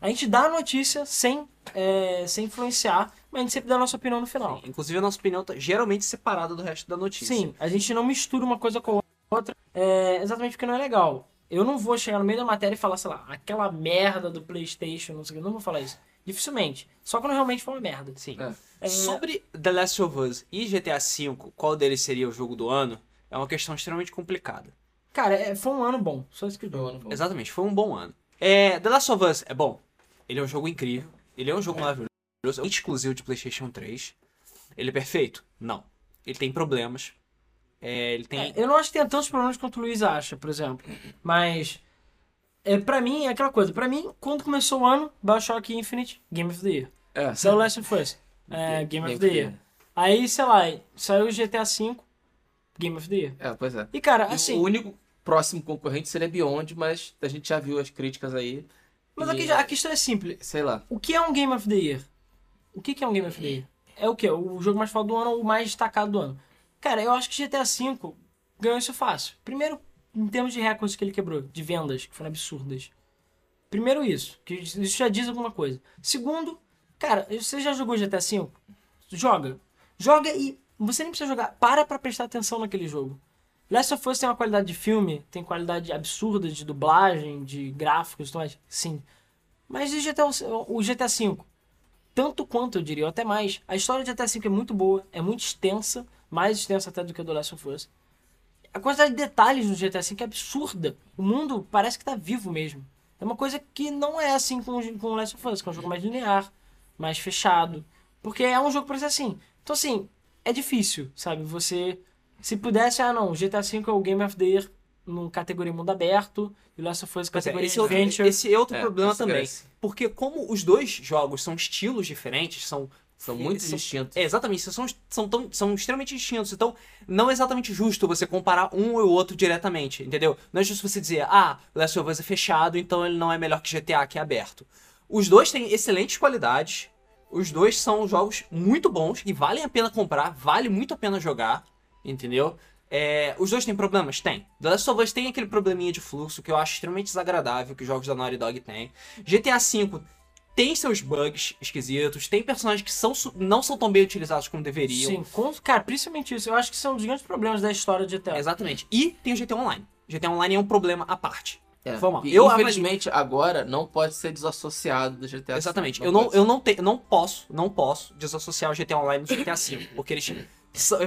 a gente dá a notícia sem, é, sem influenciar, mas a gente sempre dá a nossa opinião no final. Inclusive, a nossa opinião tá geralmente separada do resto da notícia. Sim, a gente não mistura uma coisa com a outra, é, exatamente porque não é legal. Eu não vou chegar no meio da matéria e falar, sei lá, aquela merda do PlayStation, não sei o que, eu não vou falar isso. Dificilmente. Só quando realmente for uma merda. Sim. É. É, Sobre The Last of Us e GTA V, qual deles seria o jogo do ano, é uma questão extremamente complicada. Cara, é, foi um ano bom. Só isso que eu Foi um ano bom. Exatamente, foi um bom ano. É, The Last of Us é bom. Ele é um jogo incrível. Ele é um jogo maravilhoso. É um exclusivo de PlayStation 3. Ele é perfeito? Não. Ele tem problemas. É, ele tem. É, eu não acho que tenha tantos problemas quanto o Luiz acha, por exemplo. Mas, é, pra mim, é aquela coisa. Pra mim, quando começou o ano, Bioshock Infinite, Game of the Year. É. Saiu Last of Us, é, Game of the Year. Aí, sei lá, saiu o GTA V, Game of the Year. É, pois é. E, cara, E assim... O único próximo concorrente seria Beyond, mas a gente já viu as críticas aí. Mas E, a questão é simples. Sei lá. O que é um Game of the Year? O que, que é um Game of the Year? É o quê? O jogo mais falado do ano ou o mais destacado do ano? Cara, eu acho que GTA V ganhou isso fácil. Primeiro, em termos de recordes que ele quebrou, de vendas, que foram absurdas. Primeiro isso, que isso já diz alguma coisa. Segundo, cara, você já jogou GTA V? Joga. Joga e você nem precisa jogar. Para pra prestar atenção naquele jogo. Last of Us tem uma qualidade de filme, tem qualidade absurda de dublagem, de gráficos e tudo mais. Sim. Mas e GTA, o GTA V? Tanto quanto, eu diria, ou até mais. A história de GTA V é muito boa, é muito extensa, mais extensa até do que a do Last of Us. A quantidade de detalhes no GTA V é absurda. O mundo parece que tá vivo mesmo. É uma coisa que não é assim com, com o Last of Us, que é um jogo mais linear, mais fechado. Porque é um jogo pra ser assim. Então, assim, é difícil, sabe? Você. Se pudesse, ah não, GTA V é o Game of the Year num categoria mundo aberto, e o Last of Us é, categoria esse, é outro, Adventure. esse é outro É, problema isso também. cresce. Porque como os dois jogos são estilos diferentes, são São muito são- distintos. É, exatamente, são, são, tão, são extremamente distintos. Então, não é exatamente justo você comparar um ou o outro diretamente, entendeu? Não é justo você dizer, ah, Last of Us é fechado, então ele não é melhor que GTA, que é aberto. Os dois têm excelentes qualidades, os dois são jogos muito bons e valem a pena comprar, vale muito a pena jogar, entendeu? É, os dois têm problemas? Tem. The Last of Us tem aquele probleminha de fluxo que eu acho extremamente desagradável que os jogos da Naughty Dog têm. GTA V tem seus bugs esquisitos, tem personagens que são, não são tão bem utilizados como deveriam. Sim, com- cara, principalmente isso. Eu acho que são um dos grandes problemas da história de GTA. Exatamente. E tem o GTA Online. GTA Online é um problema à parte. É. E, Eu infelizmente, agora não pode ser desassociado do GTA V. Exatamente. eu não, eu não, te, não posso, não posso desassociar o GTA Online do GTA V, porque eles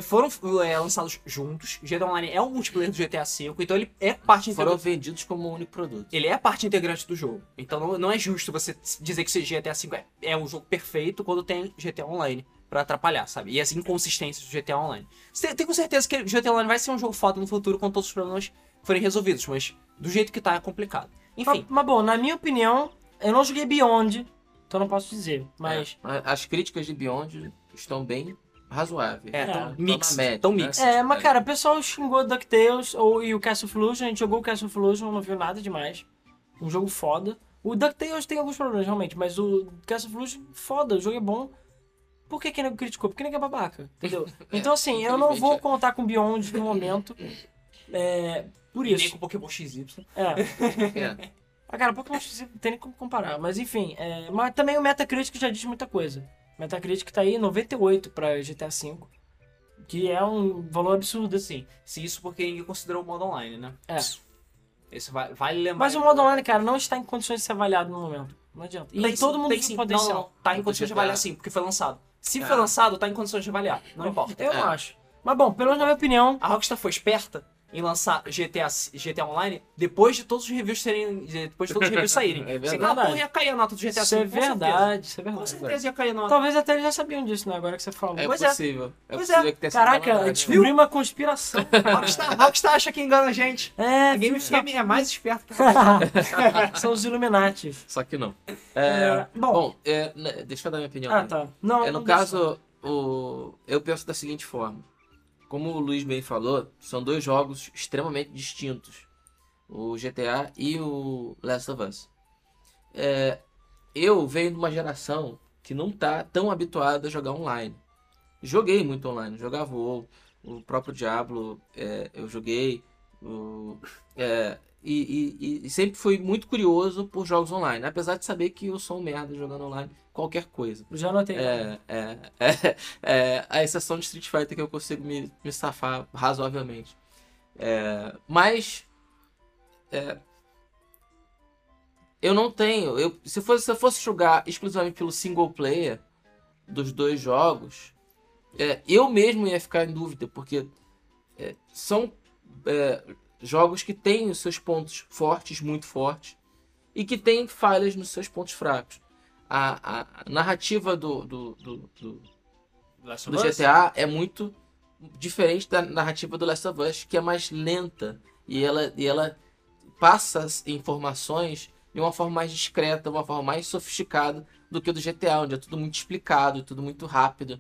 foram é, lançados juntos. GTA Online é um multiplayer do GTA V, então ele é parte Foram integrante. vendidos como um único produto. Ele é parte integrante do jogo. Então não, não é justo você dizer que GTA V é, é um jogo perfeito quando tem GTA Online pra atrapalhar, sabe? E as inconsistências do GTA Online. Você- Tenho certeza que o GTA Online vai ser um jogo foda no futuro quando todos os problemas forem resolvidos, mas do jeito que tá é complicado. Mas, Enfim, mas, bom, na minha opinião, eu não joguei Beyond, então não posso dizer. Mas É, As críticas de Beyond estão bem razoável. É, É, tão Tô mix, média, tão né? mix. É, mas cara, o pessoal xingou DuckTales ou, e o Castle Fusion, a gente jogou o Castle Fusion, não viu nada demais. Um jogo foda. O DuckTales tem alguns problemas, realmente, mas o Castle Fusion, foda, o jogo é bom. Por que que nego criticou? Porque nego é babaca, entendeu? <laughs> Então assim, eu não vou é. contar com Beyond no momento. É, por E nem isso. com Pokémon XY. É. <laughs> É. Ah, cara, Pokémon X não tem nem como comparar. Mas enfim, é, mas também o Metacritic já diz muita coisa. Metacritic tá aí 98 pra GTA V. Que é um valor absurdo, assim. Sim, isso porque ninguém considerou o modo online, né? É. Esse vai, vale lembrar. Mas o modo online, cara, não está em condições de ser avaliado no momento. Não adianta. E Tem todo sim, mundo tem sim. potencial. Não, não, tá em condições de avaliar sim, porque foi lançado. Se É. foi lançado, tá em condições de avaliar. Não importa. Eu É. acho. Mas bom, pelo menos na minha opinião, A Rockstar foi esperta em lançar GTA, GTA Online depois de todos os reviews serem. Depois de todos os reviews <laughs> saírem. É verdade. Senão a porra ia cair a nota do GTA isso é V. com certeza. verdade, isso é Com verdade. certeza ia cair a nota. Talvez até eles já sabiam disso, né? Agora que você falou. É Pois é. possível. É Pois possível é. que tenha sido Caraca, descobri uma conspiração. <laughs> Rockstar, Rockstar acha que engana a gente. É, A Game FM é mais esperta. <laughs> da- São os Illuminati. Só que não. É, É, bom. bom, é, né, deixa eu dar minha opinião. Ah, né? tá. Não, É, não no deixa. caso, o, eu penso da seguinte forma. Como o Luiz bem falou, são dois jogos extremamente distintos. O GTA e o Last of Us. É, eu venho de uma geração que não tá tão habituada a jogar online. Joguei muito online, jogava o o próprio Diablo é, eu joguei. o- é, e, e- e sempre fui muito curioso por jogos online. Apesar de saber que eu sou um merda jogando online qualquer coisa. Já anotei. É, é, é, <laughs> é, a exceção de Street Fighter que eu consigo me, me safar razoavelmente. É, mas é, eu não tenho. Eu, se, fosse, se eu fosse jogar exclusivamente pelo single player dos dois jogos, é, eu mesmo ia ficar em dúvida, porque é, são é, jogos que têm os seus pontos fortes, muito fortes, e que têm falhas nos seus pontos fracos. A, a- a narrativa do, do, do, do, do? GTA é muito diferente da narrativa do Last of Us, que é mais lenta e ela, e ela passa as informações de uma forma mais discreta, uma forma mais sofisticada do que o do GTA, onde é tudo muito explicado, tudo muito rápido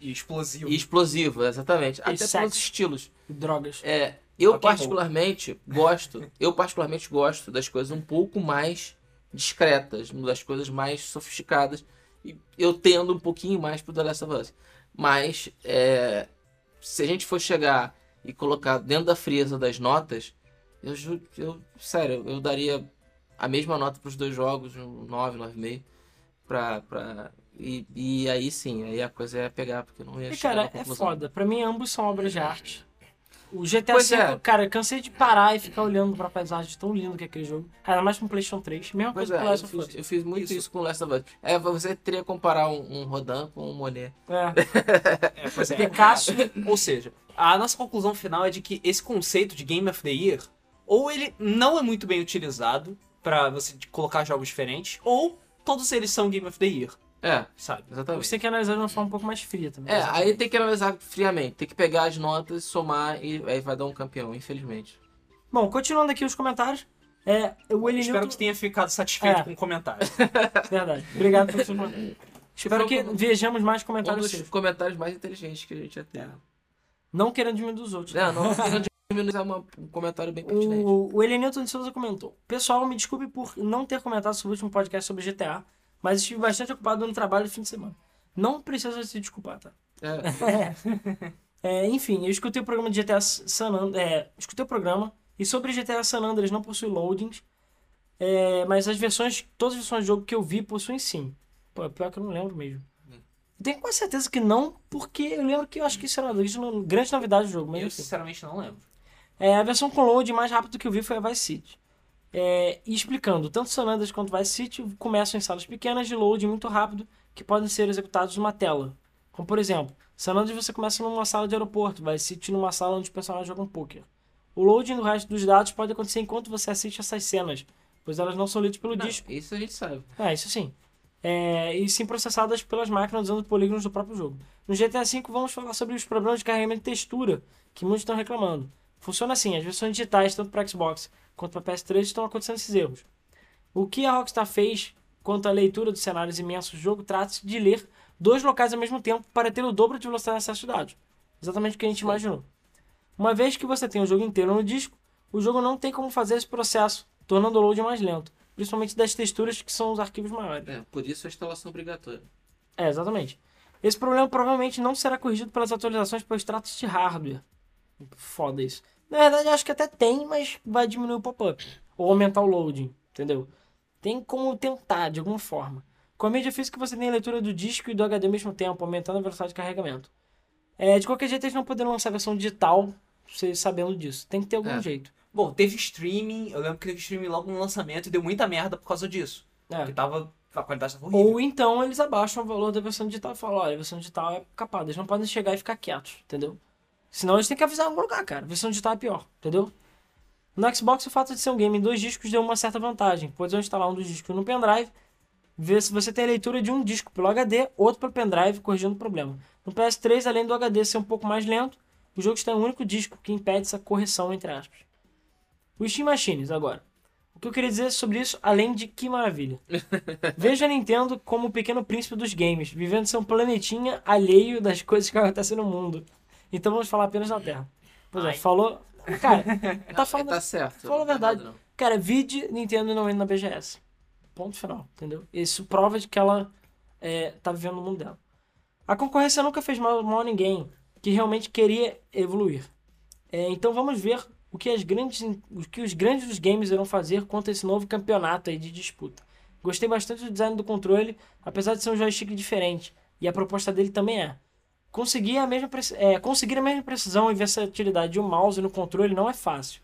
E explosivo. e explosivo, exatamente. Até sexy. pelos estilos. Drogas. É, eu roll. particularmente gosto, eu particularmente gosto das coisas um pouco mais discretas, das coisas mais sofisticadas. E eu tendo um pouquinho mais pro The Last of Us. Mas é, se a gente for chegar e colocar dentro da frieza das notas, eu, eu sério, eu daria a mesma nota pros dois jogos, um 9, 9,5. Pra, pra, e, e aí sim, aí a coisa ia pegar, porque não ia E, chegar cara, é foda. Pra mim, ambos são obras de arte. O GTA V, é. cara, eu cansei de parar e ficar olhando pra paisagem tão lindo que é aquele jogo. Ainda mais com o PlayStation 3. Mesma Pois coisa é, com Last of fiz, Us. eu fiz muito Isso. isso, com o Last of Us. É, você teria que comparar um, um Rodin com um Monet. É. <laughs> É, pois é. Picasso. Ou seja, a nossa conclusão final é de que esse conceito de Game of the Year, ou ele não é muito bem utilizado pra você colocar jogos diferentes, ou todos eles são Game of the Year, É, sabe? exatamente. Você tem que analisar de uma forma um pouco mais fria também. É, aí tem que analisar friamente. Tem que pegar as notas, somar e aí vai dar um campeão, infelizmente. Bom, continuando aqui os comentários. É, o Eli Espero Newton... que tenha ficado satisfeito É. com o comentário. <laughs> Verdade. Obrigado pelos seus. Espero que um- vejamos mais Um comentários dos seus. comentários mais inteligentes que a gente já teve. Não querendo diminuir dos outros. É, não, não <laughs> diminuir é uma- um comentário bem pertinente. O, o Elenilton de Souza comentou: Pessoal, me desculpe por não ter comentado sobre o último podcast sobre GTA, mas estive bastante ocupado no trabalho no fim de semana. Não precisa se desculpar, tá? É, <laughs> É, enfim, eu escutei o programa de GTA San Andreas. É, escutei o programa. E sobre GTA San Andreas não possui loadings. é, mas as versões, todas as versões de jogo que eu vi possuem sim. Pô, pior que eu não lembro mesmo. Eu tenho quase certeza que não, porque eu lembro que eu acho que isso era uma grande no- grande novidade do jogo. Mas Eu enfim. sinceramente não lembro. É, a versão com load mais rápido que eu vi foi a Vice City. É, e explicando, tanto San Andreas quanto Vice City começam em salas pequenas de load muito rápido que podem ser executados numa tela. Como por exemplo, San Andreas você começa numa sala de aeroporto, Vice City numa sala onde os personagens jogam poker. O loading do resto dos dados pode acontecer enquanto você assiste essas cenas, pois elas não são lidas pelo não, disco. isso a gente sabe. É, isso sim. É, e sim processadas pelas máquinas usando polígonos do próprio jogo. No GTA V vamos falar sobre os problemas de carregamento de textura, que muitos estão reclamando. Funciona assim, as versões digitais, tanto para Xbox quanto para PS3, estão acontecendo esses erros. O que a Rockstar fez quanto à leitura dos cenários imensos do jogo trata-se de ler dois locais ao mesmo tempo para ter o dobro de velocidade de acesso de dados. Exatamente o que a gente imaginou. Uma vez que você tem o jogo inteiro no disco, o jogo não tem como fazer esse processo, tornando o load mais lento, principalmente das texturas que são os arquivos maiores. É, por isso a instalação obrigatória. É, exatamente. Esse problema provavelmente não será corrigido pelas atualizações para o status de hardware. Foda isso. Na verdade, acho que até tem, mas vai diminuir o pop-up. Ou aumentar o loading, entendeu? Tem como tentar, de alguma forma. Com a mídia física, você tem a leitura do disco e do HD ao mesmo tempo, aumentando a velocidade de carregamento. É, de qualquer jeito, eles não poderiam lançar a versão digital, você sabendo disso. Tem que ter algum É. jeito. Bom, teve streaming, eu lembro que teve streaming logo no lançamento e deu muita merda por causa disso. É. Porque tava. A qualidade tava horrível. Ou então eles abaixam o valor da versão digital e falam, olha, a versão digital é capada. Eles não podem chegar e ficar quietos, entendeu? Senão eles têm que avisar em algum lugar, cara. A versão digital é pior, entendeu? No Xbox, o fato de ser um game em dois discos deu uma certa vantagem. Pois eu instalar um dos discos no pendrive, ver se você tem a leitura de um disco pelo HD, outro pelo pendrive, corrigindo o problema. No PS3, além do HD ser um pouco mais lento, o jogo está em um único disco, que impede essa correção, entre aspas. O Steam Machines, agora. O que eu queria dizer sobre isso, além de que maravilha. <laughs> Veja a Nintendo como o pequeno príncipe dos games, vivendo seu planetinha alheio das coisas que acontecem no mundo. Então vamos falar apenas da Terra. Pois é, Ai. falou. Cara, <laughs> tá Não, falando. Tá certo. Fala a tá verdade. não. Cara, vide Nintendo não indo na BGS. Ponto final, entendeu? Isso prova de que ela é, tá vivendo no mundo dela. A concorrência nunca fez mal, mal a ninguém que realmente queria evoluir. É, então vamos ver o que, as grandes, o que os grandes dos games irão fazer contra esse novo campeonato aí de disputa. Gostei bastante do design do controle, apesar de ser um joystick diferente. E a proposta dele também é. Conseguir a mesma, é, conseguir a mesma precisão e versatilidade de um mouse no controle não é fácil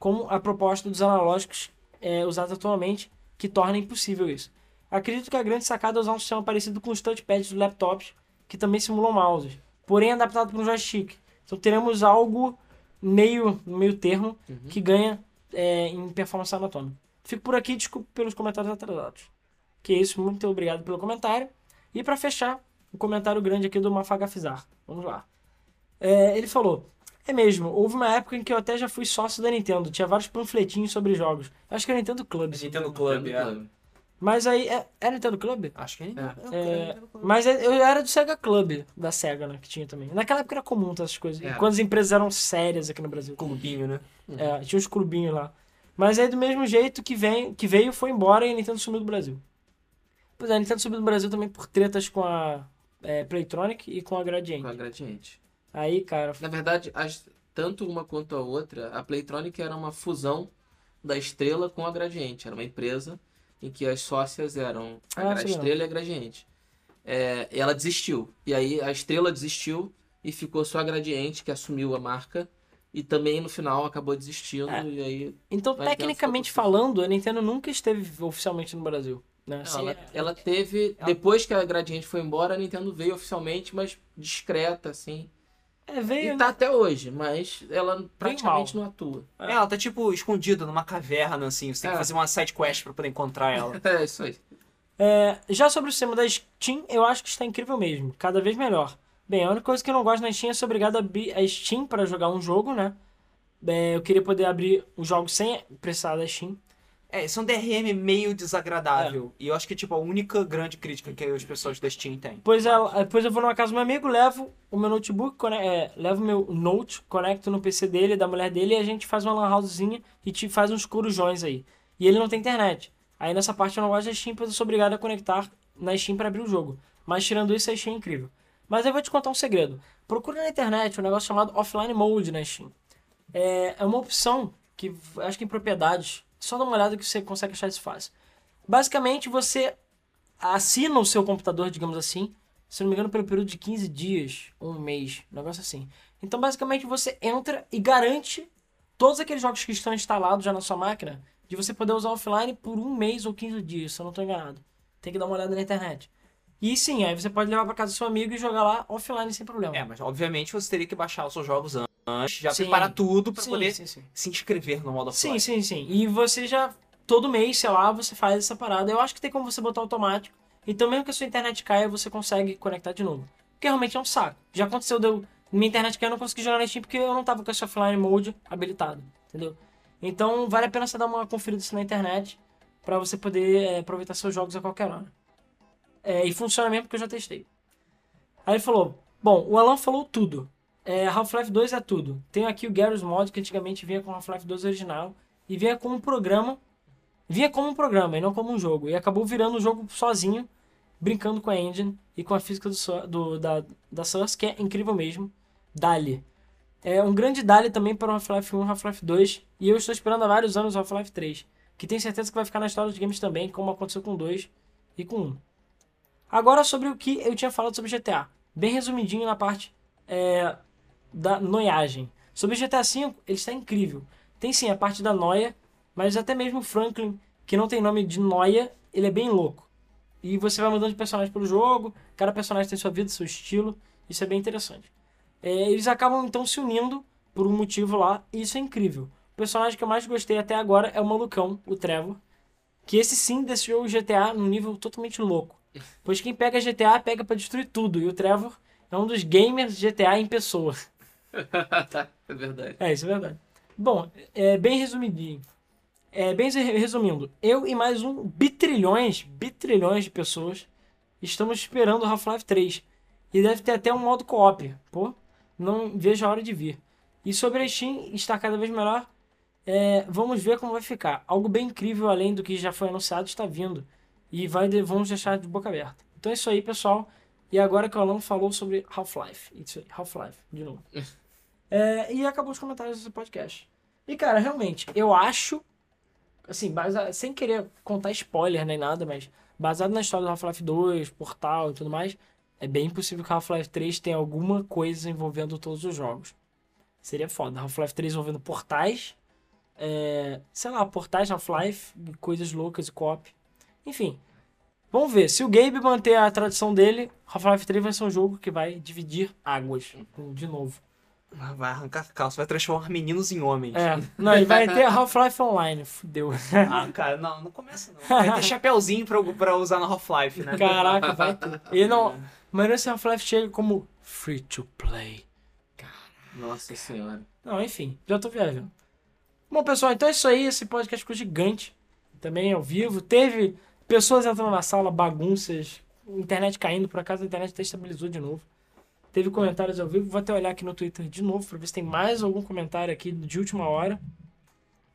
como a proposta dos analógicos é, usados atualmente, que torna impossível isso. Acredito que a grande sacada é usar um sistema parecido com os touchpads dos laptops, que também simulam mouses, porém adaptado para um joystick. Então teremos algo meio, meio termo que ganha é, em performance anatômica. Fico por aqui, desculpe pelos comentários atrasados. Que é isso, muito obrigado pelo comentário. E para fechar, um comentário grande aqui do Mafagafizar. Vamos lá. É, ele falou: É mesmo, houve uma época em que eu até já fui sócio da Nintendo, tinha vários panfletinhos sobre jogos. Acho que é Nintendo Club. se não Nintendo engano. Club, Club. é. Mas aí, é, é Nintendo Club? Acho que é. É. É, mas é- eu era do Sega Club, da Sega, né, que tinha também. Naquela época era comum essas coisas. Era. Quando as empresas eram sérias aqui no Brasil. Clubinho, né? É, tinha uns clubinhos lá. Mas aí do mesmo jeito que, vem, que veio, foi embora e a Nintendo sumiu do Brasil. Pois é, a Nintendo sumiu do Brasil também por tretas com a é, Playtronic e com a Gradiente. Com a gradiente. Aí, cara, Na verdade, as- tanto uma quanto a outra, a Playtronic era uma fusão da Estrela com a Gradiente. Era uma empresa em que as sócias eram a, Ah. Estrela e a Gradiente. É, e ela desistiu. E aí a Estrela desistiu e ficou só a Gradiente, que assumiu a marca. E também no final acabou desistindo. É. E aí. Então, tecnicamente falando, a Nintendo nunca esteve oficialmente no Brasil. Né? Não, Assim, ela, é- ela teve. ela- Depois que a Gradiente foi embora, a Nintendo veio oficialmente, mas discreta, assim. é, veio. E tá até hoje, mas ela praticamente não atua. É, ela tá tipo escondida numa caverna, assim. Você tem que É. fazer uma side quest pra poder encontrar ela. <laughs> É isso aí. É, já sobre o sistema da Steam, eu acho que está incrível mesmo. Cada vez melhor. Bem, a única coisa que eu não gosto na Steam é ser obrigado a abrir a Steam para jogar um jogo, né? É, eu queria poder abrir os jogos sem precisar da Steam. É, isso é um DRM meio desagradável. E eu acho que é tipo a única grande crítica que as pessoas da Steam têm. Depois, ela- depois eu vou numa casa do meu amigo, levo o meu notebook, é, levo o meu Note, conecto no PC dele, da mulher dele, e a gente faz uma lan housezinha e te faz uns corujões aí. E ele não tem internet. Aí nessa parte eu não gosto da Steam, pois eu sou obrigado a conectar na Steam para abrir o jogo. Mas tirando isso, a Steam é incrível. Mas eu vou te contar um segredo. Procura na internet um negócio chamado Offline Mode na Steam. É, é uma opção que acho que em propriedades, só dá uma olhada que você consegue achar isso fácil. Basicamente, você assina o seu computador, digamos assim, se não me engano, pelo período de 15 dias um mês, um negócio assim. Então, basicamente, você entra e garante todos aqueles jogos que estão instalados já na sua máquina de você poder usar offline por um mês ou 15 dias, se eu não estou enganado. Tem que dar uma olhada na internet. E sim, aí você pode levar para casa do seu amigo e jogar lá offline sem problema. É, mas obviamente você teria que baixar os seus jogos antes, já Sim. preparar tudo sim, poder sim, sim. se inscrever no modo offline. Sim, sim, sim. E você já, todo mês, sei lá, você faz essa parada. Eu acho que tem como você botar automático. Então, mesmo que a sua internet caia, você consegue conectar de novo. Porque realmente é um saco. Já aconteceu, deu. Minha internet caiu, eu não consegui jogar na Steam porque eu não tava com esse offline mode habilitado. Entendeu? Então, vale a pena você dar uma conferida na internet pra você poder é, aproveitar seus jogos a qualquer hora. É, e funciona mesmo porque eu já testei. Aí ele falou: Bom, o Alan falou tudo. É, Half-Life 2 é tudo. Tem aqui o Garry's Mod, que antigamente vinha com Half-Life 2 original. E vinha como um programa. Vinha como um programa e não como um jogo. E acabou virando um jogo sozinho, brincando com a engine e com a física do, do- da, da Source, que é incrível mesmo. Dali. É um grande Dali também para o Half-Life 1 e Half-Life 2. E eu estou esperando há vários anos o Half-Life 3. Que tenho certeza que vai ficar na história dos games também, como aconteceu com o 2 e com o 1. Agora sobre o que eu tinha falado sobre GTA. Bem resumidinho na parte é, da noiagem. Sobre o GTA V, ele está incrível. Tem sim a parte da noia, mas até mesmo Franklin, que não tem nome de noia, ele é bem louco. E você vai mudando de personagem pelo jogo, cada personagem tem sua vida, seu estilo, isso é bem interessante. É, eles acabam então se unindo por um motivo lá, e isso é incrível. O personagem que eu mais gostei até agora é o malucão, o Trevor, que esse sim deixou o GTA num nível totalmente louco. Pois quem pega GTA pega pra destruir tudo, e o Trevor é um dos gamers GTA em pessoa. <laughs> é verdade. É, isso é verdade. Bom, é, bem resumidinho. É, bem re- resumindo, eu e mais um bitrilhões, bitrilhões de pessoas estamos esperando o Half-Life 3. E deve ter até um modo co-op. Pô, não vejo a hora de vir. E sobre a Steam está cada vez melhor. É, vamos ver como vai ficar. Algo bem incrível além do que já foi anunciado está vindo. E vai vamos deixar de boca aberta. Então é isso aí, pessoal. E agora que o Alan falou sobre Half-Life. Isso aí, Half-Life, de novo. <laughs> É, e acabou os comentários desse podcast. E, cara, realmente, eu acho. Assim, basa- sem querer contar spoiler nem nada, mas baseado na história do Half-Life 2, Portal e tudo mais, é bem possível que Half-Life 3 tenha alguma coisa envolvendo todos os jogos. Seria foda. Half-Life 3 envolvendo portais. é, sei lá, portais Half-Life, coisas loucas e co-op. Enfim. Vamos ver. Se o Gabe manter a tradição dele, Half-Life 3 vai ser um jogo que vai dividir águas. De novo. Vai arrancar calça, vai transformar meninos em homens. É, não, e vai ter Half-Life Online, fudeu. <laughs> Ah, cara, não, não começa não. Vai ter chapéuzinho pra, pra usar no Half-Life, né? Caraca, vai ter. E não, mas esse Half-Life chega como free to play. Nossa senhora. Não, enfim, já tô viajando. Bom, pessoal, então é isso aí. Esse podcast ficou gigante. Também ao vivo. Teve pessoas entrando na sala, bagunças, internet caindo. Por acaso a internet até estabilizou de novo. Teve comentários ao vivo. Vou até olhar aqui no Twitter de novo pra ver se tem mais algum comentário aqui de última hora.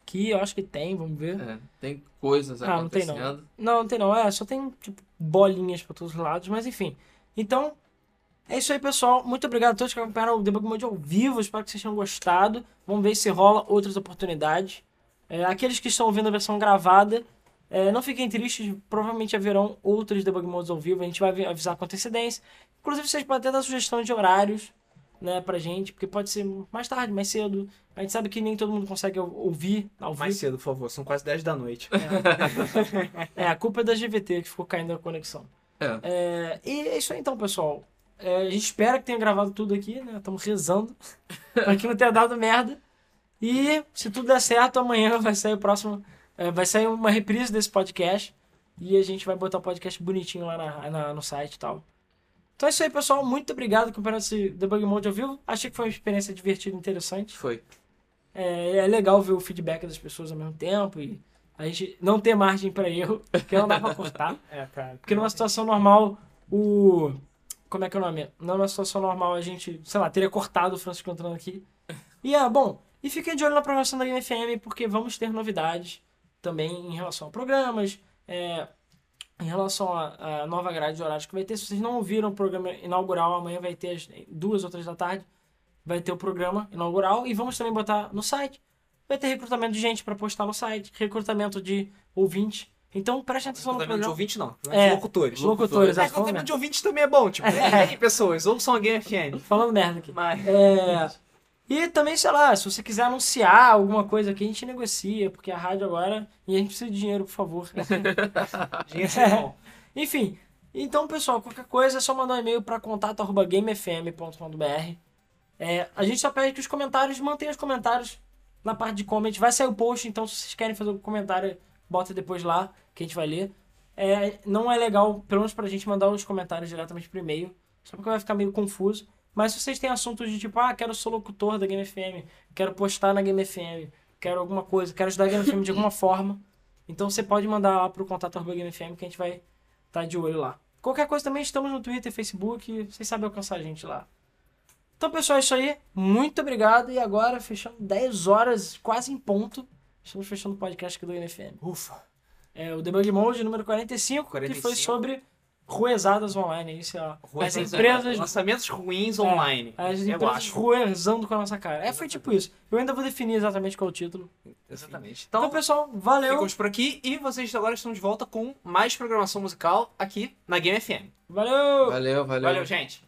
Que eu acho que tem, vamos ver. É, tem coisas Ah, não tem acontecendo. Não, não tem não. É, só tem tipo, bolinhas pra todos os lados, mas enfim. Então, é isso aí, pessoal. Muito obrigado a todos que acompanharam o Debug Mode ao vivo. Espero que vocês tenham gostado. Vamos ver se rola outras oportunidades. É, aqueles que estão ouvindo a versão gravada, é, não fiquem tristes. Provavelmente haverão outros Debug Modes ao vivo. A gente vai avi- avisar com antecedência. Inclusive, vocês podem até dar sugestão de horários né, pra gente, porque pode ser mais tarde, mais cedo. A gente sabe que nem todo mundo consegue ou- ouvir ao vivo. Mais cedo, por favor, são quase 10 da noite. <laughs> É, a culpa é da GVT que ficou caindo a conexão. É. É, e é isso aí então, pessoal. É, a gente espera que tenha gravado tudo aqui, né? Estamos rezando <laughs> para que não tenha dado merda. E se tudo der certo, amanhã vai sair o próximo. É, vai sair uma reprise desse podcast. E a gente vai botar o podcast bonitinho lá na, na- no site e tal. Então é isso aí, pessoal. Muito obrigado por acompanhar esse Debug Mode ao vivo. Achei que foi uma experiência divertida e interessante. Foi. É, é legal ver o feedback das pessoas ao mesmo tempo e a gente não ter margem para erro, <laughs> porque não dá pra cortar. É, cara. Porque numa situação normal, o. Como é que é o nome? Numa situação normal, a gente, sei lá, teria cortado o Francisco entrando aqui. E é, bom, e fiquem de olho na programação da Game FM, porque vamos ter novidades também em relação a programas, é, em relação à nova grade de horários que vai ter. Se vocês não ouviram o programa inaugural, amanhã vai ter às duas ou três da tarde, vai ter o programa inaugural e vamos também botar no site. Vai ter recrutamento de gente para postar no site, recrutamento de ouvinte. Então preste atenção no Recrutamento de programa. ouvinte não, É, de locutores. Locutores, É, é, de ouvinte também é bom, tipo, <laughs> aí, pessoas, ouçam a Game FM. falando merda aqui. Mas... É, <laughs> e também, sei lá, se você quiser anunciar alguma coisa aqui, a gente negocia, porque a rádio agora. E a gente precisa de dinheiro, por favor. Gente, é bom. Enfim, então, pessoal, qualquer coisa é só mandar um e-mail para contato.gamefm.com.br. É, a gente só pede que os comentários, mantenham os comentários na parte de comment. Vai sair o post, então se vocês querem fazer um comentário, bota depois lá, que a gente vai ler. É, não é legal, pelo menos pra gente, mandar os comentários diretamente por e-mail, só porque vai ficar meio confuso. Mas se vocês têm assuntos de tipo, ah, quero ser locutor da Game FM, quero postar na Game FM, quero alguma coisa, quero ajudar a Game FM de alguma <laughs> forma, então você pode mandar lá pro contato Game FM que a gente vai estar de olho lá. Qualquer coisa também estamos no Twitter, Facebook, vocês sabem alcançar a gente lá. Então, pessoal, é isso aí. Muito obrigado. E agora, fechando 10 horas, quase em ponto, estamos fechando o podcast aqui do NFM. Ufa. É o Debug Mode número 45, que 45. foi sobre ruezadas online. Isso, ó. Ruas- As empresas Lançamentos ruins É, online. As eu empresas acho. ruezando com a nossa cara. É, foi tipo isso. Eu ainda vou definir exatamente qual é o título. Exatamente. Então, Então, pessoal, valeu. ficamos por aqui e vocês agora estão de volta com mais programação musical aqui na Game FM. Valeu! Valeu, valeu. Valeu gente.